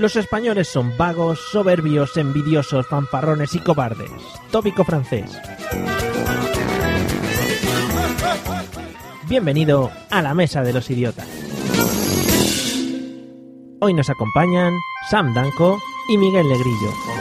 Los españoles son vagos, soberbios, envidiosos, fanfarrones y cobardes. Tópico francés. Bienvenido a la Mesa de los Idiotas. Hoy nos acompañan Sam Danko y Miguel Negrillo.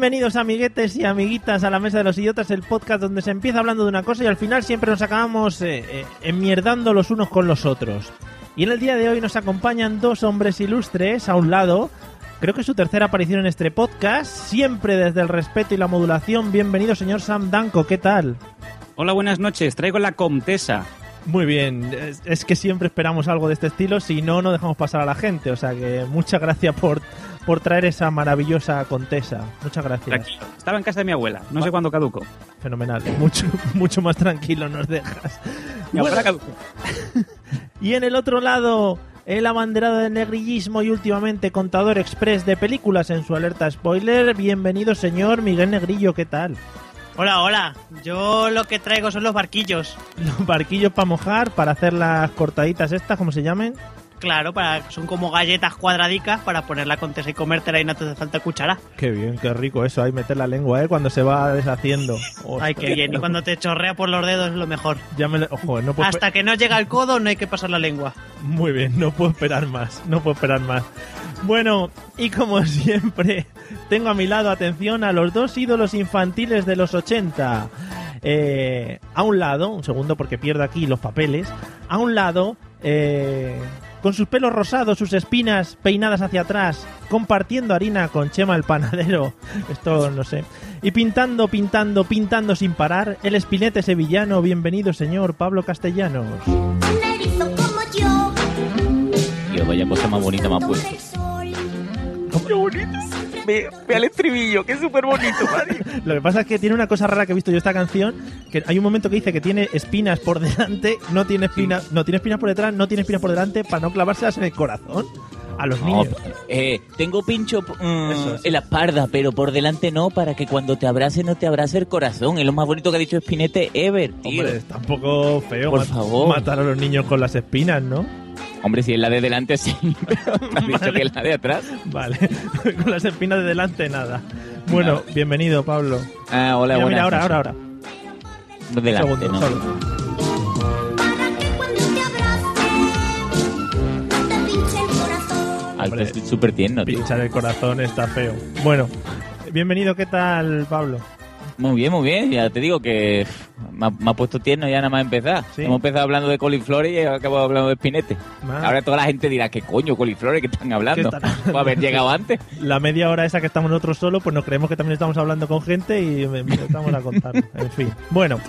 Bienvenidos amiguetes y amiguitas a la Mesa de los Idiotas, el podcast donde se empieza hablando de una cosa y al final siempre nos acabamos eh, eh, enmierdando los unos con los otros. Y en el día de hoy nos acompañan dos hombres ilustres a un lado. Creo que es su tercera aparición en este podcast, siempre desde el respeto y la modulación. Bienvenido señor Sam Danko, ¿qué tal? Hola, buenas noches. Traigo la Comtesa. Muy bien, es, es que siempre esperamos algo de este estilo, si no, no dejamos pasar a la gente. O sea que muchas gracias por, por traer esa maravillosa contesa. Muchas gracias. Estaba en casa de mi abuela. No sé cuándo caduco. Fenomenal. Mucho, mucho más tranquilo nos dejas. Mi abuela caducó. Y en el otro lado, el abanderado del negrillismo y últimamente contador express de películas en su alerta spoiler. Bienvenido, señor Miguel Negrillo, ¿qué tal? Hola, hola. Yo lo que traigo son los barquillos. Los barquillos para mojar, para hacer las cortaditas estas, como se llamen. Claro, para, son como galletas cuadradicas para poner la contesa y comértela y no te hace falta cuchara. Qué bien, qué rico eso, ahí meter la lengua, ¿eh? Cuando se va deshaciendo. Ay, qué bien. Y cuando te chorrea por los dedos es lo mejor. Ya me lo- Ojo, no puedo... Hasta que no llega al codo no hay que pasar la lengua. Muy bien, no puedo esperar más, no puedo esperar más. Bueno, y como siempre, tengo a mi lado, atención, a los dos ídolos infantiles de los 80. Eh, a un lado, un segundo porque pierdo aquí los papeles, a un lado, eh, con sus pelos rosados, sus espinas peinadas hacia atrás, compartiendo harina con Chema el panadero, esto no sé, y pintando, pintando, pintando sin parar, el espinete sevillano, bienvenido señor Pablo Castellanos. Un erizo como yo. Vaya cosa más bonita me ha puesto. ¡Qué bonito! Ve, ve al estribillo, que es súper bonito, Lo que pasa es que tiene una cosa rara que he visto yo esta canción, que hay un momento que dice que tiene espinas por delante, no tiene espinas, no tiene espinas por detrás, no tiene espinas por delante, para no clavárselas en el corazón a los No, niños. eh, tengo pincho mm, Eso en la espalda, pero por delante no, para que cuando te abrace no te abrace el corazón. Es lo más bonito que ha dicho Spinete ever, tío. Hombre, está un poco feo Por mat- favor. matar a los niños con las espinas, ¿no? Hombre, si es la de delante sí, pero ¿te has dicho que es la de atrás? Vale, con las espinas de delante nada. Bueno, bienvenido, Pablo. Ah, hola, mira, buenas mira, ahora, ahora, ahora. Delante, Segundo, no. solo. Alto, súper tierno, tío. Pinchar el corazón está feo. Bueno, bienvenido, ¿qué tal, Pablo? Muy bien, muy bien. Ya te digo que me ha, me ha puesto tierno ya nada más empezar. Sí. Hemos empezado hablando de coliflores y acabado hablando de espinete. Ah. Ahora toda la gente dirá, ¿qué coño, coliflores? ¿Qué están hablando? ¿Qué están hablando? Puede haber llegado antes. la media hora esa que estamos nosotros solos, pues nos creemos que también estamos hablando con gente y empezamos a contar. En fin. Bueno.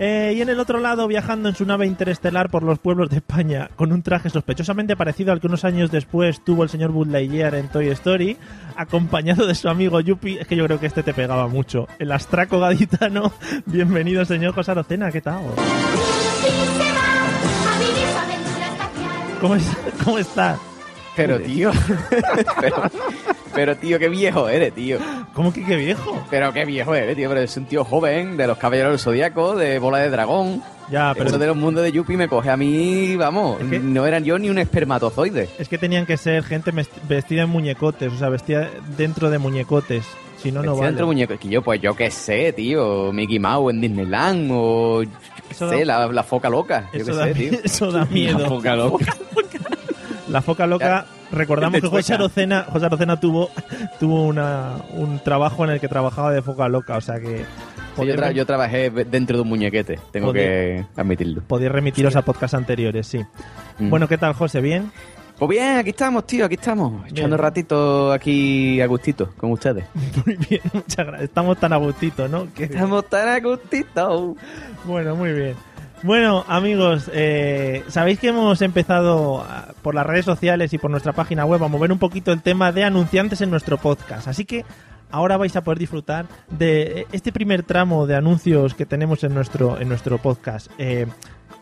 Eh, y en el otro lado, viajando en su nave interestelar por los pueblos de España, con un traje sospechosamente parecido al que unos años después tuvo el señor Buzz Lightyear en Toy Story, acompañado de su amigo Yuppie, es que yo creo que este te pegaba mucho, el astraco gaditano. Bienvenido, señor José Arocena, ¿qué tal? ¿Cómo, es- cómo estás? Pero tío, pero, pero, tío, qué viejo eres, tío. ¿Cómo que qué viejo? Pero qué viejo eres, tío. Pero es un tío joven, de los caballeros del zodiaco, de bola de dragón. Ya, pero Eso de los mundos de Yuppie me coge a mí, vamos, Es que- no era yo ni un espermatozoide. Es que tenían que ser gente vestida en muñecotes, o sea, vestida dentro de muñecotes. Si no, no vale. dentro de muñeco. Que yo, pues yo qué sé, tío. Mickey Mouse en Disneyland o yo qué Eso sé, da- la, la foca loca. Yo Eso qué da, sé, tío. eso da miedo. Poca loca. La foca loca Recordamos que José. Arocena, José Arocena tuvo, tuvo una, un trabajo en el que trabajaba de foca loca, o sea que Sí, yo, tra- yo trabajé dentro de un muñequete, tengo que admitirlo. podéis remitiros a podcasts anteriores, sí. Mm. Bueno, ¿qué tal, José? ¿Bien? Pues bien, aquí estamos, tío, aquí estamos. Echando ratito aquí a gustito con ustedes. Muy bien, muchas gracias. Estamos tan a gustito, ¿no? Que- Estamos tan a gustito. Bueno, muy bien. Bueno, amigos, eh, sabéis que hemos empezado a- por las redes sociales y por nuestra página web a mover un poquito el tema de anunciantes en nuestro podcast. Así que ahora vais a poder disfrutar de este primer tramo de anuncios que tenemos en nuestro, en nuestro podcast. Eh,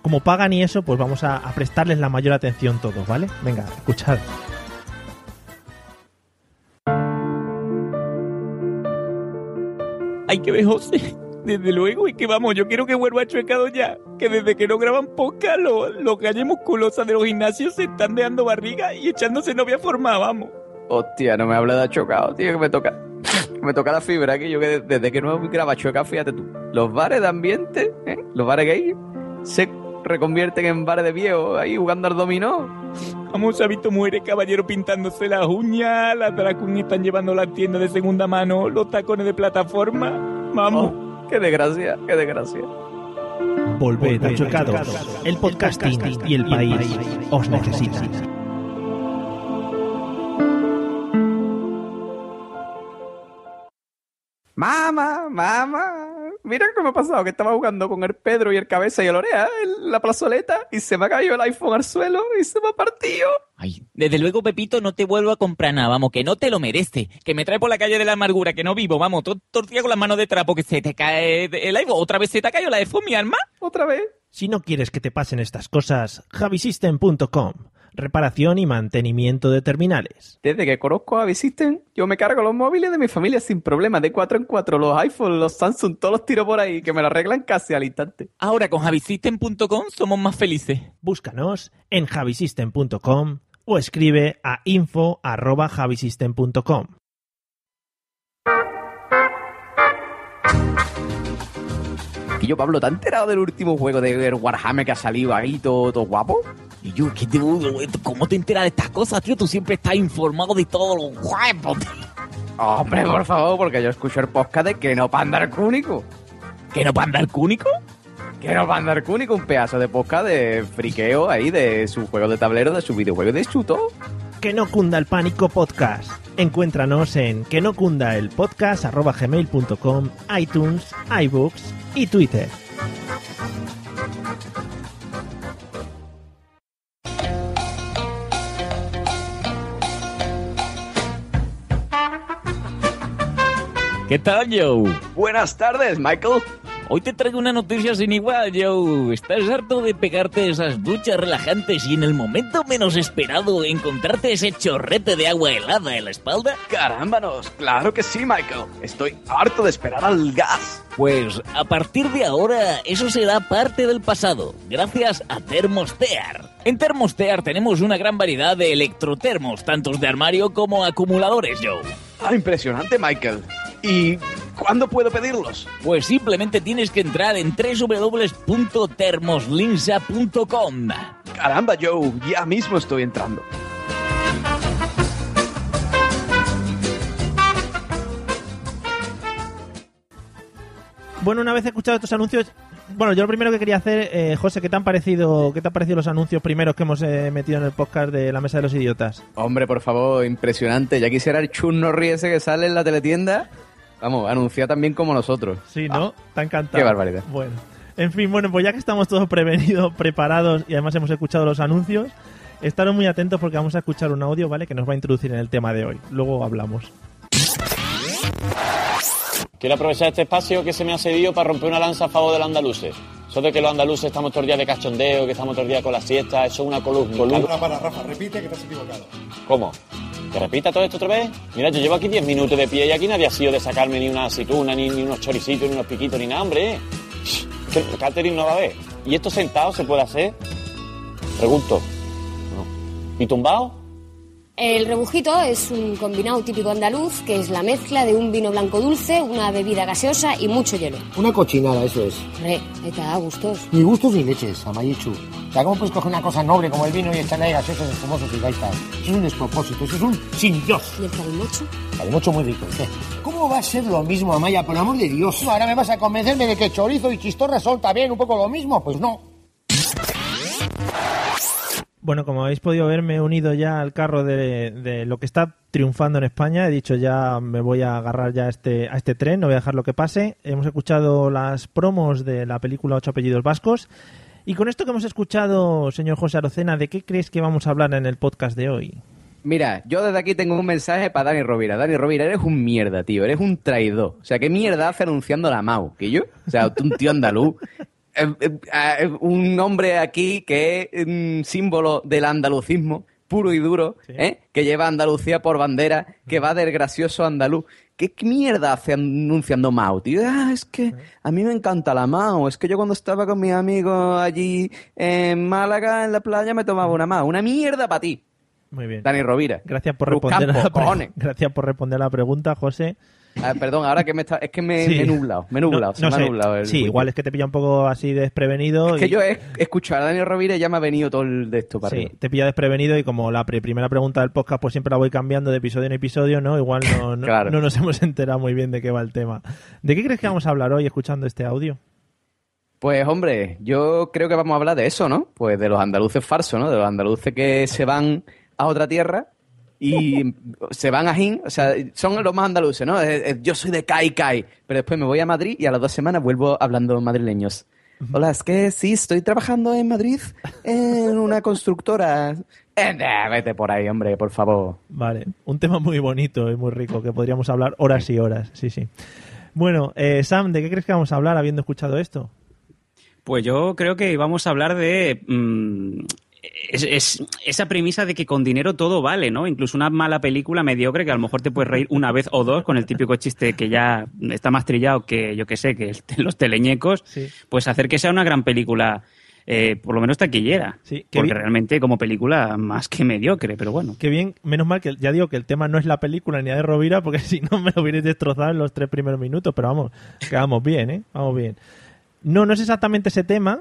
como pagan y eso, pues vamos a, prestarles la mayor atención todos, ¿vale? Venga, escuchad. Hay que ver. Desde luego, y que vamos, yo quiero que vuelva chuecado ya. Que desde que no graban podcast, los, los galles musculosas de los gimnasios se están dejando barriga y echándose novia formada, vamos. Hostia, no me hables de chocado, tío, que me toca. Me toca la fibra aquí, yo que de- desde que no graba chueca, fíjate tú. Los bares de ambiente, ¿eh? los bares gay, se reconvierten en bares de viejo, ahí jugando al dominó. Vamos, ha visto mujeres caballero pintándose las uñas, las drag queens están llevando las tiendas de segunda mano, los tacones de plataforma. Vamos. Oh, qué desgracia, qué desgracia. Volved a Chocados. El podcasting y el país os necesitan. Mamá, mamá, mira qué me ha pasado, que estaba jugando con el Pedro y el Cabeza y el Orea en la plazoleta y se me ha caído el iPhone al suelo y se me ha partido. Ay, desde luego, Pepito, no te vuelvo a comprar nada, vamos, que no te lo merece. Que me trae por la calle de la amargura, que no vivo, vamos, todo tortilla con las manos de trapo, que se te cae el iPhone. ¿Otra vez se te ha caído la iPhone, mi alma? ¿Otra vez? Si no quieres que te pasen estas cosas, javisystem.com. Reparación y mantenimiento de terminales. Desde que conozco a Visisten, yo me cargo los móviles de mi familia sin problema, de 4 en 4, los iPhones, los Samsung, todos los tiro por ahí, que me lo arreglan casi al instante. Ahora con javisystem.com somos más felices. Búscanos en javisystem.com o escribe a info@javisystem.com. Y yo, Pablo, ¿te has enterado del último juego de Warhammer que ha salido ahí todo, todo guapo? Y yo, ¿qué te, ¿cómo te enteras de estas cosas, tío? Tú siempre estás informado de todo lo guapo, tío. Hombre, por favor, porque yo escucho el podcast de Que no panda el cúnico. ¿Que no para andar cúnico? Que no panda el cúnico, un pedazo de podcast de friqueo ahí de su juego de tablero, de su videojuego de chuto. Que no cunda el pánico podcast. Encuéntranos en que no cunda el podcast arroba gmail.com, iTunes, iBooks y Twitter. ¿Qué tal, Joe? Buenas tardes, Michael. Hoy te traigo una noticia sin igual, Joe. ¿Estás harto de pegarte esas duchas relajantes y en el momento menos esperado encontrarte ese chorrete de agua helada en la espalda? Carámbanos, claro que sí, Michael. Estoy harto de esperar al gas. Pues a partir de ahora eso será parte del pasado, gracias a Thermostear. En Thermostear tenemos una gran variedad de electrotermos, tantos de armario como acumuladores, Joe. Ah, impresionante, Michael. ¿Y cuándo puedo pedirlos? Pues simplemente tienes que entrar en www.termoslinsa.com. Caramba, Joe, ya mismo estoy entrando. Bueno, una vez escuchado estos anuncios, bueno, yo lo primero que quería hacer, eh, José, ¿qué te han parecido, qué te han parecido los anuncios primeros que hemos eh, metido en el podcast de la mesa de los idiotas? Hombre, por favor, impresionante. Ya quisiera el churno ese que sale en la teletienda. Vamos, anuncia también como nosotros. Sí, ¿no? Te ha encantado. qué barbaridad. Bueno, en fin, bueno, pues ya que estamos todos prevenidos, preparados y además hemos escuchado los anuncios, estaros muy atentos porque vamos a escuchar un audio, ¿vale? Que nos va a introducir en el tema de hoy. Luego hablamos. Quiero aprovechar este espacio que se me ha cedido para romper una lanza a favor de los andaluces. Eso de que los andaluces estamos todos el día de cachondeo, que estamos todo el día con la siesta, eso es una columna. Para, para, Rafa, repite que te has equivocado. ¿Cómo? ¿Que repita todo esto otra vez? Mira, yo llevo aquí 10 minutos de pie y aquí nadie ha sido de sacarme ni una aceituna, ni, unos choricitos, ni unos piquitos, ni nada, hombre. No va a ver. ¿Y esto sentado se puede hacer? Pregunto. ¿Y tumbado? El rebujito es un combinado típico andaluz que es la mezcla de un vino blanco dulce, una bebida gaseosa y mucho hielo. Una cochinada, eso es. Re, eta da gustos. Ni gustos ni leches, Amayichu. O sea, ¿cómo puedes coger una cosa noble como el vino y echarle ahí gaseosos, espumosos y gaitas? Eso es un despropósito, eso es un sin Dios. ¿Y el calimocho? Calimocho muy rico, ¿eh? ¿Cómo va a ser lo mismo, Amaya? Por el amor de Dios. Ahora me vas a convencerme de que chorizo y chistorra son también un poco lo mismo. Pues no. Bueno, como habéis podido ver, me he unido ya al carro de, lo que está triunfando en España. He dicho ya me voy a agarrar ya a este, a este tren, no voy a dejar lo que pase. Hemos escuchado las promos de la película Ocho apellidos vascos. Y con esto que hemos escuchado, señor José Arocena, ¿de qué crees que vamos a hablar en el podcast de hoy? Mira, yo desde aquí tengo un mensaje para Dani Rovira. Dani Rovira, eres un mierda, tío. Eres un traidor. O sea, ¿qué mierda hace anunciando la MAU? ¿Que yo? O sea, tú un tío andaluz. Eh, eh, eh, un hombre aquí que es un símbolo del andalucismo puro y duro, ¿eh? que lleva a Andalucía por bandera, que va del gracioso andaluz. ¿Qué mierda hace anunciando Mao, tío? Ah, es que a mí me encanta la Mao. Es que yo cuando estaba con mis amigos allí en Málaga, en la playa, me tomaba una Mao. Una mierda para ti. Muy bien. Dani Rovira. Gracias por responder, Campo, a la pre-. Gracias por responder a la pregunta, José. Ah, perdón, ahora que me está... Es que me, Sí. me he nublado, me he nublado, se No me ha nublado el sí, igual es que te pilla un poco así desprevenido. Es que yo he escuchado a Dani Rovira y ya me ha venido todo el de esto para Sí, te pilla desprevenido y como la pre- primera pregunta del podcast pues siempre la voy cambiando de episodio en episodio, ¿no? Igual no, no, Claro. no nos hemos enterado muy bien de qué va el tema. ¿De qué crees que vamos a hablar hoy escuchando este audio? Pues hombre, yo creo que vamos a hablar de eso, ¿no? Pues de los andaluces falsos, ¿no? De los andaluces que se van a otra tierra y se van a Jin, o sea, son los más andaluces, ¿no? Yo soy de Kai Kai, pero después me voy a Madrid y a las dos semanas vuelvo hablando madrileños. Hola, es que sí, estoy trabajando en Madrid en una constructora. Eh, nah, vete por ahí, hombre, por favor. Vale, un tema muy bonito y muy rico que podríamos hablar horas y horas, sí, sí. Bueno, eh, Sam, ¿de qué crees que vamos a hablar habiendo escuchado esto? Pues yo creo que vamos a hablar de mm, es- es- esa premisa de que con dinero todo vale, ¿no? Incluso una mala película mediocre que a lo mejor te puedes reír una vez o dos con el típico chiste que ya está más trillado que, yo que sé, que los teleñecos, Sí. pues hacer que sea una gran película, eh, por lo menos taquillera. Sí, porque bien. realmente como película más que mediocre, pero bueno. Qué bien, menos mal que ya digo que el tema no es la película ni la de Rovira, porque si no me lo hubierais destrozado en los tres primeros minutos, pero vamos, que vamos bien, ¿eh? Vamos bien. No, no es exactamente ese tema,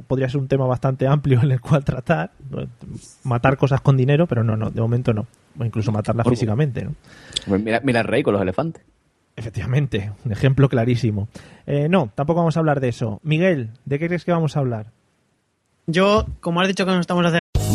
podría ser un tema bastante amplio en el cual tratar, matar cosas con dinero, pero no, no, de momento no. O incluso matarlas Por- físicamente, ¿no? Pues mira, mira el rey con los elefantes. Efectivamente, un ejemplo clarísimo. Eh, no, tampoco vamos a hablar de eso. Miguel, ¿de qué crees que vamos a hablar? Yo, como has dicho que nos estamos haciendo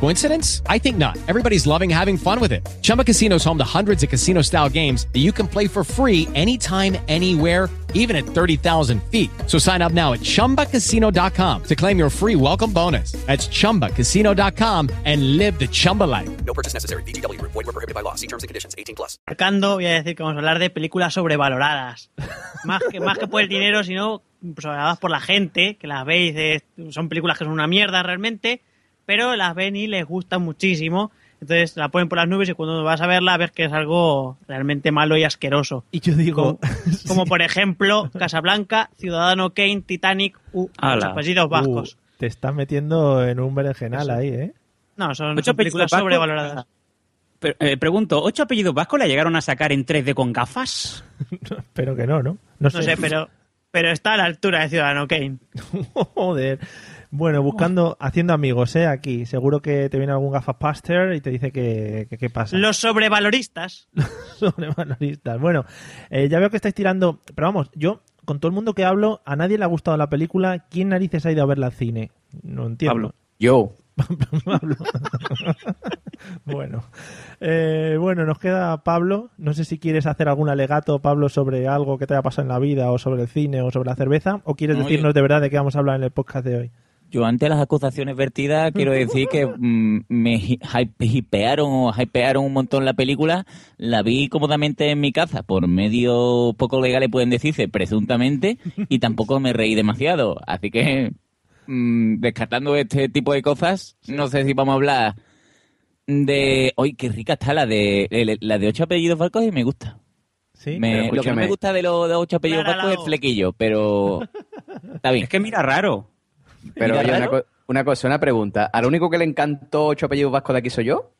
Coincidence? I think not. Everybody's loving having fun with it. Chumba Casino is home to hundreds of casino style games that you can play for free anytime, anywhere even at 30,000 feet. So sign up now at ChumbaCasino.com to claim your free welcome bonus. That's ChumbaCasino.com and live the Chumba life. No purchase necessary. VGW Group. Void were prohibited by law. See terms and conditions. 18 plus. acercando, voy a decir que vamos a hablar de películas sobrevaloradas. más, que, más que por el dinero, sino sobrevaloradas por la gente, que las ve y dice, son películas que son una mierda realmente, pero las ven y les gustan muchísimo. Entonces la ponen por las nubes y cuando vas a verla ves que es algo realmente malo y asqueroso. Y yo digo... Como, como por ejemplo Casablanca, Ciudadano Kane, Titanic, u los apellidos vascos. Uh, te estás metiendo en un berenjenal ahí, ¿eh? No, son, Ocho son películas vascos. sobrevaloradas. Pero, eh, pregunto, ¿ocho apellidos vascos la llegaron a sacar en 3D con gafas? Espero que no, ¿no? No sé, pero, pero está a la altura de Ciudadano Kane. Joder. Bueno, buscando, haciendo amigos, ¿eh? Aquí. Seguro que te viene algún gafapaster y te dice que, que qué pasa. Los sobrevaloristas. sobrevaloristas. Bueno, eh, ya veo que estáis tirando. Pero vamos, yo, con todo el mundo que hablo, a nadie le ha gustado la película. ¿Quién narices ha ido a verla al cine? No entiendo. Pablo. Yo. Pablo. bueno, Eh, bueno, nos queda Pablo. No sé si quieres hacer algún alegato, Pablo, sobre algo que te haya pasado en la vida, o sobre el cine, o sobre la cerveza, o quieres No, decirnos yo- de verdad de qué vamos a hablar en el podcast de hoy. Yo ante las acusaciones vertidas quiero decir que mm, me hipearon o hypearon un montón la película. La vi cómodamente en mi casa, por medio poco legales pueden decirse, presuntamente, y tampoco me reí demasiado. Así que, mm, descartando este tipo de cosas, no sé si vamos a hablar de... ¡Uy, qué rica está la de la de ocho apellidos vascos y me gusta! Sí, Me- lo que no me gusta de los de ocho apellidos vascos es el flequillo, pero está bien. Es que mira raro. Pero oye, una, co- una cosa, una pregunta. ¿Al único que le encantó ocho apellidos vascos de aquí soy yo?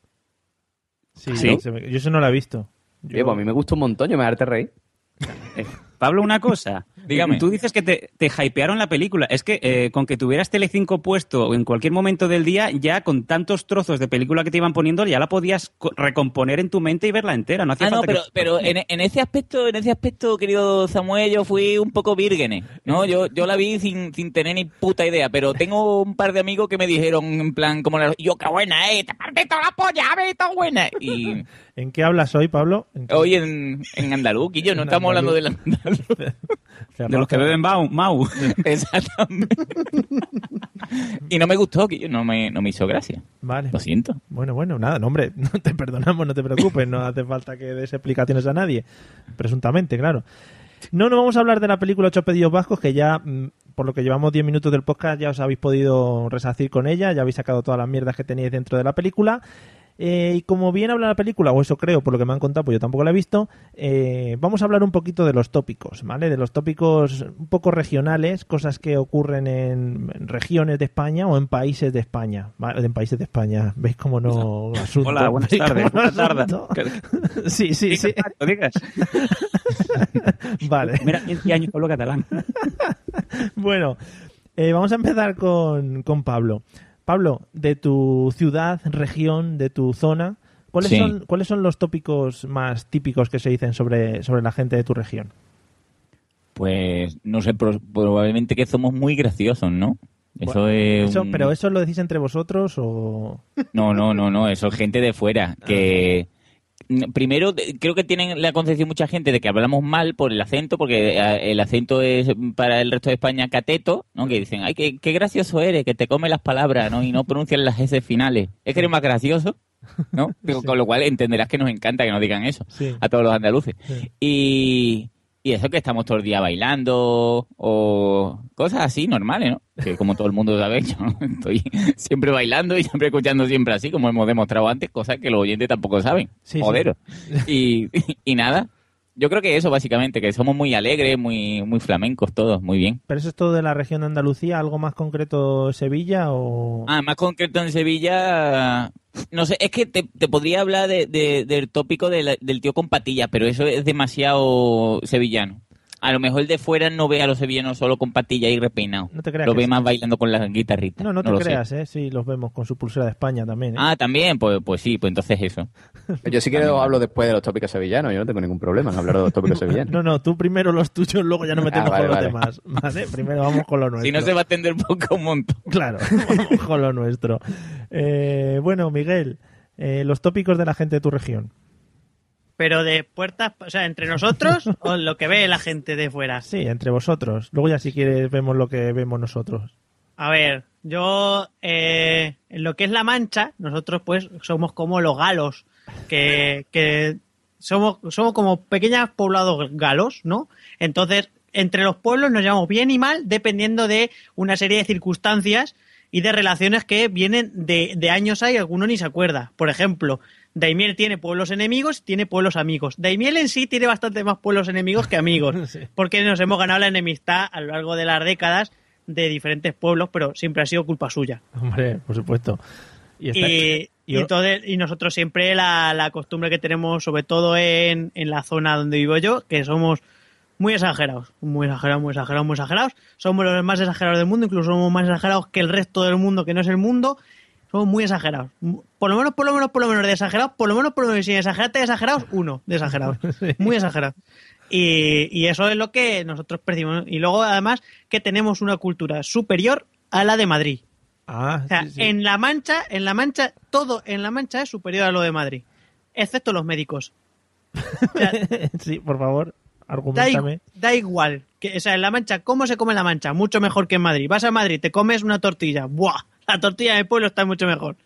Sí, ¿Sí? se me- yo eso no lo he visto. Yo- Oye, pues a mí me gusta un montón, yo me harté reír. Pablo, una cosa. Dígame. Tú dices que te, te hypearon la película. Es que eh, con que tuvieras Telecinco puesto en cualquier momento del día, ya con tantos trozos de película que te iban poniendo, ya la podías co- recomponer en tu mente y verla entera. No hacía Ah, no, falta pero, que- pero en, en ese aspecto, en ese aspecto, querido Samuel, yo fui un poco vírgenes, ¿no? Yo, yo la vi sin, sin tener ni puta idea, pero tengo un par de amigos que me dijeron en plan, como la, yo, qué buena, eh, te parte toda la polla, ve, buena. Y ¿En qué hablas hoy, Pablo? ¿En qué- hoy en, en andaluz, yo no En estamos hablando del andaluz. de los que beben Mau. Mau. Exactamente. y no me gustó, que no me, no me hizo gracia. Vale. Lo siento. Bueno, bueno, nada, no, hombre, no te perdonamos, no te preocupes, no hace falta que des explicaciones a nadie, presuntamente, claro. No, no vamos a hablar de la película Ocho Pedidos Vascos, que ya, mm, por lo que llevamos 10 minutos del podcast, ya os habéis podido resacir con ella, ya habéis sacado todas las mierdas que teníais dentro de la película. Eh, y como bien habla la película, o eso creo, por lo que me han contado, pues yo tampoco la he visto, eh, vamos a hablar un poquito de los tópicos, ¿vale? De los tópicos un poco regionales, cosas que ocurren en, regiones de España o en países de España, ¿vale? En países de España, ¿veis cómo no asunto? Hola, buenas ¿Veis cómo tardes. Buenas tardes. Sí, sí, sí. No digas. Vale. Mira, 15 años hablo catalán. Bueno, eh, vamos a empezar con, con Pablo. Pablo, de tu ciudad, región, de tu zona, ¿cuáles, Sí. son, ¿cuáles son los tópicos más típicos que se dicen sobre, sobre la gente de tu región? Pues, no sé, pro- probablemente que somos muy graciosos, ¿no? Eso Bueno, es... eso- un- ¿Pero eso lo decís entre vosotros o...? No, no, no, no, eso es gente de fuera. Que mm, primero creo que tienen la concepción mucha gente de que hablamos mal por el acento, porque eh, el acento es para el resto de España cateto, ¿no? Que dicen, ay, qué, qué gracioso eres, que te come las palabras, ¿no? Y no pronuncian las S finales. Es que eres más gracioso, ¿no? Pero Con lo cual entenderás que nos encanta que nos digan eso Sí. a todos los andaluces. Sí. Y, y eso que estamos todo el día bailando o cosas así normales, ¿no? Que como todo el mundo sabe, yo estoy siempre bailando y siempre escuchando siempre así, como hemos demostrado antes, cosas que los oyentes tampoco saben. Sí. Y, y nada. Yo creo que eso básicamente, que somos muy alegres, muy, muy flamencos todos, muy bien. ¿Pero eso es todo de la región de Andalucía? ¿Algo más concreto Sevilla o...? Ah, más concreto en Sevilla, no sé, es que te, te podría hablar de- de- del tópico de la- del tío con patillas, pero eso es demasiado sevillano. A lo mejor el de fuera no ve a los sevillanos solo con patillas y repeinado. No te creas Lo ve sí. más bailando con las guitarritas. No, no te sé. creas, ¿eh? Sí, los vemos con su pulsera de España también, ¿eh? Ah, también, pues, pues sí, pues entonces eso. Yo sí que os hablo después de los tópicos sevillanos, yo no tengo ningún problema en hablar de los tópicos sevillanos. No, no, tú primero los tuyos, luego ya no metemos Ah, vale, con los vale. demás, ¿vale? Primero vamos con lo nuestro. Si no se va a atender poco un montón. Claro, vamos con lo nuestro. Eh, bueno, Miguel, eh, los tópicos de la gente de tu región. Pero de puertas, o sea, entre nosotros o lo que ve la gente de fuera. Sí, entre vosotros. Luego ya si quieres vemos lo que vemos nosotros. A ver, yo eh, en lo que es la Mancha, nosotros pues somos como los galos, que, que somos, somos como pequeños poblados galos, ¿no? Entonces, entre los pueblos nos llevamos bien y mal dependiendo de una serie de circunstancias y de relaciones que vienen de, de años hay, alguno ni se acuerda. Por ejemplo, Daimiel tiene pueblos enemigos, tiene pueblos amigos. Daimiel en sí tiene bastante más pueblos enemigos que amigos, porque nos hemos ganado la enemistad a lo largo de las décadas de diferentes pueblos, pero siempre ha sido culpa suya. Hombre, por supuesto. Y, está- Y, y entonces, y nosotros siempre la, la costumbre que tenemos, sobre todo en, en la zona donde vivo yo, que somos muy exagerados, muy exagerados, muy exagerados, muy exagerados. Somos los más exagerados del mundo, incluso somos más exagerados que el resto del mundo, que no es el mundo. Somos muy exagerados. Por lo menos, por lo menos, por lo menos de exagerados, por lo menos, por lo menos, sin exagerarte de exagerados, uno de exagerados. Muy exagerados. Y, y eso es lo que nosotros percibimos. Y luego, además, que tenemos una cultura superior a la de Madrid. Ah, O sea, en La Mancha, en La Mancha, todo en La Mancha es superior a lo de Madrid, excepto los médicos. sí, por favor, argumentame. da igual. Que, o sea, en La Mancha, ¿cómo se come en La Mancha? Mucho mejor que en Madrid. Vas a Madrid, te comes una tortilla. ¡Buah! La tortilla de pueblo está mucho mejor.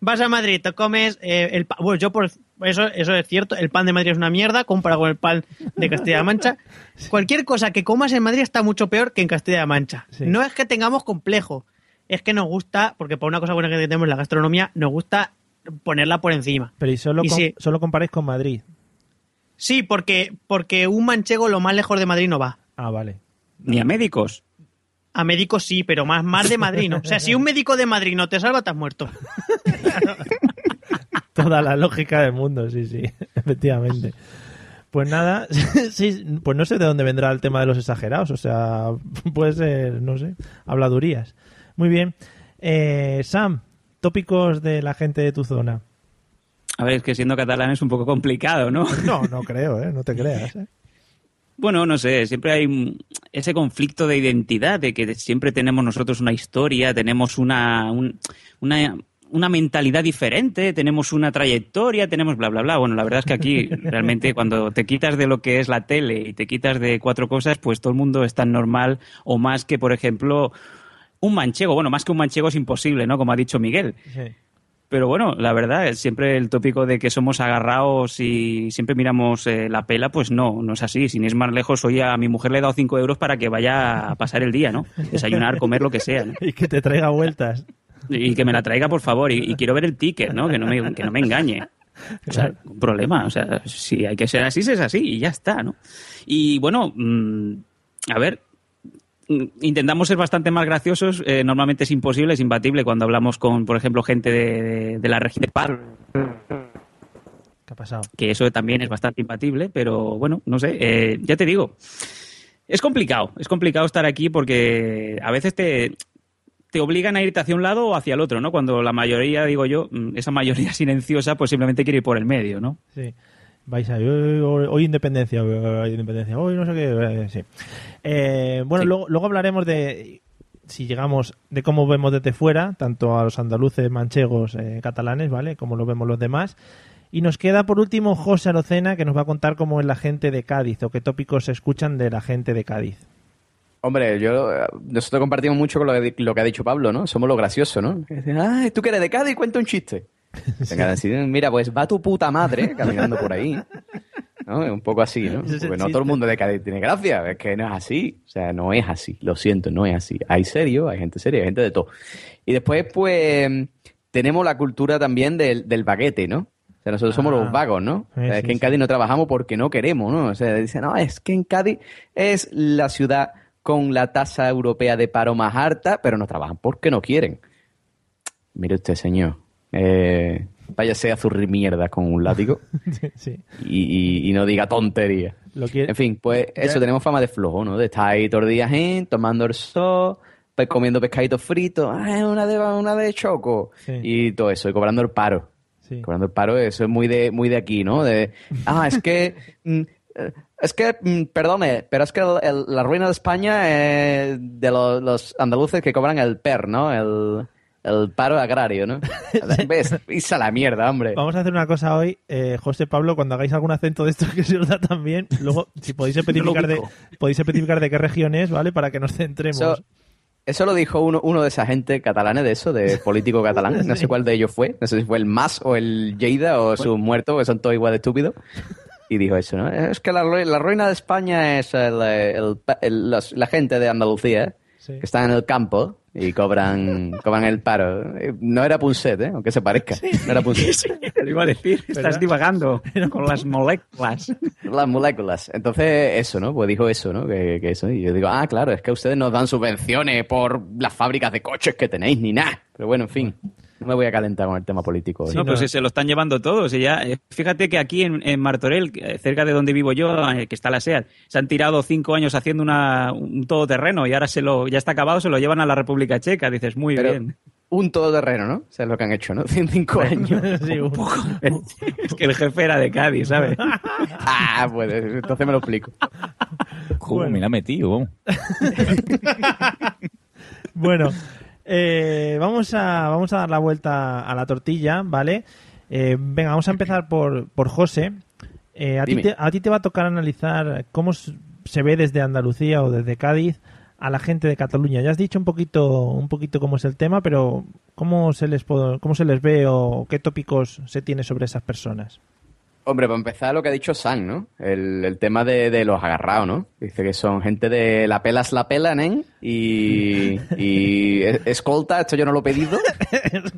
Vas a Madrid, te comes eh, el pan. Bueno, yo por eso, eso es cierto. El pan de Madrid es una mierda comparado con el pan de Castilla-La Mancha. Cualquier cosa que comas en Madrid está mucho peor que en Castilla-La Mancha. Sí. No es que tengamos complejo, es que nos gusta, porque por una cosa buena que tenemos en la gastronomía, nos gusta ponerla por encima. Pero y solo, Y com- si- solo comparáis con Madrid. Sí, porque, porque un manchego lo más lejos de Madrid no va. Ah, vale. Ni a médicos. A médicos sí, pero más, más de Madrid no. O sea, si un médico de Madrid no te salva, te has muerto. Toda la lógica del mundo, sí, sí, efectivamente. Pues nada, sí, pues no sé de dónde vendrá el tema de los exagerados, o sea, puede ser, no sé, habladurías. Muy bien. Eh, Sam, tópicos de la gente de tu zona. A ver, es que siendo catalán es un poco complicado, ¿no? No, no creo, ¿eh? no te creas. ¿eh? Bueno, no sé, siempre hay ese conflicto de identidad, de que siempre tenemos nosotros una historia, tenemos una, un- una, una mentalidad diferente, tenemos una trayectoria, tenemos bla, bla, bla. Bueno, la verdad es que aquí realmente cuando te quitas de lo que es la tele y te quitas de cuatro cosas, pues todo el mundo es tan normal o más que, por ejemplo, un manchego. Bueno, más que un manchego es imposible, ¿no? Como ha dicho Miguel. Pero bueno, la verdad, es siempre el tópico de que somos agarrados y siempre miramos eh, la pela, pues no, no es así. Sin ir más lejos, hoy a mi mujer le he dado 5 euros para que vaya a pasar el día, ¿no? Desayunar, comer, lo que sea, ¿no? Y que te traiga vueltas. Y que me la traiga, por favor, y, y quiero ver el ticket, ¿no? Que no me, que no me engañe. O sea, un problema. O sea, si hay que ser así, es así y ya está, ¿no? Y bueno, mm, a ver, intentamos ser bastante más graciosos. eh, normalmente es imposible, es imbatible cuando hablamos con, por ejemplo, gente de, de- de la región de Paro, ¿Qué ha pasado? que eso también es bastante imbatible, pero bueno, no sé, eh, ya te digo, es complicado, es complicado estar aquí porque a veces te, te obligan a irte hacia un lado o hacia el otro, ¿no? Cuando la mayoría, digo yo, mm, esa mayoría silenciosa, pues simplemente quiere ir por el medio, ¿no? Sí. Vais a hoy, hoy- hoy independencia, hoy independencia, hoy no sé qué, eh, sí. Eh, bueno, Luego, luego hablaremos de si llegamos de cómo vemos desde fuera, tanto a los andaluces, manchegos, eh, catalanes, ¿vale? Como lo vemos los demás. Y nos queda por último José Arocena, que nos va a contar cómo es la gente de Cádiz o qué tópicos se escuchan de la gente de Cádiz. Hombre, yo eh, nosotros compartimos mucho con lo que, lo que ha dicho Pablo, ¿no? Somos lo gracioso, ¿no? Dicen, Ay, tú que eres de Cádiz, cuenta un chiste. Decir, mira, pues va tu puta madre caminando por ahí. ¿No? Un poco así, ¿no? Porque no todo el mundo de Cádiz tiene gracia, es que no es así. O sea, no es así, lo siento, no es así. Hay serio, hay gente seria, hay gente de todo. Y después, pues, tenemos la cultura también del, del baguete, ¿no? O sea, nosotros somos Ah. los vagos, ¿no? O sea, es que en. Cádiz no trabajamos porque no queremos, ¿no? O sea, dicen, no, es que en Cádiz es la ciudad con la tasa europea de paro más alta, pero no trabajan porque no quieren. Mire usted, señor. Eh, váyase a zurrir mierda con un látigo sí. y, y- y no diga tonterías. Lo quiere- En fin, pues eso, tenemos fama de flojo, ¿no? De estar ahí todos los días, ¿eh? tomando el sol, pues comiendo pescaditos fritos, ah, una de, una de choco, Sí. y todo eso, y cobrando el paro. Sí. Cobrando el paro, eso es muy de, muy de aquí, ¿no? De, ah, es que... mm, eh, Es que, mm, perdone, pero es que el- el- la ruina de España es de los, los andaluces que cobran el PER, ¿no? El, el paro agrario, ¿no? ¿Ves? Pisa la mierda, hombre. Vamos a hacer una cosa hoy, eh, José Pablo, cuando hagáis algún acento de estos que se os da también, luego si podéis especificar de ubico. podéis especificar de qué región es, ¿vale? Para que nos centremos. Eso, eso lo dijo uno, uno de esa gente catalana de eso, de político catalán. No sé cuál de ellos fue. No sé si fue el Mas o el Lleida o su muerto, que son todos igual de estúpidos. Y dijo eso, ¿no? Es que la, rui- la ruina de España es el, el- el- los- la gente de Andalucía, Sí. que están en el campo y cobran, cobran el paro. Eh, No era Punset, ¿eh? Aunque se parezca. No era Punset. Te lo iba a decir, estás divagando con las moléculas. Las moléculas. Entonces, eso, ¿no? Pues dijo eso, ¿no? Que, que eso. Y yo digo, ah, claro, es que ustedes nos dan subvenciones por las fábricas de coches que tenéis, ni nada. Pero bueno, en fin. No me voy a calentar con el tema político. hoy. no, pues se lo están llevando todos. Y ya, eh, fíjate que aquí en, en Martorell, eh, cerca de donde vivo yo, que está la SEAT, se han tirado cinco años haciendo una, un todoterreno y ahora se lo, ya está acabado, se lo llevan a la República Checa. Dices, muy Pero bien. Un todoterreno, ¿no? O sea, es lo que han hecho, ¿no? En cinco años. Sí, un- Es que el jefe era de Cádiz, ¿sabes? ah, pues entonces me lo explico. ¿Cómo me la metí? Vamos. Bueno, Eh, vamos, a, vamos a dar la vuelta a la tortilla, ¿vale? Eh, venga, vamos a empezar por, por José. Eh, a, ti te, a ti te va a tocar analizar cómo se ve desde Andalucía o desde Cádiz a la gente de Cataluña. Ya has dicho un poquito, un poquito cómo es el tema, pero ¿cómo se les, cómo se les ve o qué tópicos se tiene sobre esas personas? Hombre, para empezar lo que ha dicho San, ¿no? El, el tema de, de los agarrados, ¿no? Dice que son gente de la pelas la pela, nen, y, y es- escolta, esto yo no lo he pedido,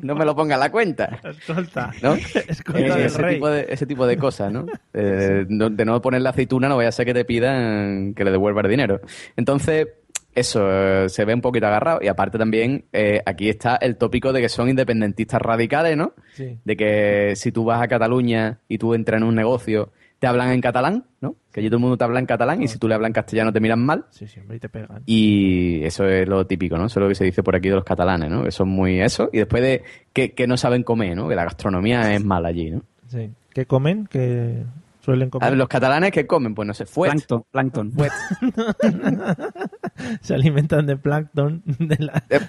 no me lo ponga en la cuenta, Escolta. ¿no? Escolta Eh, del ese, rey. tipo de, ese tipo de cosas, ¿no? Eh, no- de no poner la aceituna no vaya a ser que te pidan que le devuelva el dinero. Entonces, eso, eh, se ve un poquito agarrado. Y aparte también, eh, aquí está el tópico de que son independentistas radicales, ¿no? Sí. de que si tú vas a Cataluña y tú entras en un negocio, te hablan en catalán, ¿no? Que allí todo el mundo te habla en catalán y si tú le hablas en castellano te miran mal. Sí, sí, hombre, y te pegan. Y eso es lo típico, ¿no? Eso es lo que se dice por aquí de los catalanes, ¿no? Que son muy eso. Y después de que, que no saben comer, ¿no? Que la gastronomía es mala allí, ¿no? Sí. ¿Qué comen? ¿Qué suelen A comer? ver, los catalanes que comen, pues no sé, fuet. Plancton, plancton. fuet. se alimentan de plancton. De la... Eh.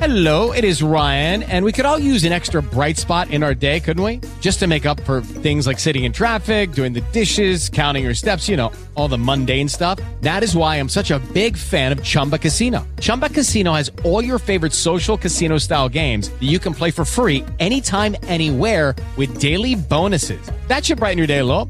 Hello, it is Ryan, and we could all use an extra bright spot in our day, couldn't we? Just to make up for things like sitting in traffic, doing the dishes, counting your steps, you know, all the mundane stuff. That is why I'm such a big fan of Chumba Casino. Chumba Casino has all your favorite social casino style games that you can play for free anytime, anywhere with daily bonuses. That should brighten your day a little.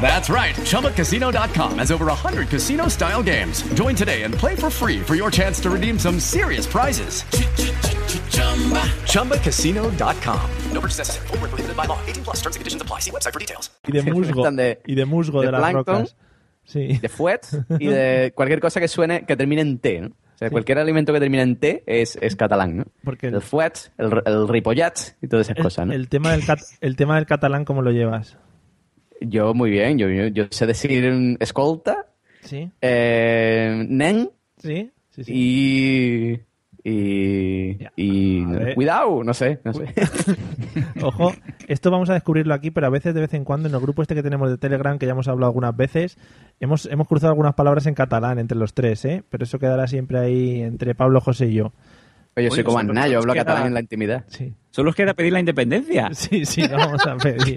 That's right. ChumbaCasino.com has over 100 casino style games. Join today and play for free for your chance to redeem some serious prizes. ChumbaCasino.com. No purchase necessary. Void were prohibited by law. 18 plus. Terms and conditions apply. See website for details. Y de musgo. De- y de musgo de, de las plancton. rocas. Sí. De fuet y de cualquier cosa que suene, que termine en T, ¿no? O sea, cualquier alimento que termine en T es, es catalán, ¿no? Porque el fuet, el, el ripollat y todas esas cosas, ¿no? El tema del, cat- el tema del catalán, ¿cómo lo llevas? Yo muy bien, yo, yo, yo sé decir escolta, Sí. eh, nen Sí. Sí, sí. y... Y, y cuidado, no sé, no sé. Ojo, esto vamos a descubrirlo aquí, pero a veces, de vez en cuando, en el grupo este que tenemos de Telegram, que ya hemos hablado algunas veces, hemos, hemos cruzado algunas palabras en catalán entre los tres, ¿eh? Pero eso quedará siempre ahí entre Pablo, José y yo. Oye, soy como Aznar, yo hablo queda- catalán en la intimidad. Sí. Solo os queda pedir la independencia. Sí, sí, lo vamos a pedir.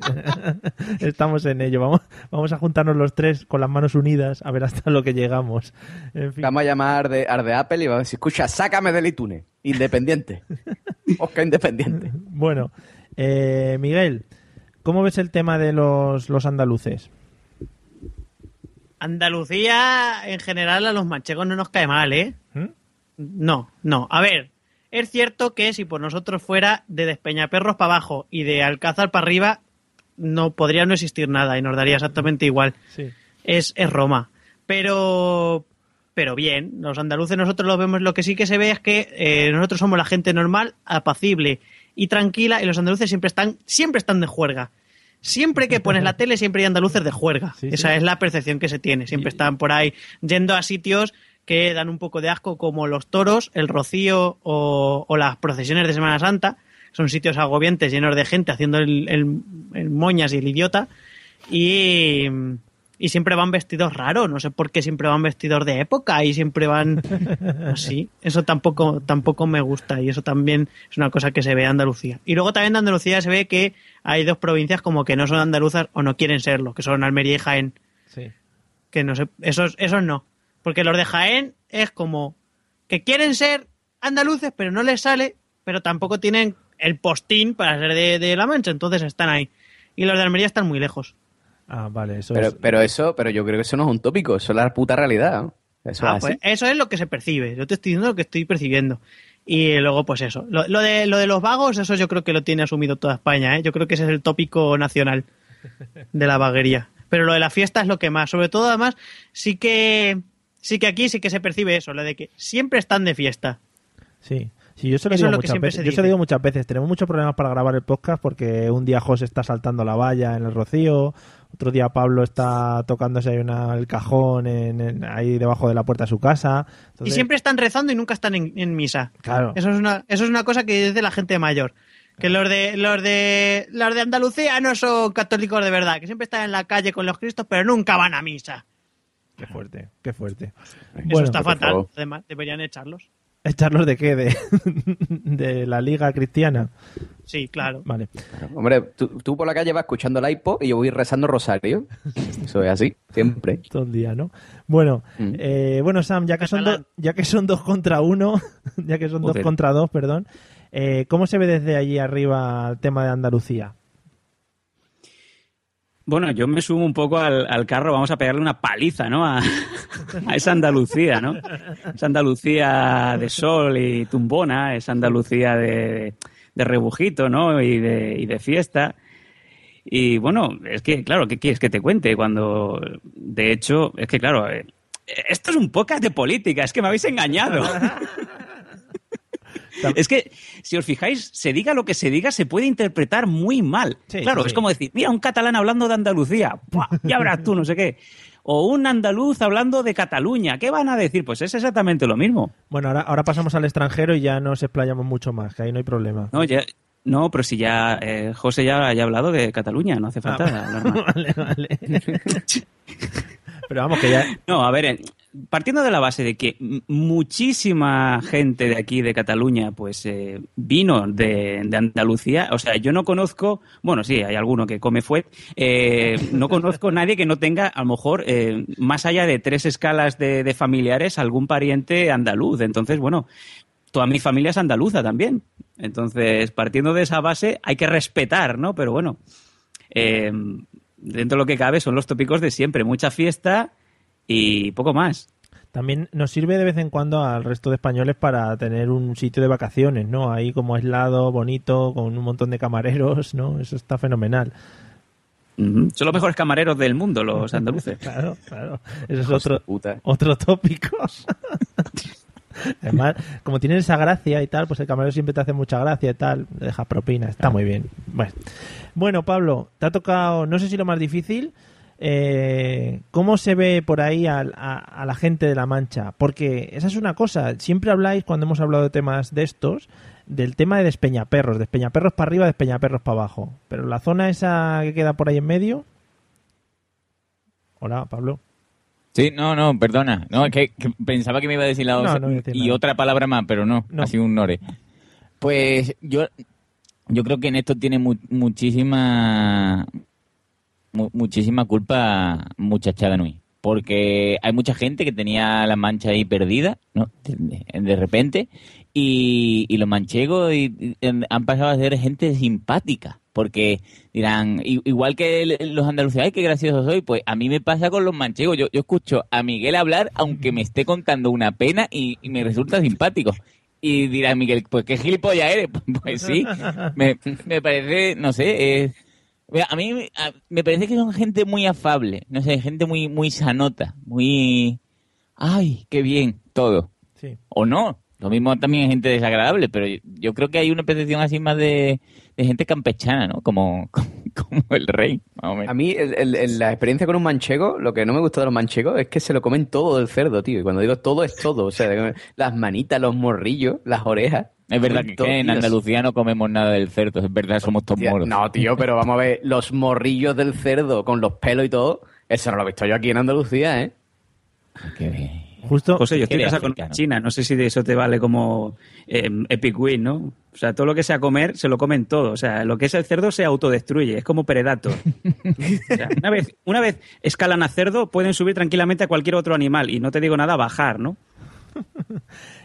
Estamos en ello. Vamos, vamos a juntarnos los tres con las manos unidas a ver hasta lo que llegamos. En fin. Vamos a llamar de, de Apple y vamos a decir, escucha, sácame del iTunes, independiente. Oscar independiente. Bueno, eh, Miguel, ¿cómo ves el tema de los, los andaluces? Andalucía, en general, a los manchegos no nos cae mal, ¿eh? ¿Mm? No, no. A ver, es cierto que si por nosotros fuera de Despeñaperros para abajo y de Alcázar para arriba, no podría no existir nada y nos daría exactamente igual. Sí. Es, es Roma. Pero, pero bien, los andaluces nosotros lo vemos, lo que sí que se ve es que eh, nosotros somos la gente normal, apacible y tranquila y los andaluces siempre están, siempre están de juerga. Siempre que pones la tele, siempre hay andaluces de juerga. Sí, Esa sí. es la percepción que se tiene. Siempre están por ahí yendo a sitios que dan un poco de asco, como los toros, el rocío o, o las procesiones de Semana Santa. Son sitios agobiantes, llenos de gente haciendo el, el- el moñas y el idiota. Y, y siempre van vestidos raros. No sé por qué siempre van vestidos de época y siempre van así. Eso tampoco, tampoco me gusta y eso también es una cosa que se ve en Andalucía. Y luego también de Andalucía se ve que hay dos provincias como que no son andaluzas o no quieren serlo, que son Almería y Jaén. Sí. Que no sé, esos, esos no. Porque los de Jaén es como que quieren ser andaluces, pero no les sale, pero tampoco tienen el postín para ser de, de La Mancha, entonces están ahí. Y los de Almería están muy lejos. Ah, vale, eso Pero, es. pero eso, pero yo creo que eso no es un tópico, eso es la puta realidad. ¿no? Eso Ah, es pues así. eso es lo que se percibe. Yo te estoy diciendo lo que estoy percibiendo. Y luego, pues eso. Lo, lo de, lo de los vagos, eso yo creo que lo tiene asumido toda España. ¿eh? Yo creo que ese es el tópico nacional de la vaguería. Pero lo de la fiesta es lo que más. Sobre todo, además, sí que, sí que aquí sí que se percibe eso, lo de que siempre están de fiesta. Sí. Sí, yo se lo Eso digo muchas veces. se Yo se lo digo muchas veces. Tenemos muchos problemas para grabar el podcast porque un día José está saltando la valla en el Rocío, otro día Pablo está tocándose ahí una, el cajón en- en- ahí debajo de la puerta de su casa. Y siempre están rezando y nunca están en, en misa. Claro. Eso es una, eso es una cosa que dice la gente mayor. Que los de, los de, los de Andalucía no son católicos de verdad, que siempre están en la calle con los cristos, pero nunca van a misa. Qué fuerte, qué fuerte. Eso está fatal. Además, deberían echarlos. ¿Echarlos de qué? De, de la liga cristiana. Sí, claro. Vale. Hombre, tú, tú por la calle vas escuchando la hipo y yo voy rezando rosario. Eso es así, siempre. Todo el día, ¿no? Bueno, Mm. eh, bueno, Sam, ya que son dos, ya que son dos contra uno, ya que son dos contra dos, perdón, eh, ¿cómo se ve desde allí arriba el tema de Andalucía? Bueno, yo me sumo un poco al, al carro, vamos a pegarle una paliza, ¿no? A, esa Andalucía, ¿no? Esa Andalucía de sol y tumbona, esa Andalucía de, de rebujito, ¿no? Y de, y de fiesta. Y bueno, es que, claro, ¿qué quieres que te cuente? Cuando, de hecho, es que, claro, eh, esto es un podcast de política, es que me habéis engañado. Es que, si os fijáis, se diga lo que se diga, se puede interpretar muy mal. Sí, claro, sí, es como decir, mira, un catalán hablando de Andalucía, ¡buah! ya verás tú, no sé qué. O un andaluz hablando de Cataluña, ¿qué van a decir? Pues es exactamente lo mismo. Bueno, ahora, ahora pasamos al extranjero y ya nos explayamos mucho más, que ahí no hay problema. No, ya, no pero si ya, eh, José ya, ya ha hablado de Cataluña, no hace falta Ah, hablar más. vale, vale. Pero vamos, que ya... No, a ver, partiendo de la base de que muchísima gente de aquí, de Cataluña, pues eh, vino de, Andalucía, o sea, yo no conozco, bueno, sí, hay alguno que come fuet, eh, no conozco nadie que no tenga, a lo mejor, eh, más allá de tres escalas de, familiares, algún pariente andaluz. Entonces, bueno, toda mi familia es andaluza también. Entonces, partiendo de esa base, hay que respetar, ¿no? Pero bueno, dentro de lo que cabe son los tópicos de siempre, mucha fiesta y poco más. También nos sirve de vez en cuando al resto de españoles para tener un sitio de vacaciones, ¿no? Ahí como aislado, bonito, con un montón de camareros, ¿no? Eso está fenomenal. Son los mejores camareros del mundo, los andaluces. Claro, claro. Ese es otro, otro tópico. Además, como tienen esa gracia y tal, pues el camarero siempre te hace mucha gracia y tal, le dejas propina, está muy bien. Bueno, bueno Pablo, te ha tocado, no sé si lo más difícil, eh, ¿cómo se ve por ahí a, a la gente de La Mancha? Porque esa es una cosa, siempre habláis cuando hemos hablado de temas de estos, del tema de Despeñaperros, Despeñaperros para arriba, Despeñaperros para abajo. Pero la zona esa que queda por ahí en medio... Hola, Pablo. Sí, no, no, perdona. No, es que, que pensaba que me iba a decir la otra no y otra palabra más, pero no, No. ha sido un nore. Pues yo, yo creo que en esto tiene mu- muchísima mu- muchísima culpa muchachada Nui. Porque hay mucha gente que tenía la mancha ahí perdida, ¿no? De, repente, y, los manchegos y- han pasado a ser gente simpática. Porque dirán, igual que los andaluces, ay, qué gracioso soy, pues a mí me pasa con los manchegos. Yo, yo escucho a Miguel hablar, aunque me esté contando una pena y, me resulta simpático. Y dirá Miguel, pues qué gilipollas eres. Pues sí, me, me parece, no sé, es- a mí me- a- me parece que son gente muy afable, no sé, gente muy muy sanota, muy... ¡Ay, qué bien! Todo. Sí. O no, lo mismo también hay gente desagradable, pero yo, creo que hay una percepción así más de, de gente campechana, ¿no? Como, como el rey, más o menos. A mí, el- el- el- la experiencia con un manchego, lo que no me gusta de los manchegos es que se lo comen todo del cerdo, tío. Y cuando digo todo, es todo. O sea, las manitas, los morrillos, las orejas. Es verdad que, que en. Andalucía no comemos nada del cerdo, es verdad, somos todos moros. No, tío, pero vamos a ver, los morrillos del cerdo con los pelos y todo, eso no lo he visto yo aquí en Andalucía, ¿eh? Justo. José, yo estoy casado con. China, no sé si de eso te vale como eh, Epic Win, ¿no? O sea, todo lo que sea comer, se lo comen todo. O sea, lo que es el cerdo se autodestruye, es como Predator. O sea, una, vez, una vez escalan a cerdo, pueden subir tranquilamente a cualquier otro animal y no te digo nada, bajar, ¿no?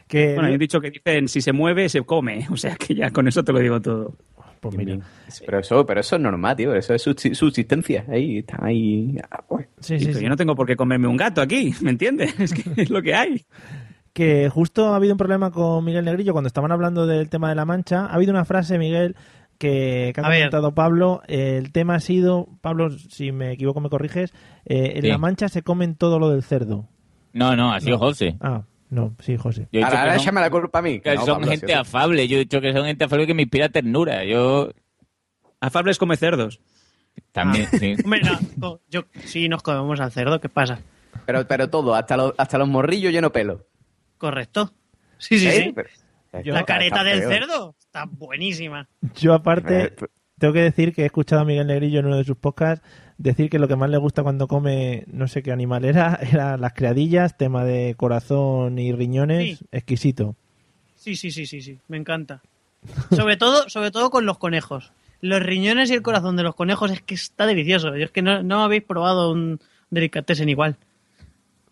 Que, Bueno, hay un dicho que dicen, si se mueve, se come. O sea, que ya con eso te lo digo todo. Pues mira. Pero eso, pero eso es normal, tío. Eso es subsi- subsistencia. Ahí está, ahí. ah, bueno. Sí, Y sí, pero sí. yo no tengo por qué comerme un gato aquí, ¿me entiendes? Es que es lo que hay. que justo ha habido un problema con Miguel Negrillo cuando estaban hablando del tema de la mancha. Ha habido una frase, Miguel, que, que ha comentado Pablo. El tema ha sido, Pablo, si me equivoco me corriges, eh, en Sí. la mancha se comen todo lo del cerdo. No, no, ha sido No. José. Ah, No, sí, José. Yo he dicho Ahora, ahora son- la culpa a mí. Que No, son Pablo, gente sí, sí. afable. Yo he dicho que son gente afable que me inspira ternura. Yo Afables come cerdos. también, sí. Hombre, no, yo, sí nos comemos al cerdo, ¿qué pasa? Pero, pero todo, hasta los, hasta los morrillos lleno pelo. Correcto. Sí, sí, sí. Pero- Yo- La careta del cerdo está buenísima. Yo aparte, Eh, tengo que decir que he escuchado a Miguel Negrillo en uno de sus podcasts decir que lo que más le gusta cuando come, no sé qué animal era, era las criadillas, tema de corazón y riñones, Sí. exquisito. Sí, sí, sí, sí, sí. Me encanta. Sobre todo, sobre todo con los conejos. Los riñones y el corazón de los conejos es que está delicioso. Y es que no, no habéis probado un delicatessen igual.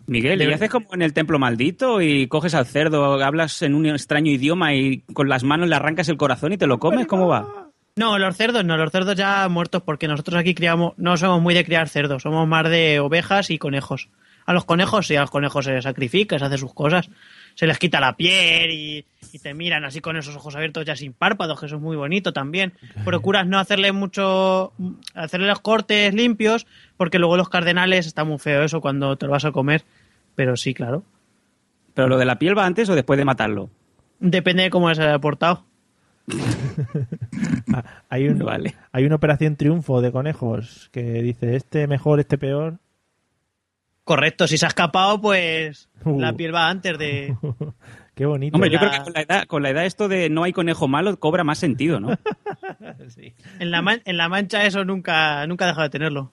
Miguel, ¿y haces como en el templo maldito y coges al cerdo, hablas en un extraño idioma y con las manos le arrancas el corazón y te lo comes? ¿Cómo va? No, los cerdos no, los cerdos ya muertos porque nosotros aquí criamos, no somos muy de criar cerdos, somos más de ovejas y conejos. A los conejos sí, a los conejos se les sacrifica, se hace sus cosas, se les quita la piel y, y te miran así con esos ojos abiertos ya sin párpados, que eso es muy bonito también. Procuras no hacerle mucho, hacerle los cortes limpios porque luego los cardenales está muy feo eso cuando te lo vas a comer, pero sí, claro. ¿Pero lo de la piel va antes o después de matarlo? Depende de cómo se haya portado. Ah, hay, un, Vale. hay una operación triunfo de conejos que dice este mejor, este peor. Correcto, si se ha escapado, pues Uh. la piel va antes de... Qué bonito. Hombre, yo La- creo que con la, edad, con la edad esto de no hay conejo malo cobra más sentido, ¿no? Sí. En la, man- en la mancha eso nunca, nunca deja de tenerlo.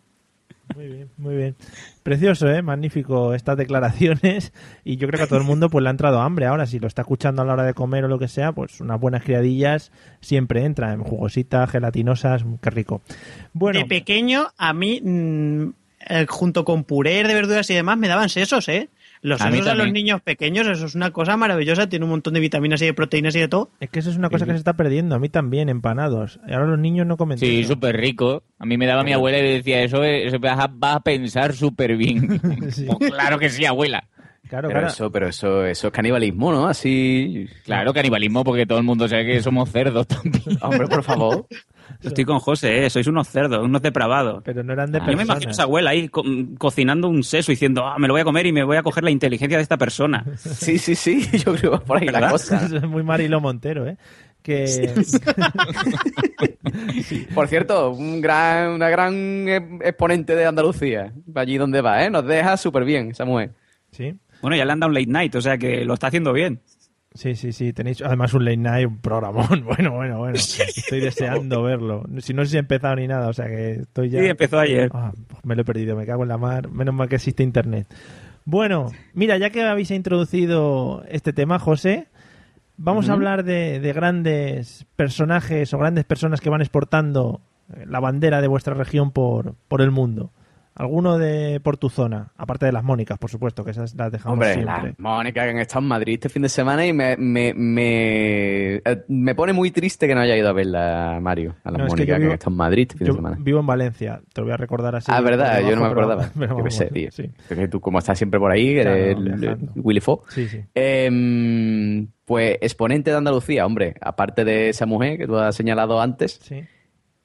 Muy bien, muy bien. Precioso, ¿eh? Magnífico estas declaraciones. Y yo creo que a todo el mundo pues le ha entrado hambre ahora. Si lo está escuchando a la hora de comer o lo que sea, pues unas buenas criadillas siempre entran. Jugositas, gelatinosas, qué rico. Bueno, De pequeño, a mí, mm, eh, junto con puré de verduras y demás, me daban sesos, ¿eh? Los A mí a los niños pequeños, eso es una cosa maravillosa. Tiene un montón de vitaminas y de proteínas y de todo. es que eso es una cosa que se está perdiendo. A mí también, empanados. Y ahora los niños no comen Sí, súper rico. A mí me daba mi abuela y decía, eso, eso vas, a, vas a pensar súper bien. Sí. Pues claro que sí, abuela. Claro, Pero claro. eso, pero eso, eso es canibalismo, ¿no? Así. Claro, canibalismo, porque todo el mundo sabe que somos cerdos también. Hombre, por favor. Estoy con José, ¿eh? sois unos cerdos, unos depravados. Pero no eran de Yo me imagino a esa abuela ahí co- cocinando un seso diciendo, ah, me lo voy a comer y me voy a coger la inteligencia de esta persona. Sí, sí, sí. Yo creo que va por ahí la cosa. Eso es muy Marilo Montero, ¿eh? Que... Por cierto, un gran, una gran eh, exponente de Andalucía. Allí donde va, ¿eh? Nos deja súper bien esa mujer. sí. Bueno, ya le han dado un late night, o sea que lo está haciendo bien. Sí, sí, sí. Tenéis además un late night, un programón. Bueno, bueno, bueno. Estoy deseando verlo. Si no sé si he empezado ni nada, o sea que estoy ya. Sí, empezó ayer. Ah, me lo he perdido, me cago en la mar. Menos mal que existe internet. Bueno, mira, ya que habéis introducido este tema, José, vamos a hablar de, de grandes personajes o grandes personas que van exportando la bandera de vuestra región por, por el mundo. ¿Alguno de por tu zona? Aparte de las Mónicas, por supuesto, que esas las dejamos Hombre, siempre. la Mónica que han estado en Madrid este fin de semana y me, me, me, eh, me pone muy triste que no haya ido a verla, Mario, a la No, es que que, vivo- han estado en Madrid este fin de semana. vivo en Valencia, te lo voy a recordar así. Ah, verdad, yo no me pero- acordaba. pero Yo vamos, sé, tío. sí. Es que tú, como estás siempre por ahí, Claro, eres el-. Willy. Sí, sí. Em, pues exponente de Andalucía, hombre. Aparte de esa mujer que tú has señalado antes, Sí.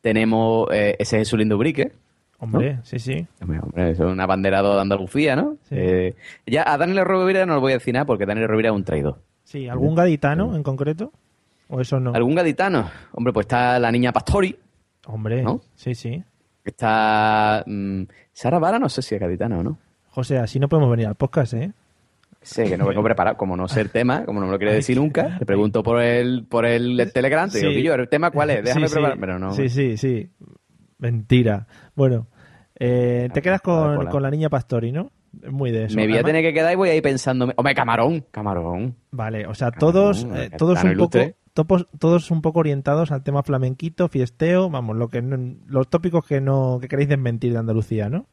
tenemos eh, ese Jesús Lindo Brique. Hombre, sí, sí. Hombre, hombre, eso es un abanderado de Andalucía, ¿no? Sí. Eh, ya a Daniel Rovira no le voy a decir nada porque Daniel Rovira es un traidor. Sí, ¿algún gaditano en concreto? ¿O eso no? ¿Algún gaditano? Hombre, pues está la niña Pastori, Hombre, ¿No? sí, sí. está mm, Sara Vara, no sé si es gaditana o no. José, así no podemos venir al podcast, ¿eh? Sé que no vengo preparado, como no sé el tema, como no me lo quiere decir nunca, te pregunto por el, por el Telegram, te digo, Sí. "Pillo, ¿el tema cuál es? Déjame Sí, sí. preparar. Pero no. Sí, sí, sí. Mentira. Bueno, eh, te quedas con, con la niña Pastori, ¿no? Muy de eso. me voy a tener que quedar y voy a ir pensándome. Hombre, camarón, camarón. Vale, o sea, todos, Camarón, eh, todos un poco, topos- todos un poco orientados al tema flamenquito, fiesteo, vamos, lo que no- los tópicos que no que queréis desmentir de Andalucía, ¿no?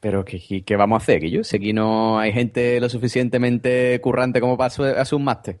Pero ¿qué, qué, vamos a hacer, que yo? Si aquí no hay gente lo suficientemente currante como para hacer un máster.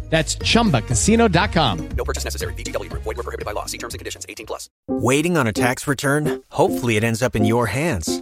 That's chumbacasino.com. No purchase necessary. Group. Void were prohibited by law. See terms and conditions. 18 plus. Waiting on a tax return? Hopefully, it ends up in your hands.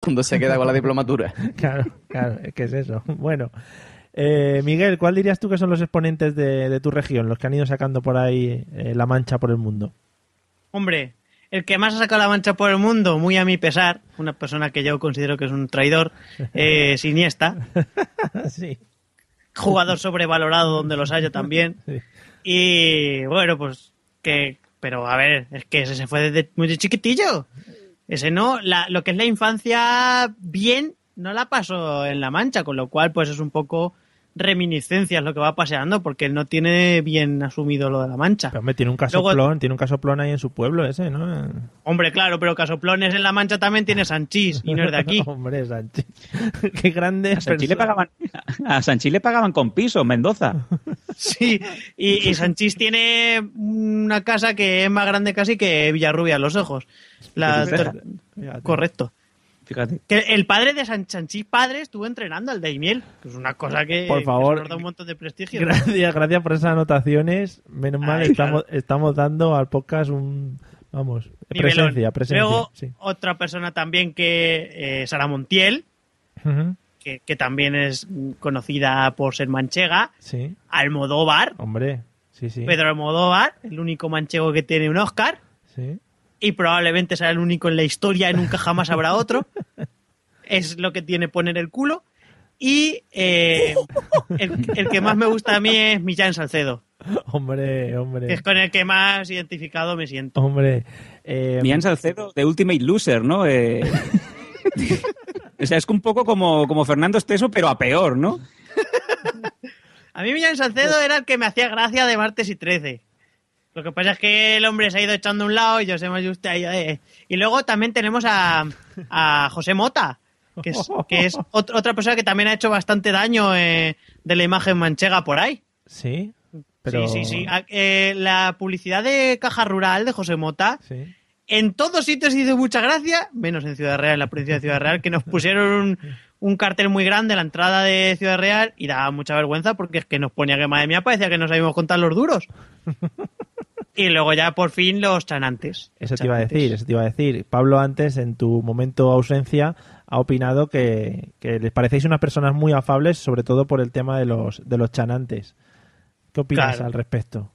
Cuando se queda con la diplomatura. Claro, claro, es que es eso. Bueno, eh, Miguel, ¿cuál dirías tú que son los exponentes de, de tu región, los que han ido sacando por ahí eh, la mancha por el mundo? Hombre, el que más ha sacado la mancha por el mundo, muy a mi pesar, una persona que yo considero que es un traidor, eh, Siniesta, sí. jugador sobrevalorado donde los haya también. Y bueno, pues que, pero a ver, es que ese se fue desde muy de chiquitillo. Ese no, la, lo que es la infancia bien, no la pasó en la mancha, con lo cual pues es un poco reminiscencias lo que va paseando, porque él no tiene bien asumido lo de la mancha. Pero hombre, tiene un Luego- casoplón, tiene un casoplón ahí en su pueblo ese, ¿no? Hombre, claro, pero Casoplones en la mancha también tiene Sanchís y no es de aquí. Hombre, Sanchi. Qué grande. A Sanchi le pagaban, a Sanchi le pagaban con piso, en Mendoza. Sí, y, y Sanchís tiene una casa que es más grande casi que Villarrubia, los ojos. La- correcto. Fíjate. Que el padre de San Sanchís padre estuvo entrenando al Daimiel, que es una cosa que, Por que favor. nos da un montón de prestigio. Gracias, gracias por esas anotaciones. Menos mal, estamos, estamos dando al podcast un. Vamos, Nivelón. presencia, presencia. Luego, sí. otra persona también que eh, Sara Montiel, que, que también es conocida por ser manchega. sí, Almodóvar, hombre, sí, sí. Pedro Almodóvar, el único manchego que tiene un Oscar. Sí. Y probablemente será el único en la historia y nunca jamás habrá otro. Es lo que tiene poner el culo. Y eh, el, el que más me gusta a mí es Millán Salcedo, Hombre, hombre. es con el que más identificado me siento. Hombre. Eh, Millán Salcedo de Ultimate Loser, ¿no? Eh, o sea, es un poco como, como Fernando Esteso, pero a peor, ¿no? A mí Millán Salcedo era el que me hacía gracia de martes y 13. Lo que pasa es que el hombre se ha ido echando a un lado y yo sé más usted ahí. eh. Y luego también tenemos a, a José Mota, que es, que es ot- otra persona que también ha hecho bastante daño eh, de la imagen manchega por ahí. sí, pero. Sí, sí, sí. Eh, la publicidad de Caja Rural de José Mota, Sí. en todos sitios hizo mucha gracia, menos en Ciudad Real, en la provincia de Ciudad Real, que nos pusieron un, un cartel muy grande a la entrada de Ciudad Real y daba mucha vergüenza porque es que nos ponía que madre mía parecía que no sabíamos contar los duros. Y luego ya por fin los chanantes. Eso te iba a decir, eso te iba a decir. Pablo antes, en tu momento ausencia, ha opinado que, que les parecéis unas personas muy afables, sobre todo por el tema de los, de los chanantes. ¿Qué opinas Claro. al respecto?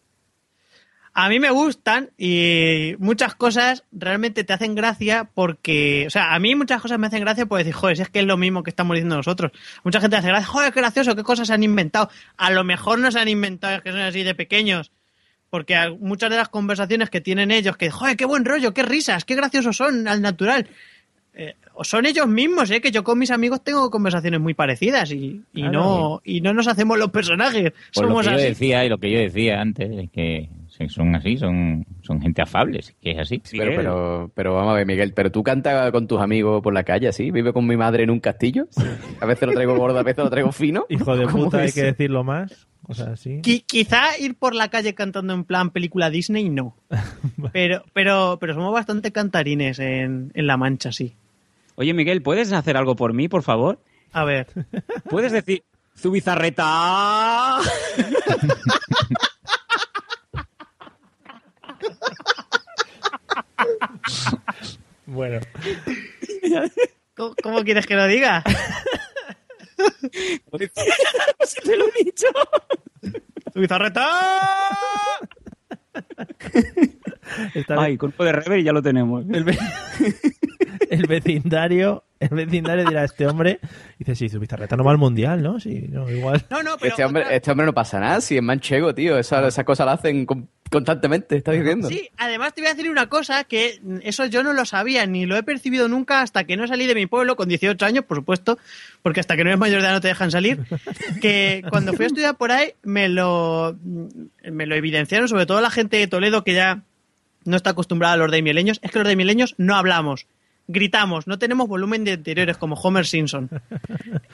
A mí me gustan y muchas cosas realmente te hacen gracia porque, o sea, a mí muchas cosas me hacen gracia por decir, joder, si es que es lo mismo que estamos diciendo nosotros. Mucha gente hace gracia, joder, qué gracioso, qué cosas se han inventado. A lo mejor no se han inventado, es que son así de pequeños. Porque muchas de las conversaciones que tienen ellos, que, joder, qué buen rollo, qué risas, qué graciosos son al natural. eh, son ellos mismos, ¿eh? que yo con mis amigos tengo conversaciones muy parecidas y, y Claro. no y no nos hacemos los personajes. Pues lo Somos que yo así. decía y lo que yo decía antes, es que son así, son, son gente afable, que es así. Pero, pero, pero vamos a ver, Miguel, pero tú cantas con tus amigos por la calle, ¿sí? ¿Vive con mi madre en un castillo? A veces lo traigo gordo, a veces lo traigo fino. Hijo de ¿Cómo puta, hay que decirlo más. O sea, sí. Qui- quizá ir por la calle cantando en plan película Disney, no. Pero, pero, pero somos bastante cantarines en, en La Mancha, sí. Oye, Miguel, ¿puedes hacer algo por mí, por favor? A ver. ¿Puedes decir Zubizarreta? Bueno. ¿Cómo, cómo quieres que lo diga? Si te lo he dicho. ¡Zubizarreta! Está- Ay, cuerpo de rever y ya lo tenemos. el, ve- el vecindario, el vecindario dirá este hombre, dice, sí, su bizarreta no va al mundial, ¿no? Sí, no, igual. No, no, pero. Este hombre, este hombre no pasa nada, si es manchego, tío. Esa- Esas cosas la hacen con- constantemente, ¿estás diciendo? Sí, además te voy a decir una cosa que eso yo no lo sabía ni lo he percibido nunca hasta que no salí de mi pueblo con 18 años, por supuesto, porque hasta que no eres mayor de edad no te dejan salir. Que cuando fui a estudiar por ahí me lo, me lo evidenciaron, sobre todo la gente de Toledo que ya no está acostumbrada a los de mieleños, es que los de mieleños no hablamos, gritamos, no tenemos volumen de interiores como Homer Simpson.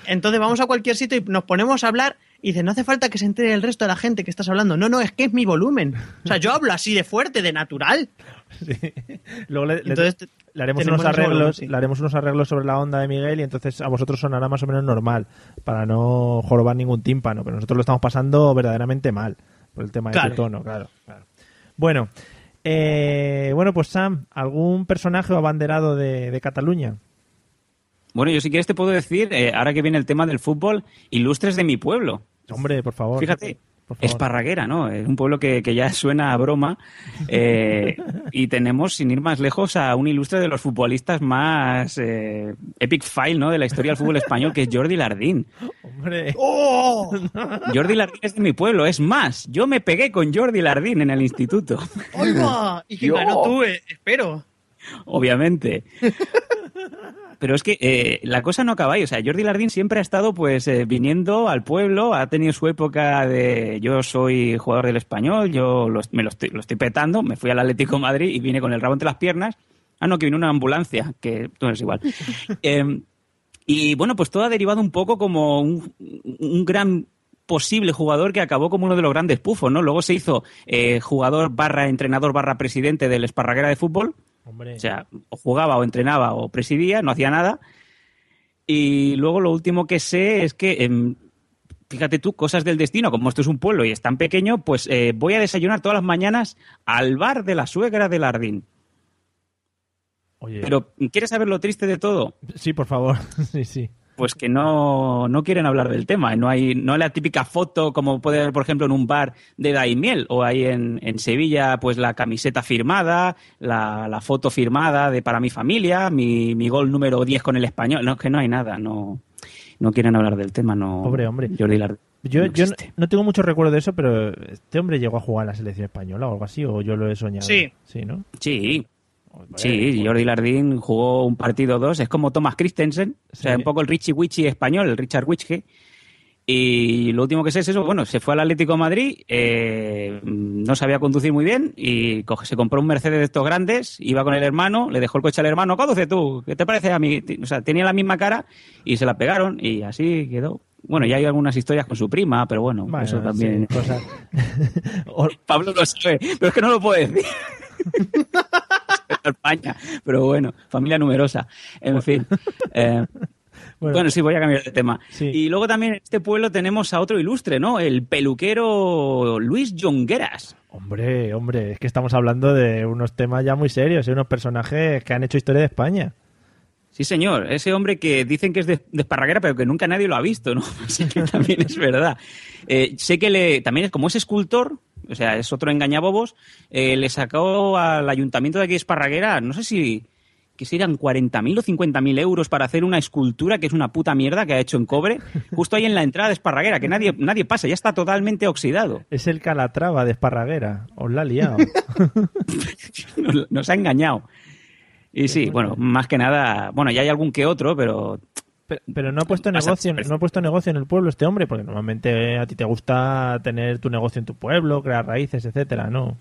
Entonces vamos a cualquier sitio y nos ponemos a hablar y dice, no hace falta que se entere el resto de la gente que estás hablando. No, no, es que es mi volumen. O sea, yo hablo así de fuerte, de natural. Luego le, Entonces, le haremos unos volumen, arreglos, sí. le haremos unos arreglos sobre la onda de Miguel y entonces a vosotros sonará más o menos normal para no jorobar ningún tímpano, pero nosotros lo estamos pasando verdaderamente mal por el tema de Claro. tu tono, claro. claro. Bueno, eh, bueno, pues Sam, ¿algún personaje o abanderado de, de Cataluña? Bueno, yo si quieres te puedo decir, eh, ahora que viene el tema del fútbol, ilustres de mi pueblo. Hombre, por favor. Fíjate, por favor. Esparraguera, ¿no? Es un pueblo que, que ya suena a broma. eh, y tenemos, sin ir más lejos, a un ilustre de los futbolistas más eh, epic file, ¿no? De la historia del fútbol español, que es Jordi Lardín. Hombre. ¡Oh! Jordi Lardín es de mi pueblo. Es más, yo me pegué con Jordi Lardín en el instituto. ¡Oiga! Y que ganó tú, eh, espero. obviamente. Pero es que eh, la cosa no acaba ahí. O sea, Jordi Lardín siempre ha estado pues eh, viniendo al pueblo, ha tenido su época de yo soy jugador del español, yo lo- me lo estoy, lo estoy petando, me fui al Atlético de Madrid y vine con el rabo entre las piernas. Ah, no, que vino una ambulancia, que no es igual. Eh, y bueno, pues todo ha derivado un poco como un, un gran posible jugador que acabó como uno de los grandes pufos, ¿no? Luego se hizo eh, jugador barra entrenador barra presidente del Esparraguera de fútbol. Hombre. O sea, o jugaba o entrenaba o presidía, no hacía nada. Y luego lo último que sé es que, em, fíjate tú, cosas del destino, como esto es un pueblo y es tan pequeño, pues eh, voy a desayunar todas las mañanas al bar de la suegra de Lardín. Oye. Pero, ¿quieres saber lo triste de todo? Sí, por favor. sí, sí. Pues que no, no quieren hablar del tema. No hay, no hay la típica foto como puede haber, por ejemplo, en un bar de Daimiel o hay en, en Sevilla, pues la camiseta firmada, la, la foto firmada de para mi familia, mi, mi gol número 10 con el español. No, es que no hay nada. No, no quieren hablar del tema. No, Hombre, hombre. Jordi. Yo, no yo no, no tengo mucho recuerdo de eso, pero este hombre llegó a jugar en la selección española o algo así, o yo lo he soñado. Sí. Sí, ¿no? Sí. Sí, Jordi Lardín jugó un partido o dos, es como Thomas Christensen, o sea, un poco el Richie Wichi español, el Richard Wichke. Y lo último que sé es eso, bueno, se fue al Atlético de Madrid, eh, no sabía conducir muy bien y coge- se compró un Mercedes de estos grandes, iba con el hermano, le dejó el coche al hermano, conduce tú, ¿qué te parece a mí? O sea, tenía la misma cara y se la pegaron y así quedó. Bueno, ya hay algunas historias con su prima, pero bueno, Bueno, eso también. sí, cosas- Pablo lo sabe, pero es que no lo puedo decir. España, pero bueno, familia numerosa. En fin. Eh, bueno. sí, voy a cambiar de tema. Y luego también en este pueblo tenemos a otro ilustre, ¿no? El peluquero Luis Jongueras. Hombre, hombre, es que estamos hablando de unos temas ya muy serios, y unos personajes que han hecho historia de España. Sí, señor. Ese hombre que dicen que es de, de Esparraguera, pero que nunca nadie lo ha visto, ¿no? Así que también es verdad. Eh, sé que le, también es como es escultor, o sea, es otro engañabobos, eh, le sacó al ayuntamiento de aquí de Esparraguera, no sé si que si eran 40.000 o 50.000 euros para hacer una escultura que es una puta mierda que ha hecho en cobre, justo ahí en la entrada de Esparraguera, que nadie, nadie pasa, ya está totalmente oxidado. Es el Calatrava de Esparraguera. Os la ha liado. Nos, nos ha engañado. Y sí, bueno, más que nada, bueno, ya hay algún que otro, pero Pero, pero no ha puesto negocio, no ha puesto negocio en el pueblo este hombre, porque normalmente a ti te gusta tener tu negocio en tu pueblo, crear raíces, etcétera, ¿no?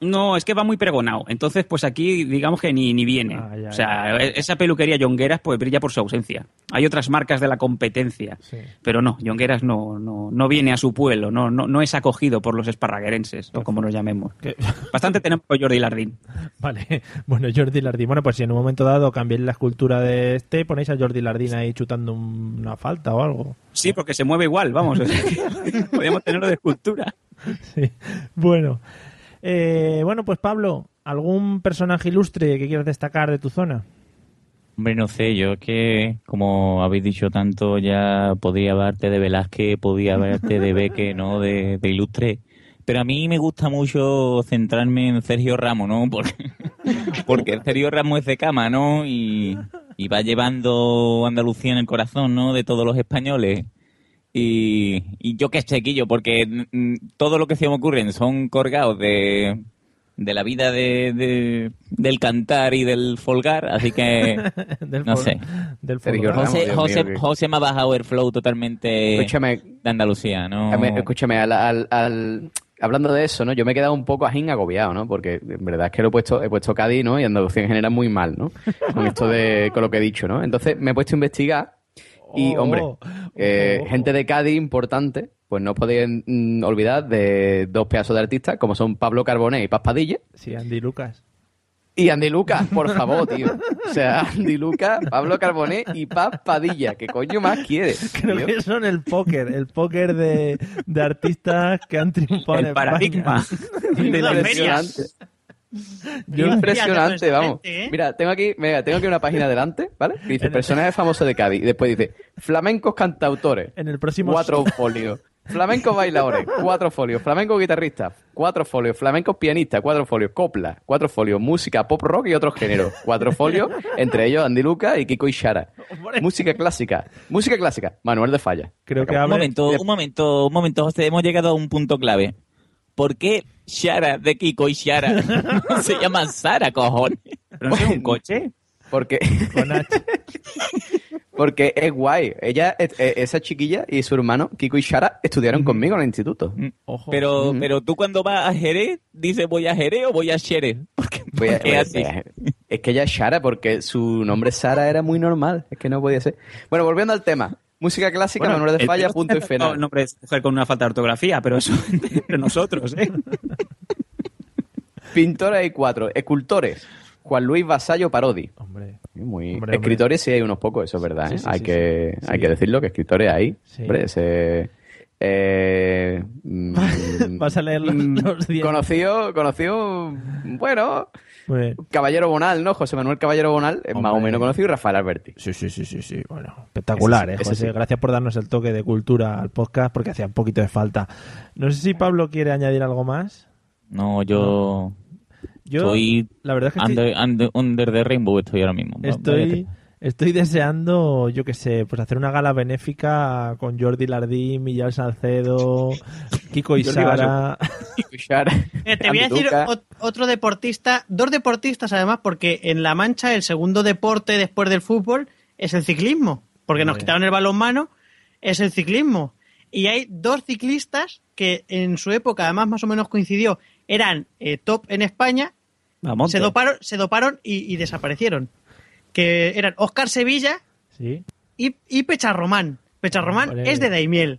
No, es que va muy pregonado. Entonces, pues aquí digamos que ni, ni viene. Ah, ya, o sea, e- esa peluquería Jongueras pues brilla por su ausencia. Hay otras marcas de la competencia, pero no, Jongueras no, no, no viene a su pueblo, no, no, no es acogido por los esparraguerenses, o como nos llamemos. Bastante tenemos con Jordi Lardín. Vale, bueno, Jordi Lardín. Bueno, pues si en un momento dado cambiáis la escultura de este, ponéis a Jordi Lardín ahí chutando un- una falta o algo. Sí, porque se mueve igual, vamos. o sea, que Podríamos tenerlo de escultura. Sí. Bueno, eh, bueno, pues Pablo, ¿algún personaje ilustre que quieras destacar de tu zona? Hombre, no sé, yo es que, como habéis dicho tanto, ya podía hablarte de Velázquez, podía hablarte de Beque, ¿no? De, Ilustre. Pero a mí me gusta mucho centrarme en Sergio Ramos, ¿no? Porque, porque Sergio Ramos es de cama, ¿no? Y, y va llevando Andalucía en el corazón, ¿no? De todos los españoles. Y, y yo qué chiquillo, porque mm, todo lo que se me ocurren son colgados de, de la vida de, de- del cantar y del folgar, así que Del no sé. del Sergio folgar. Ramos, José, Dios José, mío, que- José me ha bajado el flow totalmente Escúchame. de Andalucía, ¿no? Escúchame, escúchame, al, al, al, hablando de eso, ¿no? Yo me he quedado un poco ajín agobiado, ¿no? Porque en verdad es que lo he puesto, he puesto Cádiz, ¿no? Y Andalucía en general muy mal, ¿no? Con esto de, con lo que he dicho, ¿no? Entonces me he puesto a investigar y, Oh, hombre, eh, gente de Cádiz importante, pues no podéis mm, olvidar de dos pedazos de artistas como son Pablo Carboné y Paz Padilla. Sí, Andy Lucas. Y Andy Lucas, por favor, tío. O sea, Andy Lucas, Pablo Carboné y Paz Padilla. ¿Qué coño más quieres? Creo tío? que son el póker, el póker de, de artistas que han triunfado El en paradigma España. de las Impresionante. Yo- Impresionante, vamos. ¿eh? Mira, tengo aquí, mira, tengo aquí una página delante, ¿vale? Que dice personaje famoso de Cádiz. Y después dice flamencos cantautores. En el próximo Cuatro folios. Flamencos bailadores, cuatro folios. Flamenco guitarrista, cuatro folios. Flamencos pianistas, cuatro folios. Copla, cuatro folios. Música, pop rock y otros géneros. Cuatro folios, entre ellos Andy Luca y Kiko Ishara. Música clásica. Música clásica. Manuel de Falla. Creo que Un habla- momento, un momento, un momento, José, hemos llegado a un punto clave. ¿Por qué Shara de Kiko y Shara se llama Sara, cojones? ¿Pero no es un coche? Porque, Con H. porque es guay. Ella, eh, eh, esa chiquilla y su hermano, Kiko y Shara, estudiaron conmigo en el instituto. Ojo. Pero, Mm. pero tú cuando vas a Jerez, dices voy a Jerez o voy a Jerez. Porque, Voy a- voy a- así. a- es que ella es Shara porque su nombre Sara era muy normal. Es que no podía ser. Bueno, volviendo al tema. Música clásica, Bueno, Manuel de Falla, punto y no, final. nombre es mujer con una falta de ortografía, pero eso entre nosotros, ¿eh? Pintores hay cuatro. Escultores. Juan Luis Vasallo Parodi. Hombre. Muy... Hombre, escritores sí hay unos pocos, eso es verdad. Sí, ¿eh? sí, hay, sí, que, sí. hay Sí. que decirlo, que escritores hay. Sí. Hombre, ese... eh, mm, Vas a leer los, mm, los diez. conocido, conocido, bueno. Caballero Bonal, ¿no? José Manuel Caballero Bonal, es más o menos conocido, y Rafael Alberti. Sí, sí, sí, sí, sí. Bueno, espectacular, Ese ¿eh, ese José? sí. Gracias por darnos el toque de cultura al podcast porque hacía un poquito de falta. No sé si Pablo quiere añadir algo más. No, yo, Yo, soy la verdad es que estoy- under, under, under the rainbow estoy ahora mismo. Estoy, váyate. Estoy deseando, yo qué sé, pues hacer una gala benéfica con Jordi Lardín, Millán Salcedo, Kiko y Jordi Sara. Kiko y Sara, Eh, te voy a decir otro deportista, dos deportistas además, porque en La Mancha el segundo deporte después del fútbol es el ciclismo, porque nos quitaron el balonmano, es el ciclismo. Y hay dos ciclistas que en su época, además más o menos coincidió, eran eh, top en España, Vamos. se doparon, se doparon y, y desaparecieron. Que eran Oscar Sevilla Sí. y, y Pecharromán. Pecharromán Hombre. es de Daimiel.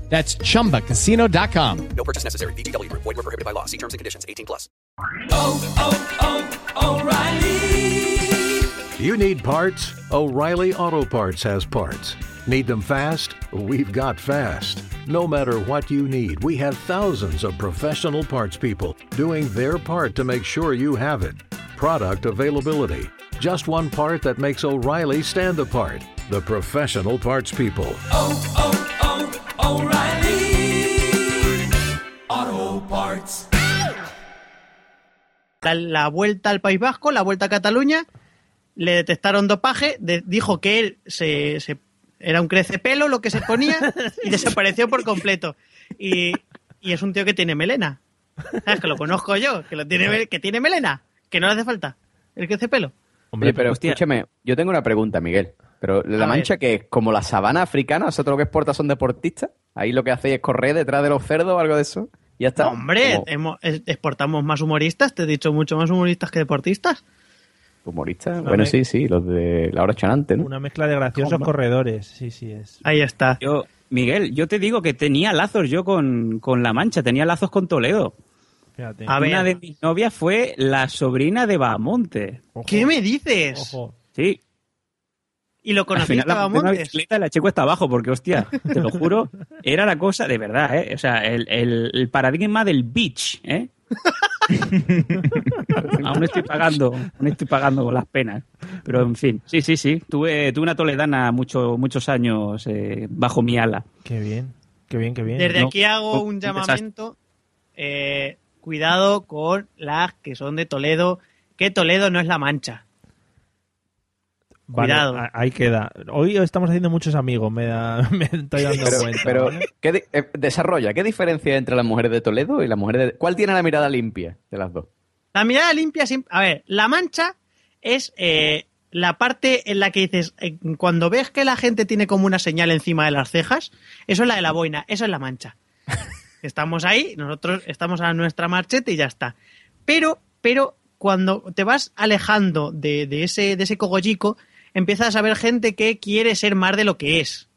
That's chumbacasino.com. No purchase necessary. VGW Group. Void were prohibited by law. See terms and conditions. 18 plus. Oh, oh, oh, O'Reilly. You need parts? O'Reilly Auto Parts has parts. Need them fast? We've got fast. No matter what you need, we have thousands of professional parts people doing their part to make sure you have it. Product availability. Just one part that makes O'Reilly stand apart. The professional parts people. la, la vuelta al País Vasco, la vuelta a Cataluña, le detectaron dopaje, de- dijo que él se, se- era un crecepelo lo que se ponía y desapareció por completo. Y, y es un tío que tiene melena. ¿Sabes? Que lo conozco yo, que, lo tiene, que tiene melena, que no le hace falta el crecepelo. Oye, pero hostia. escúchame, yo tengo una pregunta, Miguel. Pero la A mancha ver. que es como la sabana africana, todo lo que exporta son deportistas. Ahí lo que hacéis es correr detrás de los cerdos o algo de eso. Y ya está. Hombre, Como exportamos más humoristas, te he dicho mucho más humoristas que deportistas. humoristas. Una Bueno, me- sí, sí, los de la hora chanante, ¿no? Una mezcla de graciosos corredores. Sí, sí, es. Ahí está. Yo, Miguel, yo te digo que tenía lazos yo con, con La Mancha, tenía lazos con Toledo. Fíjate. A ver. Una de mis novias fue la sobrina de Bahamonte. Ojo, ¿Qué me dices? Ojo. Sí. ¿Y lo Al conociste final la a monté en una Montes? bicicleta y la eché cuesta abajo, porque hostia, te lo juro, era la cosa de verdad, ¿eh? O sea, el, el- el paradigma del beach, ¿eh? aún estoy pagando, aún estoy pagando las penas. Pero en fin, sí, sí, sí. Tuve, tuve una toledana mucho, muchos años eh, bajo mi ala. Qué bien. Qué bien, qué bien. Desde No, aquí hago un llamamiento. eh, cuidado con las que son de Toledo, que Toledo no es la mancha. Vale, Cuidado. ahí queda. Hoy estamos haciendo muchos amigos, me, da- me estoy dando Pero, cuenta. pero ¿vale? ¿qué di- eh, desarrolla, ¿qué diferencia hay entre las mujeres de Toledo y las mujeres de... ¿Cuál tiene la mirada limpia de las dos? La mirada limpia siempre... A ver, la mancha es eh, la parte en la que dices, eh, cuando ves que la gente tiene como una señal encima de las cejas, eso es la de la boina, eso es la mancha. Estamos ahí, nosotros estamos a nuestra marcheta y ya está. Pero, pero cuando te vas alejando de, de ese, de ese cogollico, empiezas a ver gente que quiere ser más de lo que es.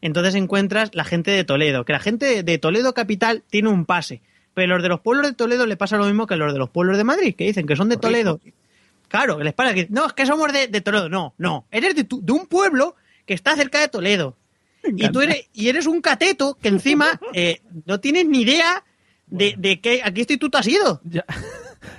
Entonces encuentras la gente de Toledo, que la gente de Toledo capital tiene un pase, pero los de los pueblos de Toledo le pasa lo mismo que los de los pueblos de Madrid, que dicen que son de Toledo. Claro, que les pasa que no, es que somos de, de Toledo. No, no, eres de, tu- de un pueblo que está cerca de Toledo. Y tú eres, y eres un cateto que encima eh, no tienes ni idea de, de qué, a qué instituto has ido.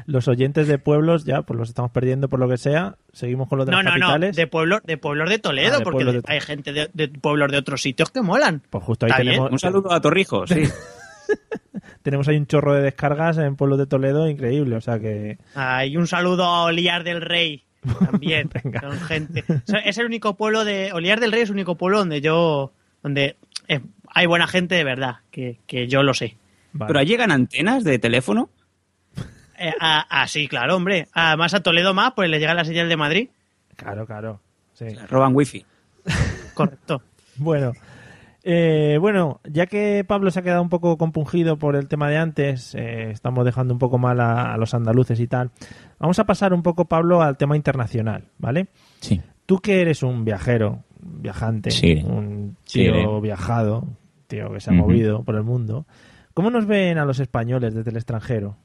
Los oyentes de pueblos ya, pues los estamos perdiendo por lo que sea. Seguimos con los de No, las no, no, de pueblos de pueblos de Toledo, Ah, de porque de- hay gente de, de pueblos de otros sitios que molan. Pues justo ahí bien. tenemos. Un saludo a Torrijos, sí. tenemos ahí un chorro de descargas en pueblos de Toledo increíble. O sea que. Hay un saludo a Oliar del Rey también. Son gente. o sea, Es el único pueblo de. Oliar del Rey es el único pueblo donde yo. donde hay buena gente de verdad, que, que yo lo sé. Pero ahí llegan antenas de teléfono. Eh, ah, ah, sí, claro, hombre. Además a Toledo más, pues le llega la señal de Madrid. Claro, claro. Sí. Roban wifi. Correcto. Bueno, eh, bueno, ya que Pablo se ha quedado un poco compungido por el tema de antes, eh, estamos dejando un poco mal a, a los andaluces y tal. Vamos a pasar un poco, Pablo, al tema internacional, ¿vale? Sí. Tú que eres un viajero, un viajante, Sí. un Sí, tío eh. viajado, tío que se ha movido por el mundo, ¿cómo nos ven a los españoles desde el extranjero?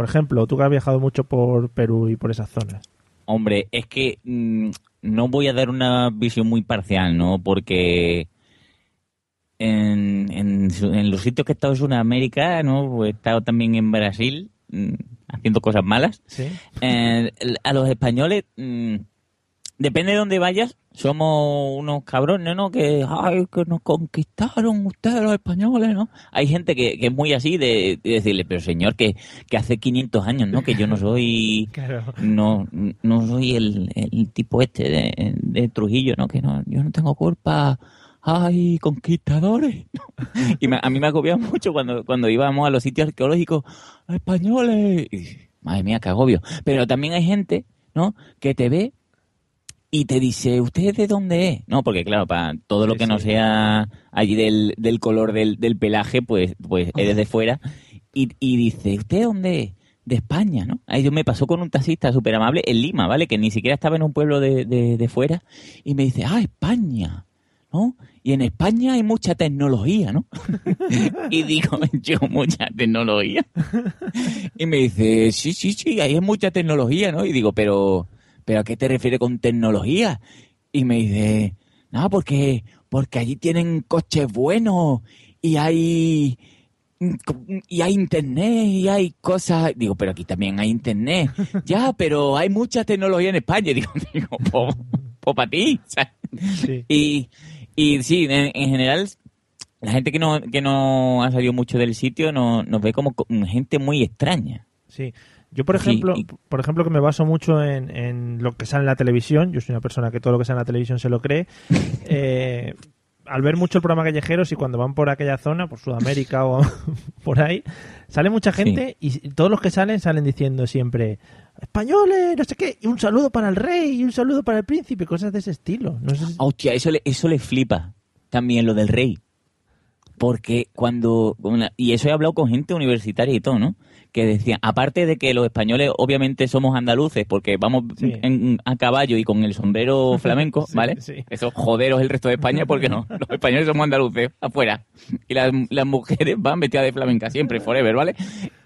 Por ejemplo, tú que has viajado mucho por Perú y por esas zonas. Hombre, es que mm, no voy a dar una visión muy parcial, ¿no? Porque en, en su- en los sitios que he estado en Sudamérica, ¿no? Pues he estado también en Brasil mm, haciendo cosas malas. Sí. Eh, a los españoles, mm, depende de dónde vayas, somos unos cabrones, ¿no? Que, ay, que nos conquistaron ustedes los españoles, ¿no? Hay gente que, que es muy así de, de decirle, pero señor, que, que hace 500 años, ¿no? Que yo no soy, Claro. no, no soy el, el tipo este de, de Trujillo, ¿no? Que no, yo no tengo culpa. ¡Ay, conquistadores! Y me- a mí me agobia mucho cuando, cuando íbamos a los sitios arqueológicos españoles. Y, madre mía, qué agobio. Pero también hay gente, ¿no? Que te ve y te dice, ¿usted de dónde es? No, porque claro, para todo lo que no sea allí del, del color del, del pelaje, pues, pues eres de fuera. Y, y dice, ¿usted de dónde es? De España, ¿no? Ahí yo me pasó con un taxista súper amable en Lima, ¿vale? Que ni siquiera estaba en un pueblo de, de, de fuera. Y me dice, ah, España, ¿no? Y en España hay mucha tecnología, ¿no? y digo, yo, mucha tecnología. Y me dice, sí, sí, sí, ahí hay mucha tecnología, ¿no? Y digo, pero, ¿pero a qué te refieres con tecnología? Y me dice, no, porque, porque allí tienen coches buenos y hay, y hay internet y hay cosas. Digo, pero aquí también hay internet. Ya, pero hay mucha tecnología en España. Digo, digo, pues para ti. Y, y sí, en, en general, la gente que no, que no ha salido mucho del sitio no, nos ve como co- gente muy extraña. Sí. Yo, por ejemplo, y- por ejemplo, que me baso mucho en, en lo que sale en la televisión. Yo soy una persona que todo lo que sale en la televisión se lo cree. Eh, al ver mucho el programa Callejeros y cuando van por aquella zona, por Sudamérica o por ahí, sale mucha gente y todos los que salen salen diciendo siempre españoles, no sé qué, y un saludo para el rey y un saludo para el príncipe, cosas de ese estilo. No sé si- Hostia, eso le, eso le flipa también lo del rey. Porque cuando... una- y eso he hablado con gente universitaria y todo, ¿no? Que decían, aparte de que los españoles obviamente somos andaluces porque vamos en- a caballo y con el sombrero flamenco, Sí, ¿vale? sí. Eso joderos el resto de España porque no. Los españoles somos andaluces, afuera. Y las, las mujeres van vestidas de flamenca siempre, forever, ¿vale?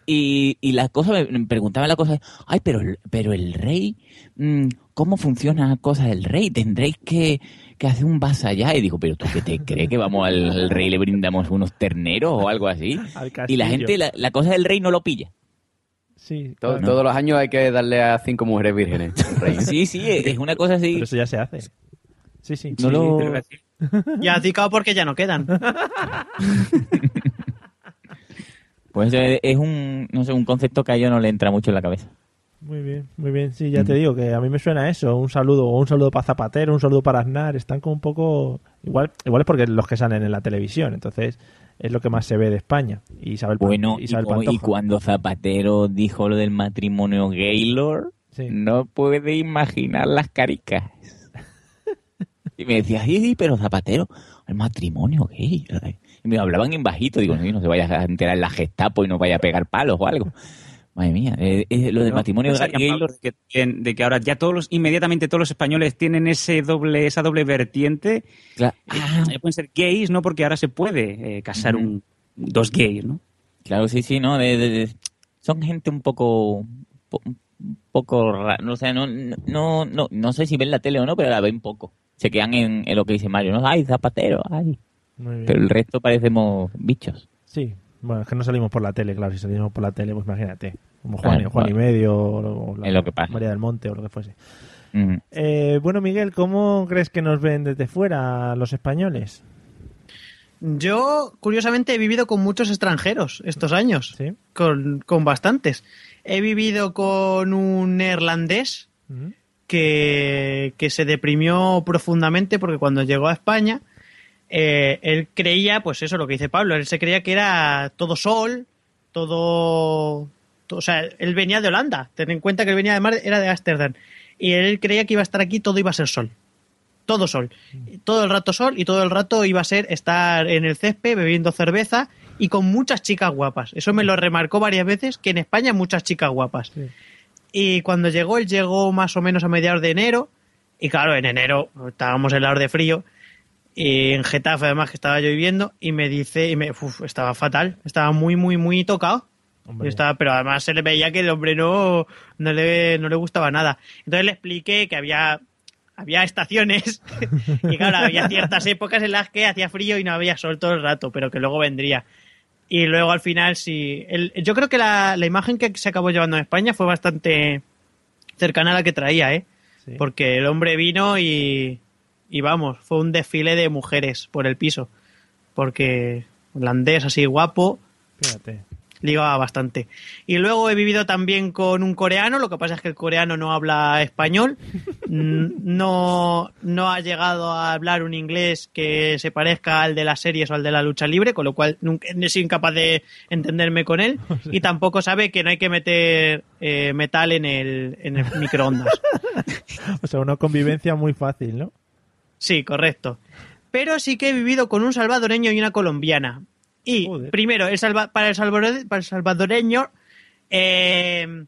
Y, y las cosas, me preguntaban la cosa, ay, pero, el- pero el rey, mm, ¿cómo funciona la cosa del rey? Tendréis que, que hacer un vasallaje. Y digo, pero tú qué te crees que vamos al, al rey y le brindamos unos terneros o algo así? Al Y la gente, la, la cosa del rey no lo pilla. Sí. Todos los años hay que darle a cinco mujeres vírgenes. rey. Sí, sí, es una cosa así. Pero eso ya se hace. Sí, sí. No lo- Ya has dicado porque ya no quedan. Pues eso es un, no sé, un concepto que a ellos no le entra mucho en la cabeza. Muy bien, muy bien. Sí, ya te digo que a mí me suena eso. Un saludo, un saludo para Zapatero, un saludo para Aznar. Están como un poco. Igual, igual es porque los que salen en la televisión. Entonces es lo que más se ve de España. Y Isabel, Bueno, y, Isabel y cuando Zapatero dijo lo del matrimonio Gaylord, no puede imaginar las caricas. Y me decía, sí, sí, pero Zapatero, el matrimonio gay. Y me hablaban en bajito, digo, no, no se vaya a enterar en la Gestapo y no vaya a pegar palos o algo. Madre mía, eh, eh, lo del ¿No? matrimonio Pensaría, Gaylord Pablo, de que, de que ahora ya todos los, inmediatamente todos los españoles tienen ese doble, esa doble vertiente. Claro. Eh, pueden ser gays, ¿no? Porque ahora se puede eh, casar Ujú. un, dos gays, ¿no? Claro, sí, sí, ¿no? De- de- de- son gente un poco po- un poco rara. No, o sea, no, no, no, no sé si ven la tele o no, pero la ven poco. Se quedan en, en lo que dice Mario, ¿no? Ay, zapatero, ay. Muy bien. Pero el resto parecemos bichos. Sí, bueno, es que no salimos por la tele, claro. Si salimos por la tele, pues imagínate. Como Juan, Claro, Juan y bueno. medio, o, o la- Es lo que pasa. María del Monte, o lo que fuese. Mm. Eh, bueno, Miguel, ¿cómo crees que nos ven desde fuera los españoles? Yo, curiosamente, he vivido con muchos extranjeros estos años. Con, con bastantes. He vivido con un neerlandés que, que se deprimió profundamente porque cuando llegó a España, eh, él creía, pues eso, lo que dice Pablo, él se creía que era todo sol, todo... to- O sea, él venía de Holanda, ten en cuenta que él venía de mar, era de Ámsterdam. Y él creía que iba a estar aquí, todo iba a ser sol. Todo sol. Todo el rato sol y todo el rato iba a ser estar en el césped bebiendo cerveza y con muchas chicas guapas. Eso me lo remarcó varias veces, que en España muchas chicas guapas. Y cuando llegó, él llegó más o menos a mediados de enero. Y claro, en enero estábamos en la hora de frío. Y en Getafe, además, que estaba lloviendo. Y me dice, y me, uf, estaba fatal. Estaba muy, muy, muy tocado. Y estaba, pero además se le veía que el hombre no, no, le, no le gustaba nada. Entonces le expliqué que había, había estaciones. y claro, había ciertas épocas en las que hacía frío y no había sol todo el rato, pero que luego vendría. Y luego al final sí. el- yo creo que la, la imagen que se acabó llevando en España fue bastante cercana a la que traía, ¿eh? Porque el hombre vino y, y vamos, fue un desfile de mujeres por el piso. Porque holandés así guapo, Fíjate. ligaba bastante. Y luego he vivido también con un coreano, lo que pasa es que el coreano no habla español, no, no ha llegado a hablar un inglés que se parezca al de las series o al de la lucha libre, con lo cual nunca, he sido incapaz de entenderme con él, y tampoco sabe que no hay que meter eh, metal en el, en el microondas. O sea, una convivencia muy fácil, ¿no? Sí, correcto. Pero sí que he vivido con un salvadoreño y una colombiana. Y primero, el salva- para, el salvadore- para el salvadoreño, eh,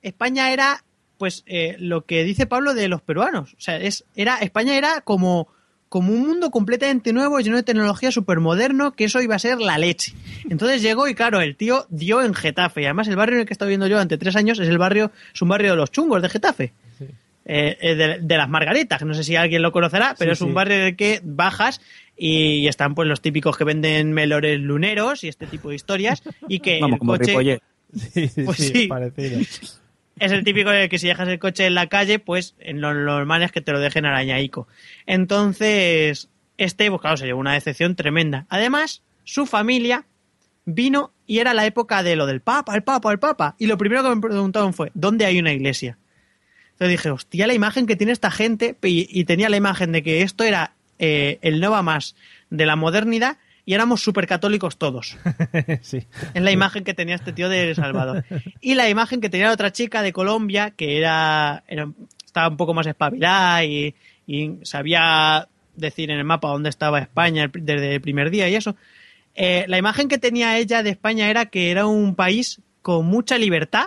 España era, pues, eh, lo que dice Pablo de los peruanos. O sea, es, era, España era como, como un mundo completamente nuevo, lleno de tecnología súper moderno, que eso iba a ser la leche. Entonces llegó y claro, el tío dio en Getafe. Y además el barrio en el que he estado viviendo yo durante tres años es el barrio, es un barrio de los chungos de Getafe. Eh, eh, de, de las Margaritas, no sé si alguien lo conocerá, pero Sí, es un sí. barrio en el que bajas y están pues los típicos que venden melores luneros y este tipo de historias y que Vamos, el como coche Ripollet. Sí, sí, Pues sí. parecido. es el típico de que si dejas el coche en la calle, pues en lo normal es que te lo dejen arañaico. Entonces, este, pues claro, se llevó una decepción tremenda. Además, su familia vino y era la época de lo del Papa, el Papa, el Papa. Y lo primero que me preguntaron fue, ¿dónde hay una iglesia? Entonces dije, hostia, la imagen que tiene esta gente, y, y tenía la imagen de que esto era eh, el Nova más de la modernidad y éramos súper católicos todos. sí. Es la imagen que tenía este tío de El Salvador. Y la imagen que tenía la otra chica de Colombia, que era, era- estaba un poco más espabilada y, y sabía decir en el mapa dónde estaba España desde el primer día y eso. Eh, la imagen que tenía ella de España era que era un país con mucha libertad,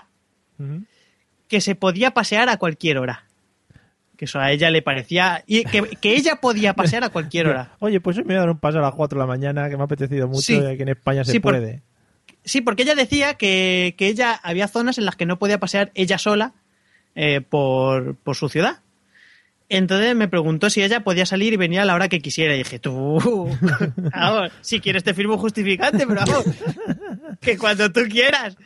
que se podía pasear a cualquier hora. Que eso a ella le parecía... Y que, que ella podía pasear a cualquier hora. Oye, pues hoy me voy a dar un paso a las 4 de la mañana, que me ha apetecido mucho Sí. y aquí en España se Sí, por- puede. Sí, porque ella decía que, que ella había zonas en las que no podía pasear ella sola eh, por, por su ciudad. Entonces me preguntó si ella podía salir y venir a la hora que quisiera. Y dije, tú, vamos, si quieres te firmo un justificante, pero vamos, que cuando tú quieras.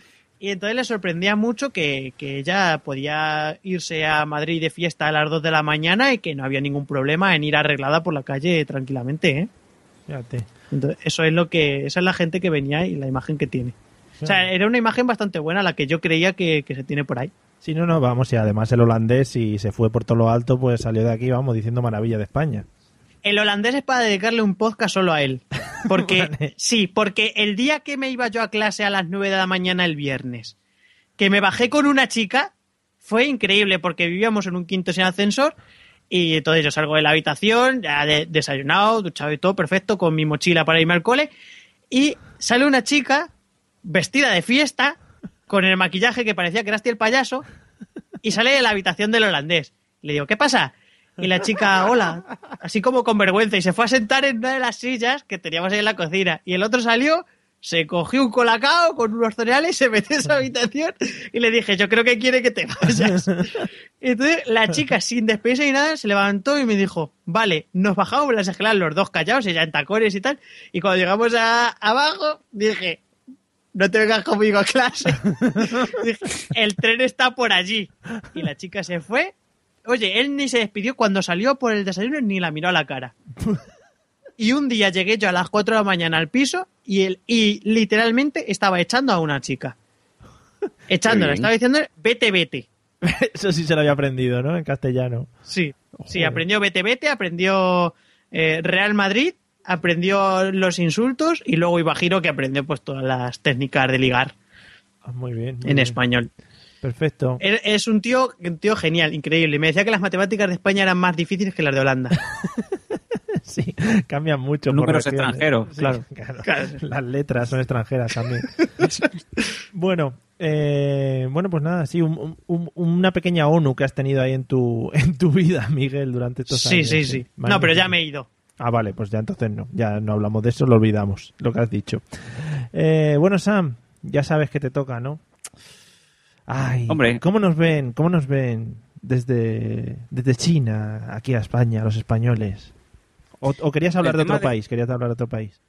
Y entonces le sorprendía mucho que, que ella podía irse a Madrid de fiesta a las 2 de la mañana y que no había ningún problema en ir arreglada por la calle tranquilamente, ¿eh? Fíjate. Entonces, eso es lo que, esa es la gente que venía y la imagen que tiene. O sea, era una imagen bastante buena la que yo creía que, que se tiene por ahí. Sí, no, no, vamos, y además el holandés, si se fue por todo lo alto, pues salió de aquí, vamos, diciendo maravilla de España. El holandés es para dedicarle un podcast solo a él. Porque, sí, porque el día que me iba yo a clase a las 9 de la mañana el viernes, que me bajé con una chica, fue increíble porque vivíamos en un quinto sin ascensor y entonces yo salgo de la habitación, ya de- desayunado, duchado y todo, perfecto, con mi mochila para irme al cole y sale una chica vestida de fiesta con el maquillaje que parecía que era el payaso y sale de la habitación del holandés. Le digo, ¿qué pasa? Y la chica, hola, así como con vergüenza, y se fue a sentar en una de las sillas que teníamos ahí en la cocina. Y el otro salió, se cogió un colacao con unos cereales, se metió en su habitación y le dije, yo creo que quiere que te vayas. Y entonces la chica, sin despedirse ni nada, se levantó y me dijo, vale, nos bajamos las escaleras los dos callados, ella en tacones y tal. Y cuando llegamos a, abajo, dije, no te vengas conmigo a clase. Dije, el tren está por allí. Y la chica se fue. Oye, él ni se despidió cuando salió por el desayuno ni la miró a la cara. Y un día llegué yo a las 4 de la mañana al piso y él y literalmente estaba echando a una chica. Echándola, estaba diciendo vete, vete. Eso sí se lo había aprendido, ¿no? En castellano. Sí, sí, aprendió vete, vete, aprendió eh, Real Madrid, aprendió los insultos y luego iba Giro que aprendió pues todas las técnicas de ligar Ah, Muy bien. muy en bien. español. Perfecto. Es un tío, un tío genial, increíble. Me decía que las matemáticas de España eran más difíciles que las de Holanda. Sí, cambian mucho. Números extranjeros, Sí, claro. Claro. Las letras son extranjeras también. bueno, eh, bueno, pues nada, sí, un- un- una pequeña ONU que has tenido ahí en tu, en tu vida, Miguel, durante estos Sí, años. sí, sí. No, pero ya me he ido. Ah, vale, pues ya entonces no, ya no hablamos de eso, lo olvidamos, lo que has dicho. Eh, bueno, Sam, ya sabes que te toca, ¿no? Ay, Hombre. ¿cómo nos ven? ¿Cómo nos ven desde, desde China aquí a España, los españoles? ¿O, o querías hablar de otro de- país? ¿Querías hablar de otro país?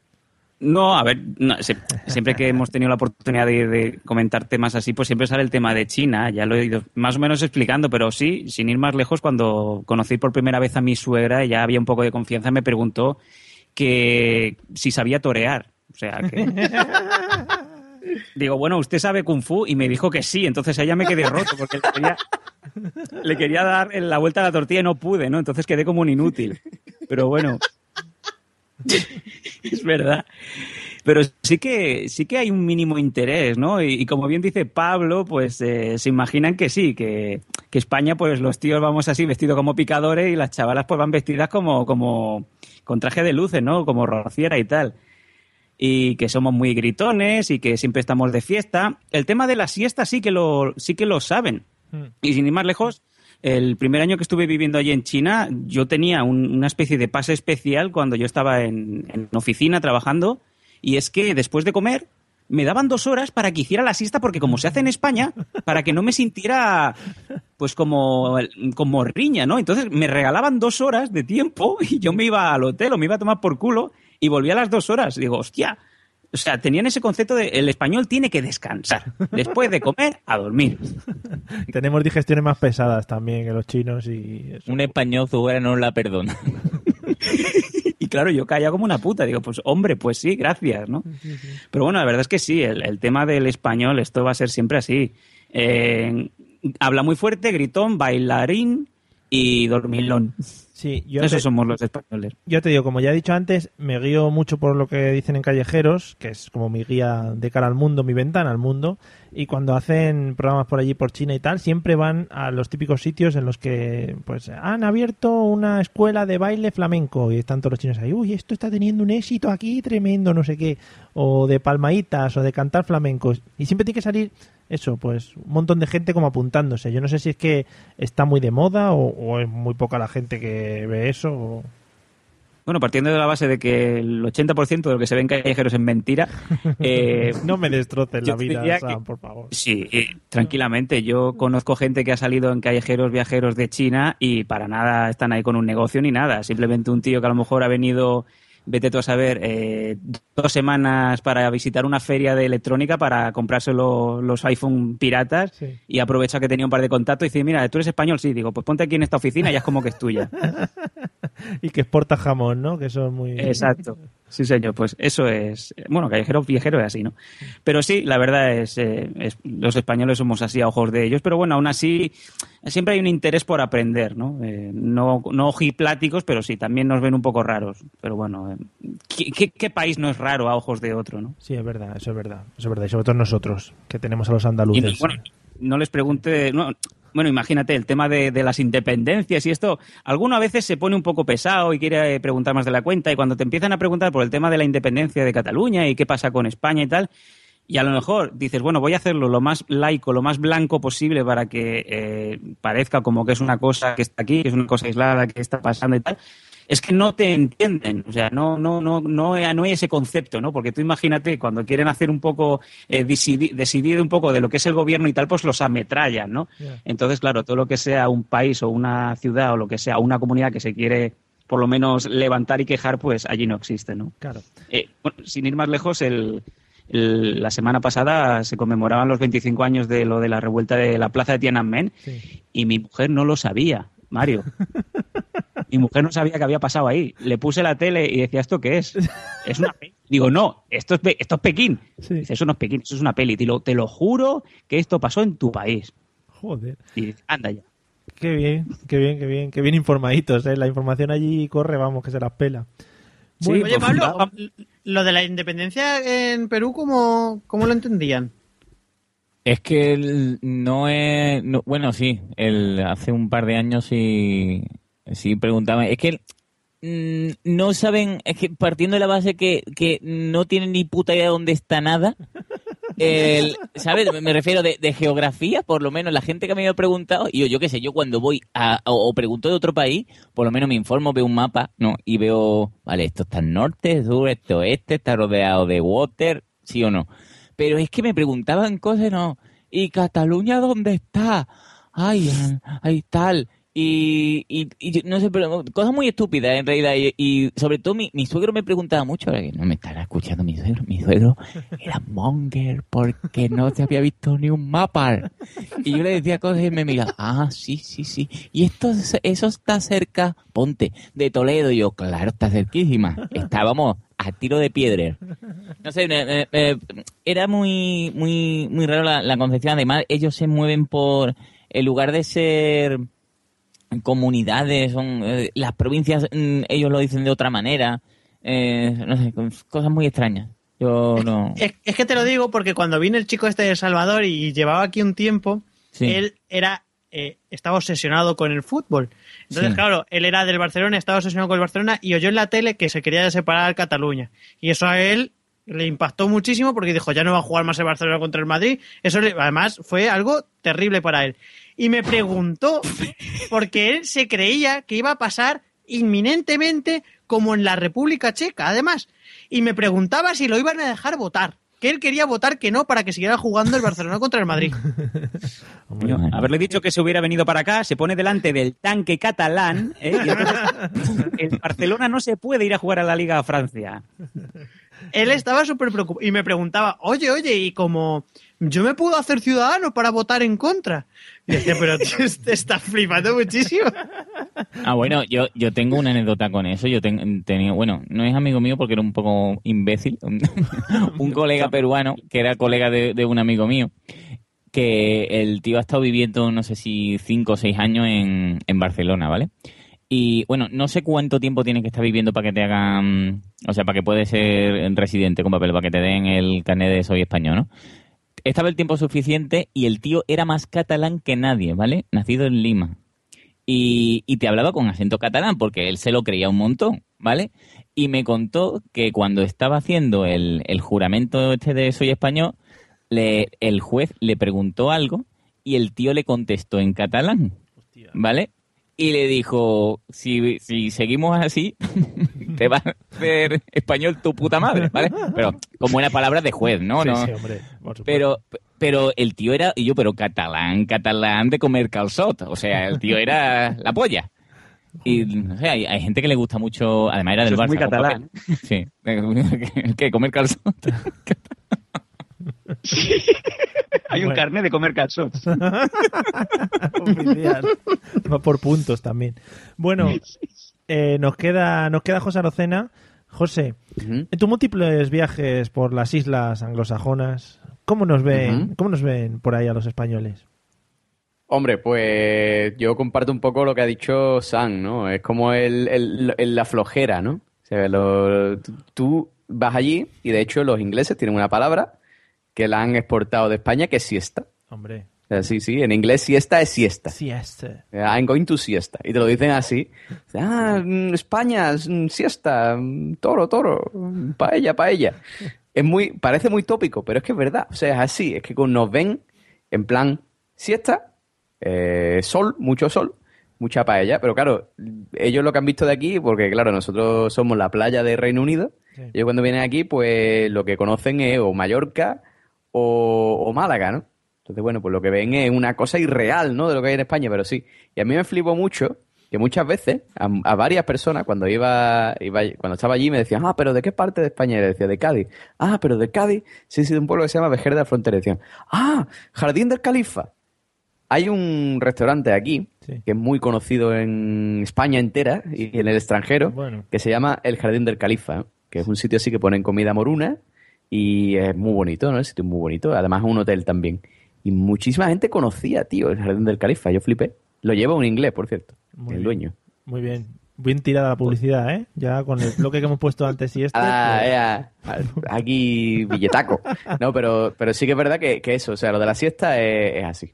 No, a ver, no, siempre que hemos tenido la oportunidad de, de comentar temas así, pues siempre sale el tema de China. Ya lo he ido más o menos explicando, pero sí, sin ir más lejos, cuando conocí por primera vez a mi suegra, ya había un poco de confianza, me preguntó que si sabía torear. O sea, que... Digo, bueno, ¿usted sabe Kung Fu? Y me dijo que sí, entonces ella me quedé roto porque le quería, dar la vuelta a la tortilla y no pude, ¿no? Entonces quedé como un inútil. Pero bueno, es verdad. Pero sí que, sí que hay un mínimo interés, ¿no? Y, y como bien dice Pablo, pues eh, se imaginan que sí, que, que España, pues los tíos vamos así vestidos como picadores y las chavalas pues van vestidas como, como con traje de luces, ¿no? Como rociera y tal. Y que somos muy gritones y que siempre estamos de fiesta. El tema de la siesta sí que lo, sí que lo saben. Y sin ir más lejos, el primer año que estuve viviendo allí en China, yo tenía un- una especie de pase especial cuando yo estaba en, en oficina trabajando, y es que después de comer me daban dos horas para que hiciera la siesta, porque como se hace en España, para que no me sintiera pues como, como riña, ¿no? Entonces me regalaban dos horas de tiempo y yo me iba al hotel o me iba a tomar por culo y volvía a las dos horas. Digo, hostia. O sea, tenían ese concepto de el español tiene que descansar. Después de comer, a dormir. Tenemos digestiones más pesadas también que los chinos y... eso. Un español fuera no la perdona. Y claro, yo caía como una puta. Digo, pues hombre, pues sí, gracias, ¿no? Pero bueno, la verdad es que sí, el, el tema del español, esto va a ser siempre así. Eh, habla muy fuerte, gritón, bailarín y dormilón. Sí, yo Esos te- somos los españoles. Yo te digo, como ya he dicho antes, me guío mucho por lo que dicen en Callejeros, que es como mi guía de cara al mundo, mi ventana al mundo, y cuando hacen programas por allí, por China y tal, siempre van a los típicos sitios en los que pues han abierto una escuela de baile flamenco y están todos los chinos ahí, uy, esto está teniendo un éxito aquí tremendo, no sé qué, o de palmaditas o de cantar flamencos, y siempre tiene que salir eso, pues un montón de gente como apuntándose. Yo no sé si es que está muy de moda o, o es muy poca la gente que ve eso. o- Bueno, partiendo de la base de que el 80% de lo que se ve en callejeros es mentira, eh, No me destroces la vida, Sam, que- por favor. Sí, eh, tranquilamente. Yo conozco gente que ha salido en callejeros viajeros de China y para nada están ahí con un negocio ni nada. Simplemente un tío que a lo mejor ha venido, vete tú a saber, eh, dos semanas para visitar una feria de electrónica para comprarse lo- los iPhone piratas Sí. y aprovecha que tenía un par de contactos y dice, mira, tú eres español, sí. Digo, pues ponte aquí en esta oficina y ya es como que es tuya. y que exporta jamón, ¿no? Que eso es muy... Exacto. Sí, señor, pues eso es. Bueno, callejero viajero es así, ¿no? Pero sí, la verdad es, eh, es- Los españoles somos así a ojos de ellos, pero bueno, aún así siempre hay un interés por aprender, ¿no? Eh, no, no ojipláticos, pero sí, también nos ven un poco raros. Pero bueno, eh, ¿qué, qué, qué país no es raro a ojos de otro, ¿no? Sí, es verdad, eso es verdad. Eso es verdad. Y sobre todo nosotros, que tenemos a los Y andaluces. bueno, no les pregunte. no, bueno, imagínate el tema de, las independencias y esto. Alguno a veces se pone un poco pesado y quiere eh, preguntar más de la cuenta. Y cuando te empiezan a preguntar por el tema de la independencia de Cataluña y qué pasa con España y tal. Y a lo mejor dices, bueno, voy a hacerlo lo más laico, lo más blanco posible para que eh, parezca como que es una cosa que está aquí, que es una cosa aislada, que está pasando y tal. Es que no te entienden, o sea, no, no, no, no, no hay ese concepto, ¿no? Porque tú imagínate, cuando quieren hacer un poco, eh, decidir, decidir un poco de lo que es el gobierno y tal, pues los ametrallan, ¿no? Entonces, claro, todo lo que sea un país o una ciudad o lo que sea, una comunidad que se quiere por lo menos levantar y quejar, pues allí no existe, ¿no? Claro. Eh, bueno, sin ir más lejos, el, el- la semana pasada se conmemoraban los 25 años de lo de la revuelta de la plaza de Tiananmen y mi mujer no lo sabía, Mario. mi mujer no sabía que había pasado ahí. Le puse la tele y decía, ¿esto qué es? Es una peli. Digo, no, esto es, esto es Pekín. Dice, eso no es Pekín, eso es una peli. Te lo, te lo juro que esto pasó en tu país. Joder. Y dice, anda ya. Qué bien, qué bien, qué bien, qué bien informaditos, ¿eh? La información allí corre, vamos, que se las pela. Bueno, Oye, pues, Pablo, lo de la independencia en Perú, ¿cómo, cómo lo entendían? Es que el- no es. no- bueno, sí, el, hace un par de años sí, sí preguntaba. Es que mm, no saben, es que partiendo de la base que, que no tienen ni puta idea de dónde está nada. ¿Sabes? Me refiero de, geografía, por lo menos la gente que me ha preguntado, y yo, yo qué sé, yo cuando voy a, o, pregunto de otro país, por lo menos me informo, veo un mapa, ¿no? Y veo, vale, esto está norte, sur, esto oeste, está rodeado de water, sí o no. Pero es que me preguntaban cosas, ¿no? ¿Y Cataluña dónde está? Ay, ah, ay, tal. Y, y, no sé, pero cosas muy estúpidas en realidad. Y, sobre todo mi, mi suegro me preguntaba mucho, ahora que no me estará escuchando mi suegro. Mi suegro era monger porque no se había visto ni un mapa. Y yo le decía cosas y me miraba, ah, sí, sí, sí. Y esto, es- eso está cerca, ponte, de Toledo. Y yo, claro, está cerquísima. Estábamos a tiro de piedra. No sé, me- era muy, muy, muy raro la, la concepción. Además, ellos se mueven por, en lugar de ser comunidades, son eh, las provincias, mm, ellos lo dicen de otra manera. Eh, no sé, cosas muy extrañas. Yo no. Es, es que te lo digo porque cuando vino el chico este de El Salvador y llevaba aquí un tiempo, Sí. él era eh, estaba obsesionado con el fútbol. Entonces, Sí. claro, él era del Barcelona, estaba obsesionado con el Barcelona y oyó en la tele que se quería separar Cataluña. Y eso a él le impactó muchísimo porque dijo, ya no va a jugar más el Barcelona contra el Madrid. Eso le- además fue algo terrible para él. Y me preguntó, porque él se creía que iba a pasar inminentemente como en la República Checa, además. Y me preguntaba si lo iban a dejar votar. Que él quería votar que no para que siguiera jugando el Barcelona contra el Madrid. Haberle dicho que se hubiera venido para acá, se pone delante del tanque catalán, ¿eh? y entonces el Barcelona no se puede ir a jugar a la Liga a Francia. Él estaba súper preocupado y me preguntaba, oye, oye, y como yo me puedo hacer ciudadano para votar en contra. Y decía, pero tío, te estás flipando muchísimo. Ah, bueno, yo, yo tengo una anécdota con eso. Yo ten- tenía, bueno, no es amigo mío porque era un poco imbécil. Un, un colega peruano que era colega de, de un amigo mío. Que el tío ha estado viviendo, no sé si cinco o seis años en, en Barcelona, ¿vale? Y bueno, no sé cuánto tiempo tienes que estar viviendo para que te hagan, o sea, para que puedes ser residente con papel, para que te den el carnet de soy español, ¿no? Estaba el tiempo suficiente y el tío era más catalán que nadie, ¿vale? Nacido en Lima. Y, y te hablaba con acento catalán porque él se lo creía un montón, ¿vale? Y me contó que cuando estaba haciendo el, el juramento este de soy español, le, el juez le preguntó algo y el tío le contestó en catalán, ¿vale? Y le dijo, si, si seguimos así, te va a hacer español tu puta madre, ¿vale? Pero con buenas palabras de juez, ¿no? Sí, no sí, hombre, por supuesto. pero, pero el tío era, y yo, pero catalán, catalán de comer calzot. O sea, el tío era la polla. Y no sé, hay, hay gente que le gusta mucho, además era del Eso Barça. es muy catalán. Sí, que comer calzot. Hay un carnet de comer calzots. Va por puntos también. Bueno, eh, nos queda nos queda José Arocena. José, en tus múltiples viajes por las islas anglosajonas, ¿cómo nos ven, cómo nos ven por ahí a los españoles? Hombre, pues yo comparto un poco lo que ha dicho Sam, ¿no? Es como el, el- el- la flojera, ¿no? O sea, lo- tú, tú vas allí y de hecho los ingleses tienen una palabra que la han exportado de España que es siesta. Hombre. Sea, sí, sí, en inglés siesta es siesta. Siesta. I'm going to siesta. Y te lo dicen así. Ah, mm, España, mm, siesta, mm, toro, toro, paella, paella. Es muy, parece muy tópico, pero es que es verdad. O sea, es así. Es que nos ven en plan siesta, eh, sol, mucho sol, mucha paella. Pero claro, ellos lo que han visto de aquí, porque claro, nosotros somos la playa de Reino Unido. Ellos cuando vienen aquí, pues lo que conocen es o Mallorca o, o Málaga, ¿no? Entonces, bueno, pues lo que ven es una cosa irreal, ¿no? De lo que hay en España, pero sí. Y a mí me flipó mucho que muchas veces a, a varias personas cuando iba, iba cuando estaba allí me decían, ah, pero ¿de qué parte de España? Y le decía, de Cádiz. Ah, pero de Cádiz, sí, sí, de un pueblo que se llama Vejer de la Frontera. Y decían, ah, Jardín del Califa. Hay un restaurante aquí que es muy conocido en España entera y en el extranjero Bueno. que se llama el Jardín del Califa, ¿no? que es un sitio así que ponen comida moruna y es muy bonito, ¿no? El sitio es muy bonito. Además es un hotel también. Y muchísima gente conocía, tío, el Jardín del Califa. Yo flipé. Lo lleva un inglés, por cierto. Muy el bien. dueño. Muy bien. Bien tirada la publicidad, ¿eh? Ya con el bloque que hemos puesto antes y este. Ah, pues- aquí billetaco. No, pero, pero sí que es verdad que, que eso, o sea, lo de la siesta es, es así.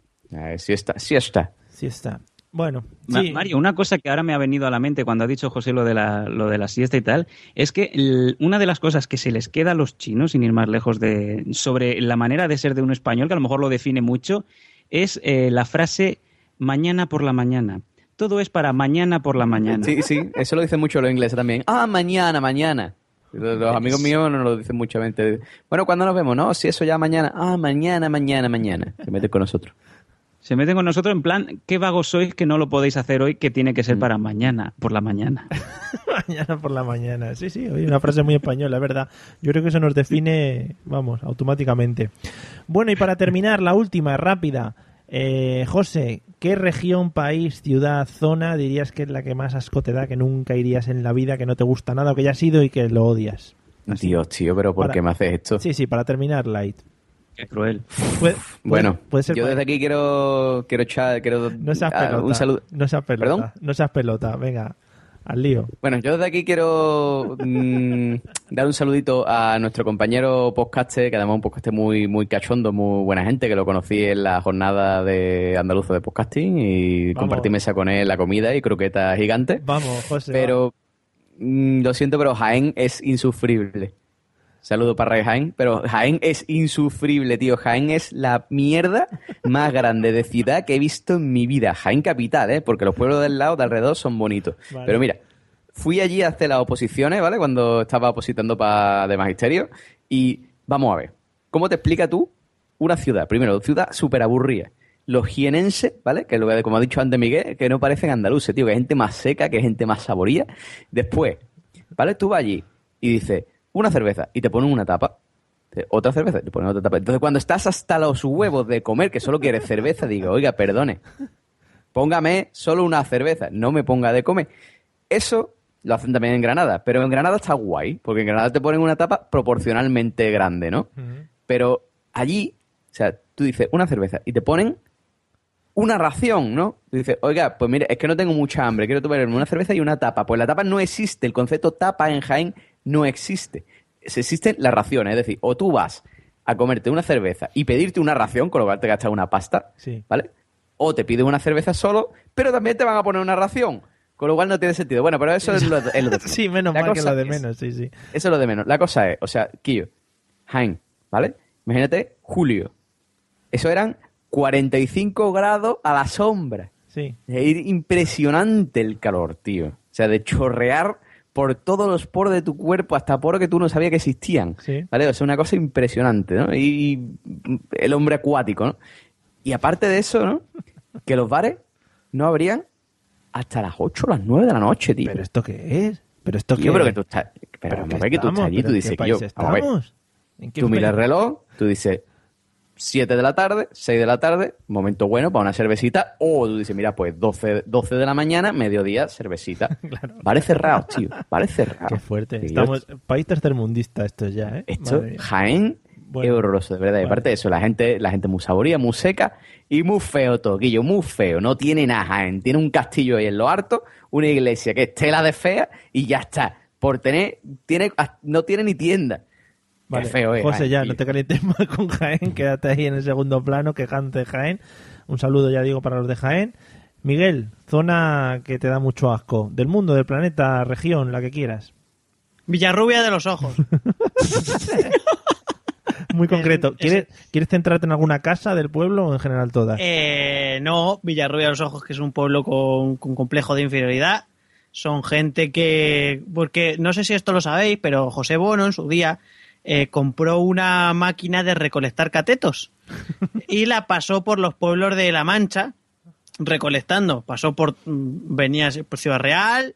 Siesta, siesta. Siesta. Bueno, Ma- sí. Mario, una cosa que ahora me ha venido a la mente cuando ha dicho José lo de la, lo de la siesta y tal, es que el- una de las cosas que se les queda a los chinos, sin ir más lejos de sobre la manera de ser de un español, que a lo mejor lo define mucho, es eh, la frase mañana por la mañana. Todo es para mañana por la mañana. Sí, sí, eso lo dicen mucho los ingleses también. Ah, mañana, mañana. Los, los amigos míos no lo dicen muchamente. Bueno, ¿cuándo nos vemos? No, si eso ya mañana. Ah, mañana, mañana, mañana. Se meten con nosotros. Se meten con nosotros en plan, qué vagos sois que no lo podéis hacer hoy, que tiene que ser para mañana, por la mañana. mañana por la mañana. Sí, sí, oye, una frase muy española, es verdad. Yo creo que eso nos define, vamos, automáticamente. Bueno, y para terminar, la última, rápida. Eh, José, ¿qué región, país, ciudad, zona dirías que es la que más asco te da, que nunca irías en la vida, que no te gusta nada o que ya has ido y que lo odias? Dios, tío, pero ¿por Para- qué me haces esto? Sí, sí, para terminar, Light. Qué cruel. Puede- Bueno, puede ser yo desde aquí quiero, quiero echar, quiero No seas ah, pelota. un saludo. No seas pelota. ¿Perdón? No seas pelota. Venga, al lío. Bueno, yo desde aquí quiero mm, dar un saludito a nuestro compañero podcaster, que además es un podcaster muy, muy cachondo, muy buena gente, que lo conocí en la jornada de andaluza de podcasting y Vamos. compartí mesa con él la comida y croquetas gigantes. Vamos, José. Pero mm, lo siento, pero Jaén es insufrible. Saludo para Jaén, pero Jaén es insufrible, tío. Jaén es la mierda más grande de ciudad que he visto en mi vida. Jaén capital, ¿eh? Porque los pueblos del lado, de alrededor, son bonitos. Vale. Pero mira, fui allí a hacer las oposiciones, ¿vale? Cuando estaba opositando para de magisterio. Y vamos a ver, ¿cómo te explica tú una ciudad? Primero, ciudad súper aburrida. Los jienenses, ¿vale? Que es lo que, como ha dicho antes Miguel, que no parecen andaluces, tío, que hay gente más seca, que hay gente más saboría. Después, ¿vale? Tú vas allí y dices, una cerveza, y te ponen una tapa. Otra cerveza, y te ponen otra tapa. Entonces, cuando estás hasta los huevos de comer, que solo quieres cerveza, digo, oiga, perdone, póngame solo una cerveza, no me ponga de comer. Eso lo hacen también en Granada, pero en Granada está guay, porque en Granada te ponen una tapa proporcionalmente grande, ¿no? Pero allí, o sea, tú dices una cerveza y te ponen una ración, ¿no? Tú dices, oiga, pues mire, es que no tengo mucha hambre, quiero tomarme una cerveza y una tapa. Pues la tapa no existe, el concepto tapa en Jaén no existe. Existen las raciones, es decir, o tú vas a comerte una cerveza y pedirte una ración, con lo cual te gastas una pasta, Sí. ¿vale? O te pides una cerveza solo, pero también te van a poner una ración, con lo cual no tiene sentido. Bueno, pero eso es lo, es lo de Sí, menos La mal que lo de es- menos, sí, sí. Eso es lo de menos. La cosa es, o sea, Quillo, Jaén, ¿vale? Imagínate, julio. Eso eran 45 grados a la sombra. Sí. Es impresionante el calor, tío. O sea, de chorrear por todos los poros de tu cuerpo, hasta poros que tú no sabías que existían. Sí. ¿Vale? O sea, una cosa impresionante, ¿no? Y, y el hombre acuático, ¿no? Y aparte de eso, ¿no? Que los bares no abrían hasta las 8 o las 9 de la noche, tío. ¿Pero esto qué es? ¿Pero esto qué pero es? que tú estás... Pero ver que tú estás allí, ¿Pero tú dices que yo... estamos? ¿En qué Tú miras el reloj, tú dices... 7 de la tarde, 6 de la tarde, momento bueno para una cervecita. O tú dices, mira, pues 12, 12 de la mañana, mediodía, cervecita. Vale cerrado, tío. Vale cerrado. Qué fuerte. Estamos país tercermundista esto ya, ¿eh? Esto. Jaén, Bueno. es horroroso, de verdad. Y aparte de eso, la gente, la gente muy saboría, muy seca y muy feo todo, Guillo, muy feo. No tiene nada, Jaén. Tiene un castillo ahí en lo harto, una iglesia que es tela de fea y ya está. Por tener, tiene, no tiene ni tienda. Vale, Qué feo. José, Jaén, ya, tío. no te calientes más con Jaén, quédate ahí en el segundo plano quejándote de Jaén. Un saludo, ya digo, para los de Jaén. Miguel, zona que te da mucho asco. Del mundo, del planeta, región, la que quieras. Villarrubia de los ojos. Muy concreto. ese- ¿Quieres, ¿Quieres centrarte en alguna casa del pueblo o en general todas? Eh, no, Villarrubia de los Ojos, que es un pueblo con, con complejo de inferioridad. Son gente que. Porque no sé si esto lo sabéis, pero José Bono en su día eh, compró una máquina de recolectar catetos y la pasó por los pueblos de La Mancha recolectando. Pasó por. mm, Venía por Ciudad Real,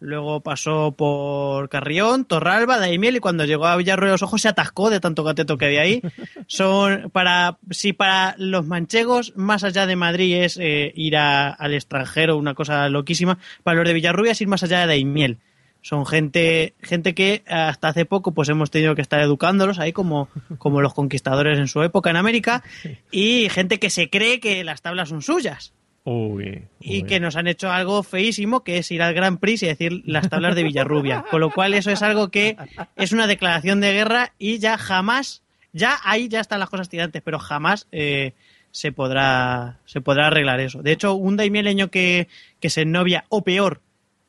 luego pasó por Carrión, Torralba, Daimiel y cuando llegó a Villarrubia de los Ojos se atascó de tanto cateto que había ahí. Son para si para los manchegos más allá de Madrid es eh, ir a- al extranjero, una cosa loquísima, para los de Villarrubia es ir más allá de Daimiel. Son gente gente que hasta hace poco pues hemos tenido que estar educándolos ahí como, como los conquistadores en su época en América y gente que se cree que las tablas son suyas Uy, y que nos han hecho algo feísimo que es ir al Grand Prix y decir las tablas de Villarrubia. Con lo cual eso es algo que es una declaración de guerra y ya jamás, ya ahí ya están las cosas tirantes, pero jamás eh, se podrá se podrá arreglar eso. De hecho, un daimieleño que, que se novia o peor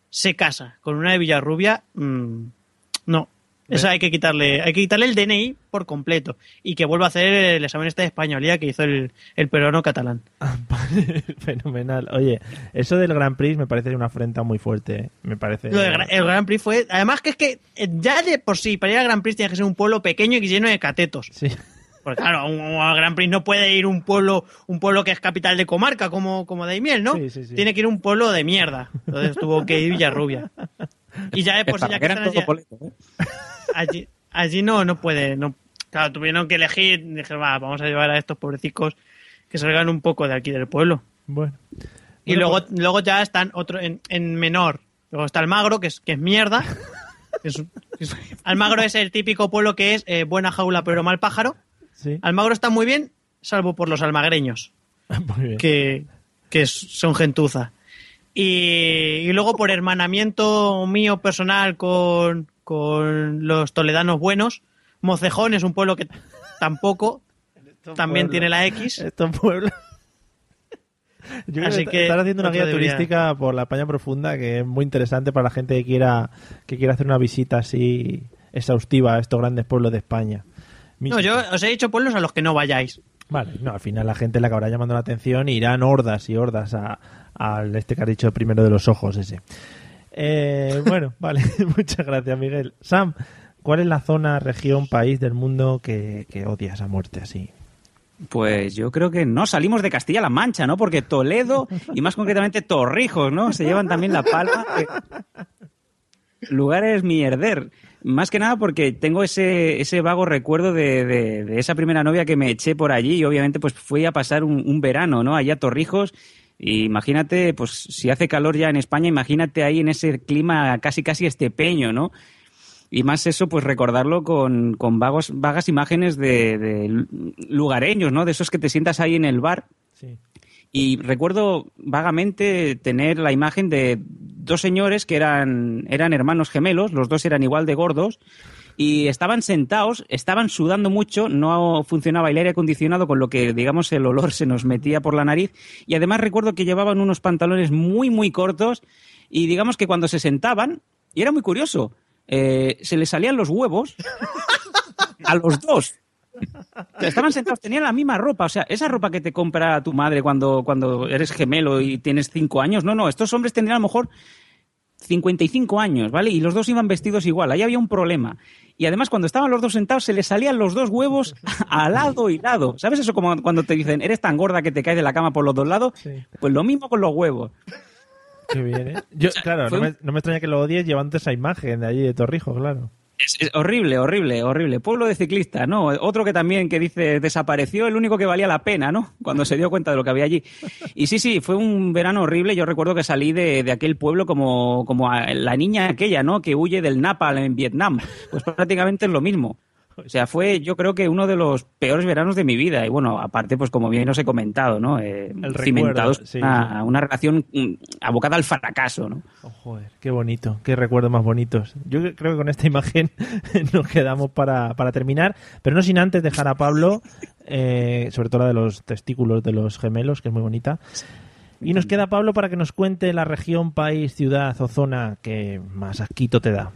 se casa con una de Villarrubia, mm, no. Eso hay que quitarle, hay que quitarle el DNI por completo y que vuelva a hacer el examen este de españolía que hizo el, el peruano catalán. Fenomenal. Oye, eso del Grand Prix me parece una afrenta muy fuerte. ¿eh? Me parece. Lo del el Grand Prix fue. Además, que es que eh, ya de por sí, para ir al Grand Prix tiene que ser un pueblo pequeño y lleno de catetos. Sí. Porque claro, a un, a un Grand Prix no puede ir un pueblo un pueblo que es capital de comarca como, como Daimiel, ¿no? Sí, sí, sí. Tiene que ir un pueblo de mierda. Entonces tuvo que ir Villarrubia. Y ya de por sí, ya que Eran están allí, ¿eh? allí, allí no, no puede. No, claro, tuvieron que elegir. Dijeron, va, vamos a llevar a estos pobrecicos que salgan un poco de aquí del pueblo. Bueno. Y Bueno, luego, luego ya están otro en, en menor. Luego está Almagro, que es, que es mierda. Es- Almagro es el típico pueblo que es eh, buena jaula pero mal pájaro. Sí. Almagro está muy bien, salvo por los almagreños, Muy bien. que, que son gentuza. Y, y luego por hermanamiento mío personal con, con los toledanos buenos, Mocejón es un pueblo que tampoco también tiene la X. Estos pueblos. Yo Así que, que están haciendo una guía debería- turística por la España profunda que es muy interesante para la gente que quiera que quiera hacer una visita así exhaustiva a estos grandes pueblos de España. No, yo os he dicho pueblos a los que no vayáis. Vale, no, al final la gente le acabará llamando la atención y irán hordas y hordas a, al este que has dicho primero de los ojos ese. Eh, bueno, vale, muchas gracias Miguel. Sam, ¿cuál es la zona, región, país del mundo que, que odias a muerte así? Pues yo creo que no salimos de Castilla-La Mancha, ¿no? Porque Toledo y más concretamente Torrijos, ¿no? Se llevan también la palma. que- Lugares mierder. Más que nada porque tengo ese, ese vago recuerdo de, de- esa primera novia que me eché por allí y obviamente pues fui a pasar un, verano, ¿no? Allá a Torrijos. Y imagínate, pues si hace calor ya en España, imagínate ahí en ese clima casi casi estepeño, ¿no? Y más eso, pues recordarlo con, con vagos, vagas imágenes de, de lugareños, ¿no? De esos que te sientas ahí en el bar. Sí. Y recuerdo vagamente tener la imagen de dos señores que eran, eran hermanos gemelos, los dos eran igual de gordos, y estaban sentados, estaban sudando mucho, no funcionaba el aire acondicionado, con lo que, digamos, el olor se nos metía por la nariz, y además recuerdo que llevaban unos pantalones muy, muy cortos, y digamos que cuando se sentaban, y era muy curioso, eh, se les salían los huevos a los dos. Estaban sentados, tenían la misma ropa. O sea, esa ropa que te compra tu madre cuando, cuando eres gemelo y tienes cinco años. No, no, estos hombres tendrían a lo mejor 55 años, ¿vale? Y los dos iban vestidos igual. Ahí había un problema. Y además, cuando estaban los dos sentados, se les salían los dos huevos a lado y lado. ¿Sabes eso como cuando te dicen, eres tan gorda que te caes de la cama por los dos lados? Pues lo mismo con los huevos. Qué bien, ¿eh? Yo, claro, me, no me extraña que lo odies llevando esa imagen de allí de Torrijos, claro. Es, horrible, horrible, horrible. Pueblo de ciclistas, ¿no? Otro que también que dice desapareció, el único que valía la pena, ¿no? Cuando se dio cuenta de lo que había allí. Y sí, sí, fue un verano horrible. Yo recuerdo que salí de, de aquel pueblo como, como la niña aquella, ¿no? Que huye del Napal en Vietnam. Pues prácticamente es lo mismo. O sea, fue yo creo que uno de los peores veranos de mi vida. Y bueno, aparte, pues como bien os he comentado, ¿no? Eh, cimentados sí, una, una relación mm, abocada al fracaso, ¿no? Oh, joder, qué bonito, qué recuerdos más bonitos. Yo creo que con esta imagen nos quedamos para, para terminar, pero no sin antes dejar a Pablo, eh, sobre todo la de los testículos de los gemelos, que es muy bonita. Y nos queda Pablo para que nos cuente la región, país, ciudad o zona que más asquito te da.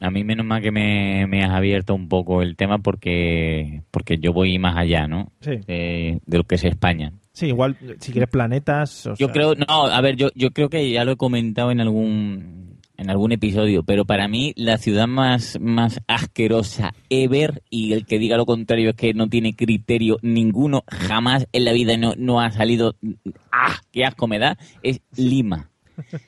A mí menos mal que me, me has abierto un poco el tema porque porque yo voy más allá, ¿no? Sí. De, de lo que es España. Sí, igual si quieres planetas. o Yo sea, creo, no, a ver, yo, yo creo que ya lo he comentado en algún en algún episodio, pero para mí la ciudad más, más asquerosa ever, y el que diga lo contrario es que no tiene criterio ninguno, jamás en la vida no, no ha salido, ¡ah! ¡Qué asco me da! Es Lima.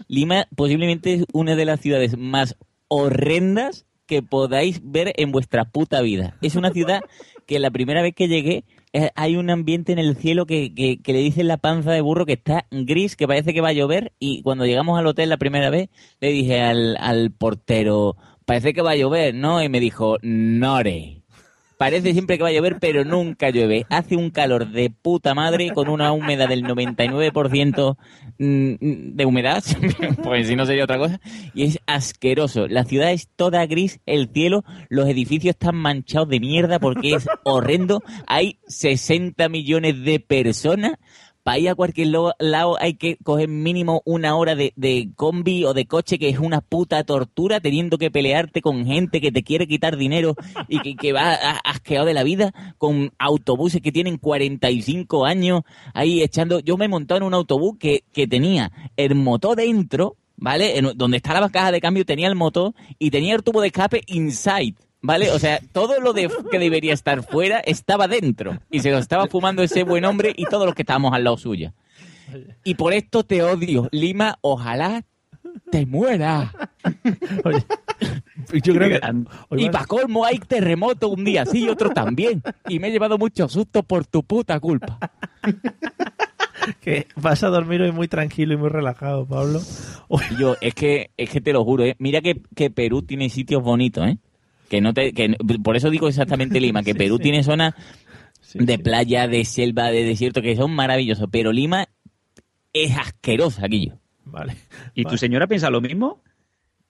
Lima posiblemente es una de las ciudades más horrendas que podáis ver en vuestra puta vida. Es una ciudad que la primera vez que llegué eh, hay un ambiente en el cielo que, que, que le dicen la panza de burro que está gris, que parece que va a llover y cuando llegamos al hotel la primera vez le dije al, al portero, parece que va a llover, ¿no? Y me dijo, Nore. Parece siempre que va a llover, pero nunca llueve. Hace un calor de puta madre con una humedad del 99% mm, de humedad, pues si no sería otra cosa, y es asqueroso. La ciudad es toda gris, el cielo, los edificios están manchados de mierda porque es horrendo. Hay 60 millones de personas. Para ir a cualquier lado hay que coger mínimo una hora de, de combi o de coche, que es una puta tortura, teniendo que pelearte con gente que te quiere quitar dinero y que, que va asqueado de la vida, con autobuses que tienen 45 años ahí echando. Yo me he montado en un autobús que, que tenía el motor dentro, ¿vale? En- donde está la caja de cambio tenía el motor y tenía el tubo de escape inside. ¿Vale? O sea, todo lo de, que debería estar fuera estaba dentro. Y se lo estaba fumando ese buen hombre y todos los que estábamos al lado suya. Y por esto te odio. Lima, ojalá te muera. Yo creo que Y para colmo hay terremoto un día sí y otro también. Y me he llevado mucho susto por tu puta culpa. que vas a dormir hoy muy tranquilo y muy relajado, Pablo. Yo, es que, es que te lo juro, ¿eh? Mira que, que Perú tiene sitios bonitos, ¿eh? Que no te, que, por eso digo exactamente Lima, que Perú tiene zonas de playa, de selva, de desierto, que son maravillosos, pero Lima es asquerosa, Guillo. Vale. ¿Y tu señora piensa lo mismo?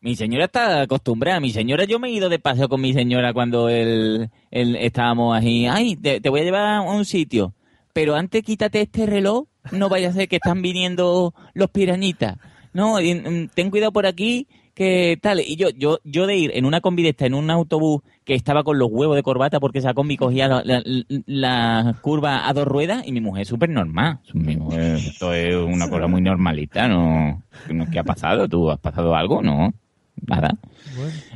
Mi señora está acostumbrada. Mi señora, yo me he ido de paseo con mi señora cuando él, él- estábamos ahí. Ay, te, te voy a llevar a un sitio. Pero antes quítate este reloj. No vaya a ser que están viniendo los pirañitas. No, mm, ten cuidado por aquí, que tal. Y yo, yo, yo de ir en una combi de esta, en un autobús que estaba con los huevos de corbata porque esa combi cogía la, la- la curva a dos ruedas y mi mujer súper normal. Mi mujer, esto es una cosa muy normalita, ¿no? ¿no? ¿Qué ha pasado? ¿Tú has pasado algo? No, nada.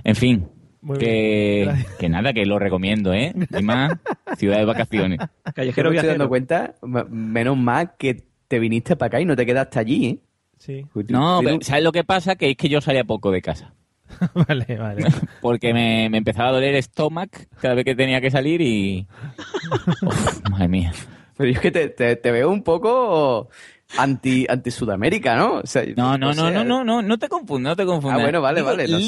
En fin, Muy que, que nada, que lo recomiendo, ¿eh? Encima, ciudad de vacaciones. Me estoy dando cuenta, menos mal que te viniste para acá y no te quedaste allí, ¿eh? Sí. No, Pero- ¿sabes lo que pasa? Que es que yo salía poco de casa. vale, vale. Porque me, me empezaba a doler el estómago cada vez que tenía que salir y... Uf, madre mía. Pero yo es que te, te- te veo un poco anti, anti Sudamérica, ¿no? O sea, No, no, no, sé. no, no, no, no te confundas, no te confundas. Ah, bueno, vale, Digo vale, no sé.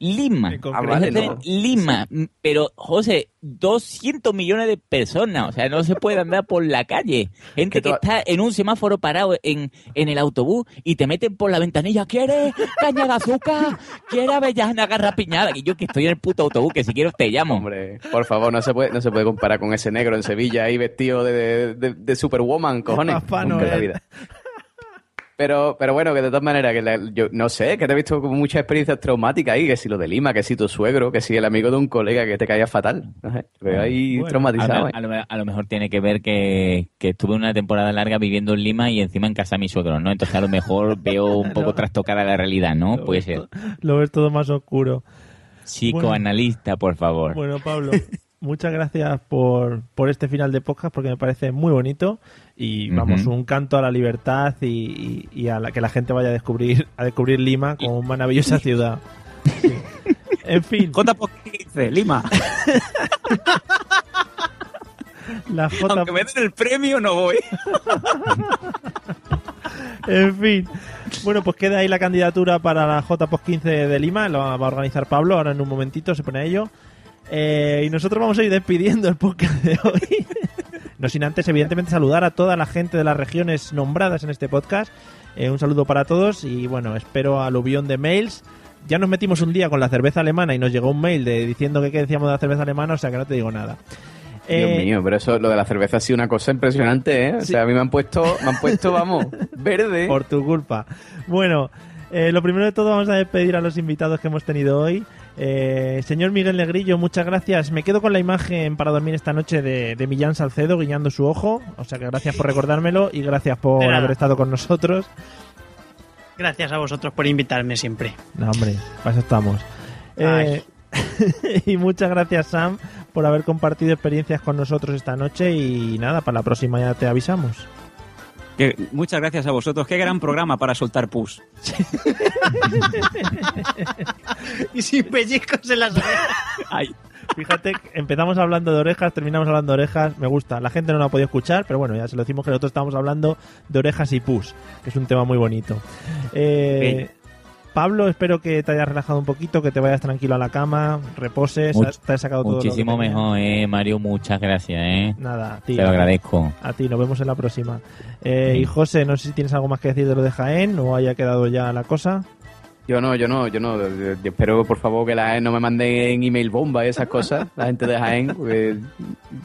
Lima, Lima. Ah, vale, no. Lima, pero José, 200 millones de personas, o sea, no se puede andar por la calle. Gente que está en un semáforo parado en, en el autobús y te meten por la ventanilla, ¿quieres caña de azúcar? ¿Quieres avellana garrapiñada? Y yo que estoy en el puto autobús, que si quiero te llamo. Hombre, por favor, no se puede, no se puede comparar con ese negro en Sevilla ahí vestido de, de, de- de Superwoman, cojones. Papá Nunca en la vida. Pero, pero bueno, que de todas maneras, que la- yo no sé, que te he visto como muchas experiencias traumáticas ahí, que si lo de Lima, que si tu suegro, que si el amigo de un colega que te caía fatal. No sé, te veo ahí Bueno, traumatizado. A, ¿eh? a lo, a lo mejor tiene que ver que, que estuve una temporada larga viviendo en Lima y encima en casa de mis suegros, ¿no? Entonces a lo mejor veo un poco trastocada la realidad, ¿no? Puede ser. Lo ves todo más oscuro. Psicoanalista, por favor. Bueno, Pablo, muchas gracias por, por este final de podcast porque me parece muy bonito y vamos, un canto a la libertad y, y- y a la, que la gente vaya a descubrir a descubrir Lima como una maravillosa ciudad. Sí. En fin. J15, Lima. La J... Aunque me den el premio, no voy. En fin. Bueno, pues queda ahí la candidatura para la JPOS 15 de Lima. Lo va a organizar Pablo. Ahora en un momentito se pone a ello. Eh, y nosotros vamos a ir despidiendo el podcast de hoy. no sin antes, evidentemente, saludar a toda la gente de las regiones nombradas en este podcast. Eh, un saludo para todos y bueno, espero aluvión de mails. Ya nos metimos un día con la cerveza alemana y nos llegó un mail de diciendo que qué decíamos de la cerveza alemana, o sea que no te digo nada. Dios Eh, mío, pero eso, lo de la cerveza ha sido una cosa impresionante, ¿eh? O Sí. sea, a mí me han puesto, me han puesto, vamos, verde. Por tu culpa. Bueno, eh, lo primero de todo vamos a despedir a los invitados que hemos tenido hoy. Eh, señor Miguel Negrillo, muchas gracias. Me quedo con la imagen para dormir esta noche de, de Millán Salcedo guiñando su ojo. O sea que gracias por recordármelo y gracias por haber estado con nosotros. Gracias a vosotros por invitarme siempre. No, hombre, para eso estamos. Eh, y muchas gracias, Sam, por haber compartido experiencias con nosotros esta noche. Y nada, para la próxima ya te avisamos. Que- muchas gracias a vosotros. Qué gran programa para soltar pus. y sin pellizcos en las orejas. Ay. Fíjate, empezamos hablando de orejas, terminamos hablando de orejas, me gusta. La gente no lo ha podido escuchar, pero bueno, ya se lo decimos que nosotros estamos hablando de orejas y pus, que es un tema muy bonito. Eh, Pablo, espero que te hayas relajado un poquito, que te vayas tranquilo a la cama, reposes, Much- te has sacado todo lo que Muchísimo mejor, eh, Mario. Muchas gracias, eh. Nada, a ti. Te lo agradezco. A ti, nos vemos en la próxima. Eh, Y José, no sé si tienes algo más que decir de lo de Jaén o haya quedado ya la cosa. Yo no, yo no, yo no. Yo yo espero, por favor, que la Jaén no me manden email bomba y esas cosas, la gente de Jaén, porque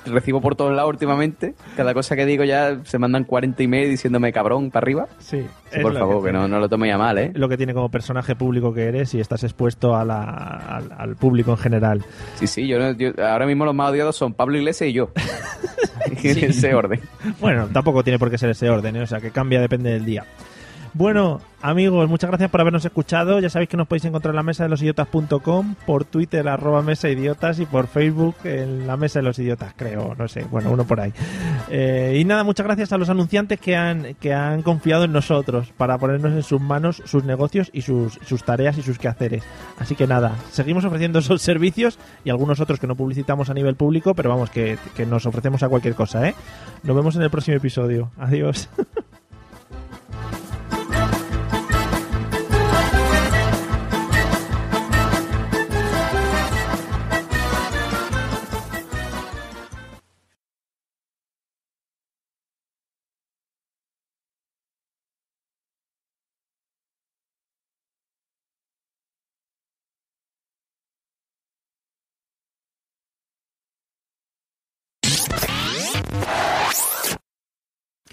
recibo por todos lados últimamente. Cada cosa que digo ya se mandan 40 emails diciéndome cabrón para arriba. Sí, Sí, por favor, que que, no, no lo tome ya mal, ¿eh? Lo que tiene como personaje público que eres y estás expuesto a la- al, al público en general. Sí, sí, yo, yo- ahora mismo los más odiados son Pablo Iglesias y yo. en ese orden. Bueno, tampoco tiene por qué ser ese orden, ¿eh? o sea que cambia, depende del día. Bueno, amigos, muchas gracias por habernos escuchado. Ya sabéis que nos podéis encontrar en la mesa de los idiotas.com, por Twitter, arroba mesa idiotas, y por Facebook en la mesa de los idiotas, creo, no sé, bueno, uno por ahí. Eh, y nada, muchas gracias a los anunciantes que han, que han confiado en nosotros para ponernos en sus manos sus negocios y sus, sus tareas y sus quehaceres. Así que nada, seguimos ofreciendo esos servicios y algunos otros que no publicitamos a nivel público, pero vamos, que, que nos ofrecemos a cualquier cosa, ¿eh? Nos vemos en el próximo episodio. Adiós.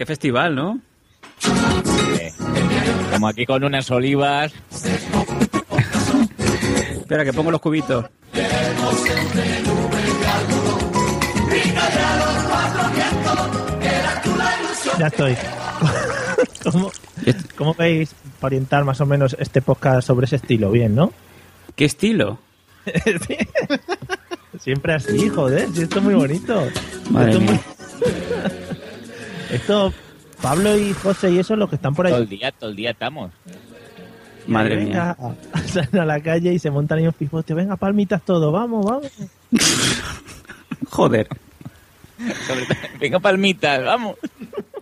Qué festival, ¿no? Como aquí con unas olivas. Espera, que pongo los cubitos. Ya estoy. ¿Cómo, cómo veis para orientar más o menos este podcast sobre ese estilo? Bien, ¿no? ¿Qué estilo? Siempre así, joder, si esto es muy bonito. Madre esto, es mía. muy- Esto, Pablo y José y eso, los que están por ahí. Todo el día, todo el día estamos. Madre venga, salen a la calle y se montan ahí en pivote. Venga, palmitas todo, vamos, vamos. Joder. Venga, palmitas, vamos.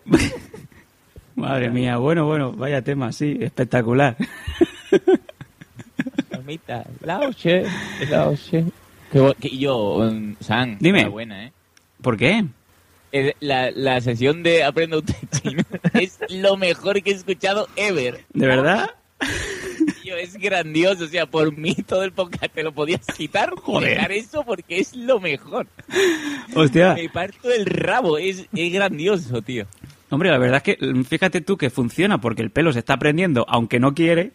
Madre mía, bueno, bueno, vaya tema, sí, espectacular. Palmitas. Lauche, lauche. Que, que yo, um, San, Dime. buena, ¿eh? ¿Por qué? La, la sesión de Aprenda usted chino es lo mejor que he escuchado ever. ¿De verdad? Tío, es grandioso. O sea, por mí todo el podcast te lo podías quitar Joder. dejar eso porque es lo mejor. Hostia. Me parto el rabo. Es, es grandioso, tío. Hombre, la verdad es que fíjate tú que funciona porque el pelo se está prendiendo aunque no quiere.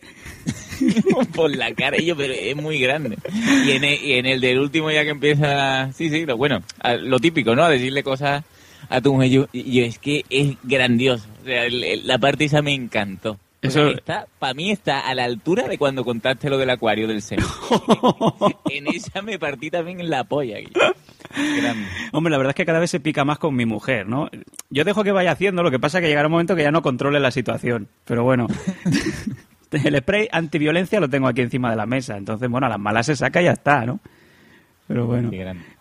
por la cara, yo, pero es muy grande. Y en, el, y en el del último ya que empieza... Sí, sí, lo, bueno, lo típico, ¿no? A decirle cosas a tu mujer. Yo, yo, es que es grandioso. O sea, la parte esa me encantó. Eso- Está, para mí está a la altura de cuando contaste lo del acuario del seno. en esa me partí también en la polla. Grande. Hombre, la verdad es que cada vez se pica más con mi mujer, ¿no? Yo dejo que vaya haciendo, lo que pasa es que llegará un momento que ya no controle la situación. Pero bueno, el spray antiviolencia lo tengo aquí encima de la mesa. Entonces, bueno, a las malas se saca y ya está, ¿no? Pero bueno.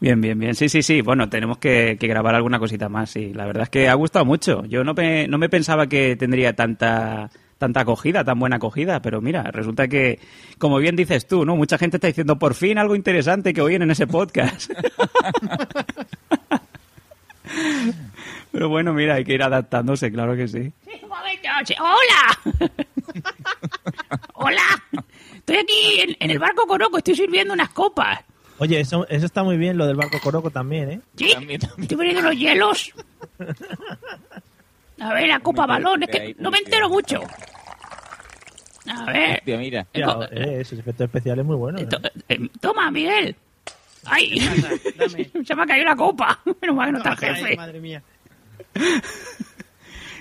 Bien, bien, bien. Sí, sí, sí. Bueno, tenemos que, que grabar alguna cosita más, sí. La verdad es que ha gustado mucho. Yo no me, no me pensaba que tendría tanta tanta acogida, tan buena acogida, pero mira, resulta que, como bien dices tú, ¿no? Mucha gente está diciendo, por fin algo interesante que oyen en ese podcast. pero bueno, mira, hay que ir adaptándose, claro que sí. ¡Hola! ¡Hola! Estoy aquí en, en el barco Coroco, estoy sirviendo unas copas. Oye, eso, eso está muy bien, lo del barco Coroco también, ¿eh? ¿Sí? Estoy poniendo los hielos. A ver, la copa balón, es que no me entero mucho. A ver. Hostia, mira. Mira, eh, ese efecto especial es muy bueno. ¿eh? Eh, Toma, Miguel. ¡Ay! Se me ha caído la copa. Menos mal que no está el jefe. madre mía.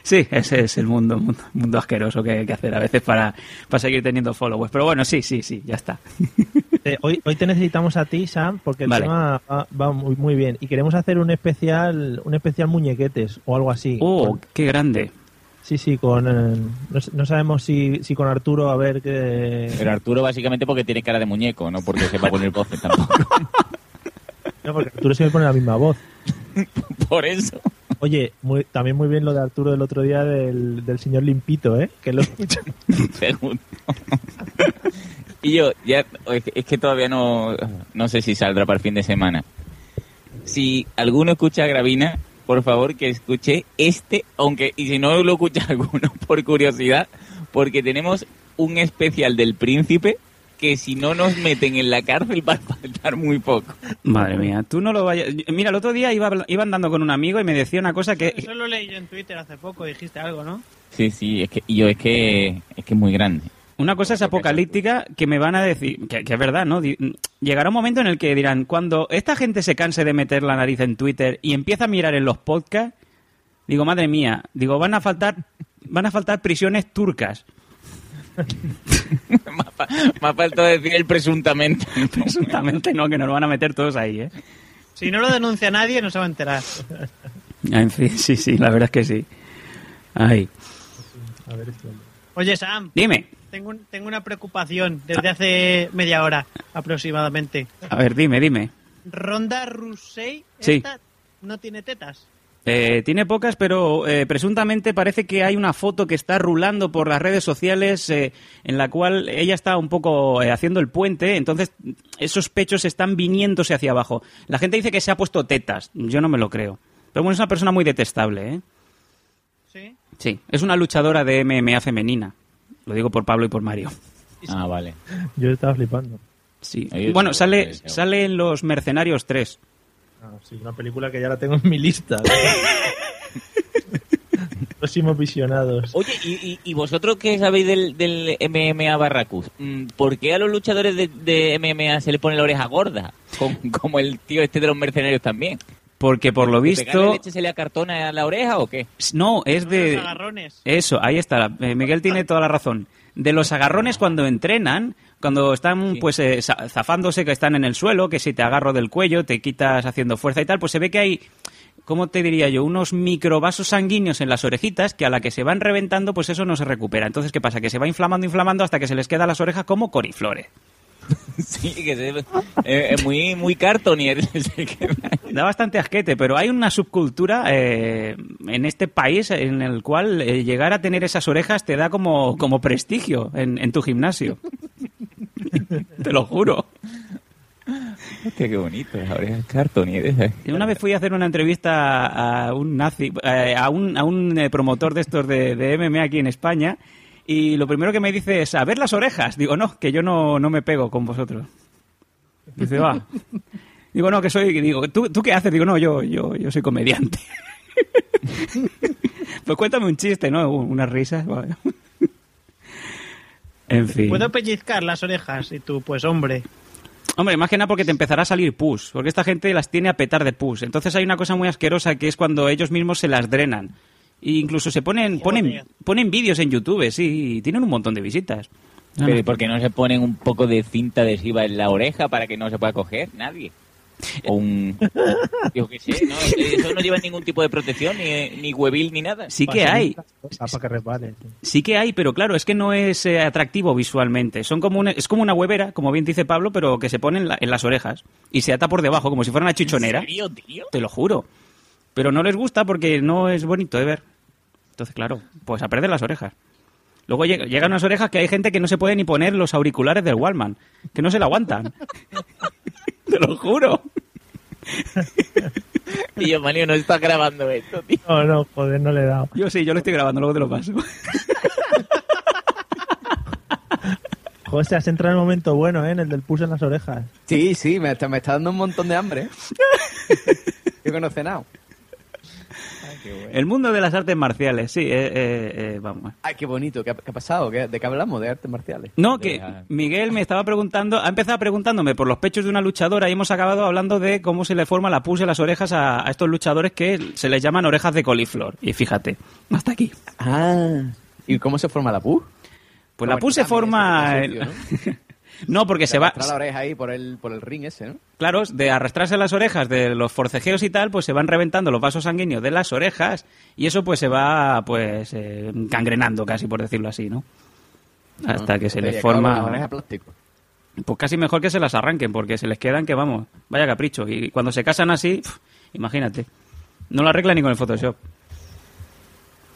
Sí, ese es el mundo, mundo, mundo asqueroso que hay que hacer a veces para, para seguir teniendo followers. Pero bueno, sí, sí, sí, ya está. Hoy, hoy te necesitamos a ti, Sam, porque el Vale. tema va, va muy, muy bien. Y queremos hacer un especial un especial muñequetes o algo así. ¡Oh, Con- qué grande! sí, sí, con... eh, no, sabemos si, si con Arturo, a ver qué... Pero Arturo básicamente porque tiene cara de muñeco, no porque sepa poner voces tampoco. No, porque Arturo siempre pone la misma voz. Por eso. Oye, muy- también muy bien lo de Arturo del otro día del, del señor Limpito, ¿eh? Que lo escucha. Y yo, ya, es que- todavía no, no sé si saldrá para el fin de semana. Si alguno escucha a Gravina, por favor que escuche este, aunque, y si no lo escucha alguno por curiosidad, porque tenemos un especial del príncipe que si no nos meten en la cárcel va a faltar muy poco. Madre mía, tú no lo vayas... Mira, el otro día iba, iba andando con un amigo y me decía una cosa que... Eso lo leí yo en Twitter hace poco, dijiste algo, ¿no? Sí, sí, es que, y yo es que, es que es muy grande. Una cosa es apocalíptica que me van a decir, que, que es verdad, ¿no? Llegará un momento en el que dirán, cuando esta gente se canse de meter la nariz en Twitter y empieza a mirar en los podcasts, digo, madre mía, digo, van a faltar, van a faltar prisiones turcas. Me ha faltado decir el presuntamente. Presuntamente no, que nos lo van a meter todos ahí, ¿eh? Si no lo denuncia nadie, no se va a enterar. En fin, sí, sí, la verdad es que sí. Ay, A ver, hombre. Oye, Sam. dime, Tengo, un- tengo una preocupación desde hace media hora aproximadamente. a ver, dime, dime. Ronda Rousey Sí. esta no tiene tetas. Eh, tiene pocas, pero eh, presuntamente parece que hay una foto que está rulando por las redes sociales eh, en la cual ella está un poco eh, haciendo el puente, entonces esos pechos están viniéndose hacia abajo. La gente dice que se ha puesto tetas, yo no me lo creo. Pero bueno, es una persona muy detestable, ¿eh? ¿Sí? Sí, es una luchadora de MMA femenina. Lo digo por Pablo y por Mario. Ah, vale. Yo estaba flipando. Sí. Ahí Bueno, sale, sale en Los Mercenarios 3. Ah, sí, una película que ya la tengo en mi lista. Próximos visionados. Oye, ¿y, y, y vosotros qué sabéis del, del MMA Barracus? Mm, ¿Por qué a los luchadores de, de MMA se les pone la oreja gorda? Como, como el tío este de los mercenarios también. Porque por lo ¿De pegarle visto... leche se le acartona a la oreja o qué? No, es de... Los agarrones. Eso, ahí está. Eh, Miguel tiene toda la razón. De los agarrones cuando entrenan, cuando están pues eh, za- zafándose, que están en el suelo, que si te agarro del cuello, te quitas haciendo fuerza y tal, pues se ve que hay, ¿cómo te diría yo? Unos microvasos sanguíneos en las orejitas que a la que se van reventando, pues eso no se recupera. Entonces, ¿qué pasa? Que se va inflamando, inflamando hasta que se les queda las orejas como coriflores. Sí, que se, eh, es muy, muy cartonier. Da bastante asquete, pero hay una subcultura eh, en este país en el cual eh, llegar a tener esas orejas te da como, como prestigio en, en tu gimnasio. te lo juro. Hostia, qué bonito, las orejas cartonieres. Una vez fui a hacer una entrevista a un nazi, eh, a un, a un eh, promotor de estos de, de MMA aquí en España, y lo primero que me dice es, a ver las orejas. Digo, no, que yo no, no me pego con vosotros. Dice, va. Digo, no, que soy... Digo, ¿tú, ¿tú qué haces? Digo, no, yo, yo, yo soy comediante. pues cuéntame un chiste, ¿no? Unas risas. vale. en fin. ¿Puedo pellizcar las orejas? Y tú, pues hombre. Hombre, más que nada porque te empezará a salir pus, porque esta gente las tiene a petar de pus. Entonces hay una cosa muy asquerosa que es cuando ellos mismos se las drenan. E incluso se ponen, ponen, ponen vídeos en YouTube, sí, y tienen un montón de visitas. Pero ¿y por qué no se ponen un poco de cinta adhesiva en la oreja para que no se pueda coger? Nadie. O un... Yo qué sé, ¿no? Eso no lleva ningún tipo de protección, ni, ni huevil, ni nada. Sí que hay. Para que resbale. Sí que hay, pero claro, es que no es eh, atractivo visualmente. Son como una, es como una huevera, como bien dice Pablo, pero que se pone en, la- en las orejas y se ata por debajo, como si fuera una chichonera. ¿En serio, tío? Te lo juro. Pero no les gusta porque no es bonito de ver. Entonces, claro, pues a perder las orejas. Luego lleg- llegan unas orejas que hay gente que no se puede ni poner los auriculares del Wallman, que no se la aguantan. Te lo juro. Y yo, Manio, no estás grabando esto, tío. No, no, joder, no le he dado. Yo sí, yo lo estoy grabando, luego te lo paso. Se has entrado en el momento bueno, ¿eh? En el del pulso en las orejas. Sí, sí, me está, me está dando un montón de hambre. Yo que no he cenado. El mundo de las artes marciales, sí, eh, eh, eh, vamos. Ay, qué bonito. ¿Qué ha, qué ha pasado? ¿Qué- ¿De qué hablamos? ¿De artes marciales? No, que Miguel me estaba preguntando, ha empezado preguntándome por los pechos de una luchadora y hemos acabado hablando de cómo se le forma la pus en las orejas a, a estos luchadores que se les llaman orejas de coliflor. Y fíjate, hasta aquí. Ah. ¿Y cómo se forma la pus? Pues la pus se forma... Sucio, ¿no? No, porque se va... Arrastrar la oreja ahí por el, por el ring ese, ¿no? Claro, de arrastrarse las orejas, de los forcejeos y tal, pues se van reventando los vasos sanguíneos de las orejas y eso pues se va pues eh, gangrenando casi, por decirlo así, ¿no? Hasta que se les forma... De plástico. Pues casi mejor que se las arranquen, porque se les quedan que vamos, vaya capricho. Y cuando se casan así, imagínate. No lo arregla ni con el Photoshop.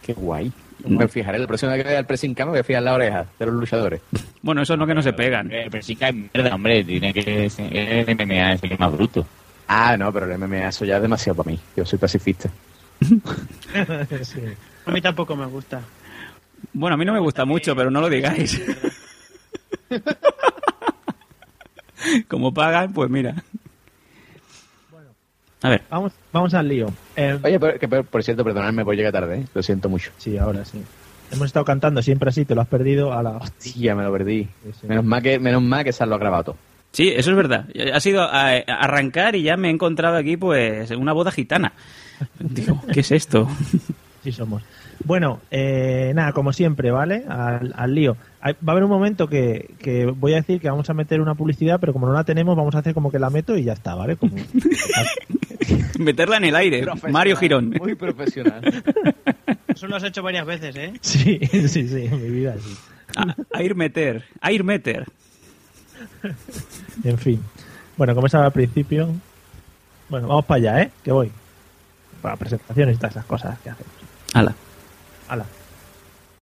Qué guay. Me fijaré, la próxima vez que vaya al pressing cam me voy a fijar la oreja de los luchadores. Bueno, eso no que no se pegan. Eh, Pero sí que es mierda, hombre. Tiene que ser el MMA, es el más bruto. Ah, no, pero el MMA eso ya es demasiado para mí. Yo soy pacifista. Sí. A mí tampoco me gusta. Bueno, a mí no me gusta mucho, pero no lo digáis. Como pagan, pues mira. A ver. Vamos, vamos al lío. Eh, Oye, pero, que, por- por cierto, perdonadme por llegar tarde, ¿eh? Lo siento mucho. Sí, ahora sí. Hemos estado cantando siempre así, te lo has perdido a la... Sí, ya me lo perdí. Menos mal que, menos mal que Sal lo ha grabado todo. Sí, eso es verdad. Ha sido a- a arrancar y ya me he encontrado aquí, pues, una boda gitana. Digo, ¿qué es esto? Sí somos. Bueno, eh, nada, como siempre, ¿vale? Al, al lío. Hay- Va a haber un momento que, que voy a decir que vamos a meter una publicidad, pero como no la tenemos, vamos a hacer como que la meto y ya está, ¿vale? Como... Meterla en el aire. Mario Girón. Muy profesional. Eso lo has hecho varias veces, ¿eh? Sí, sí, sí, en mi vida sí. A, air meter. Air meter. En fin. Bueno, como estaba al principio. Bueno, vamos para allá, ¿eh? Que voy. Para presentaciones y todas esas cosas que hacemos. Hala. Hala.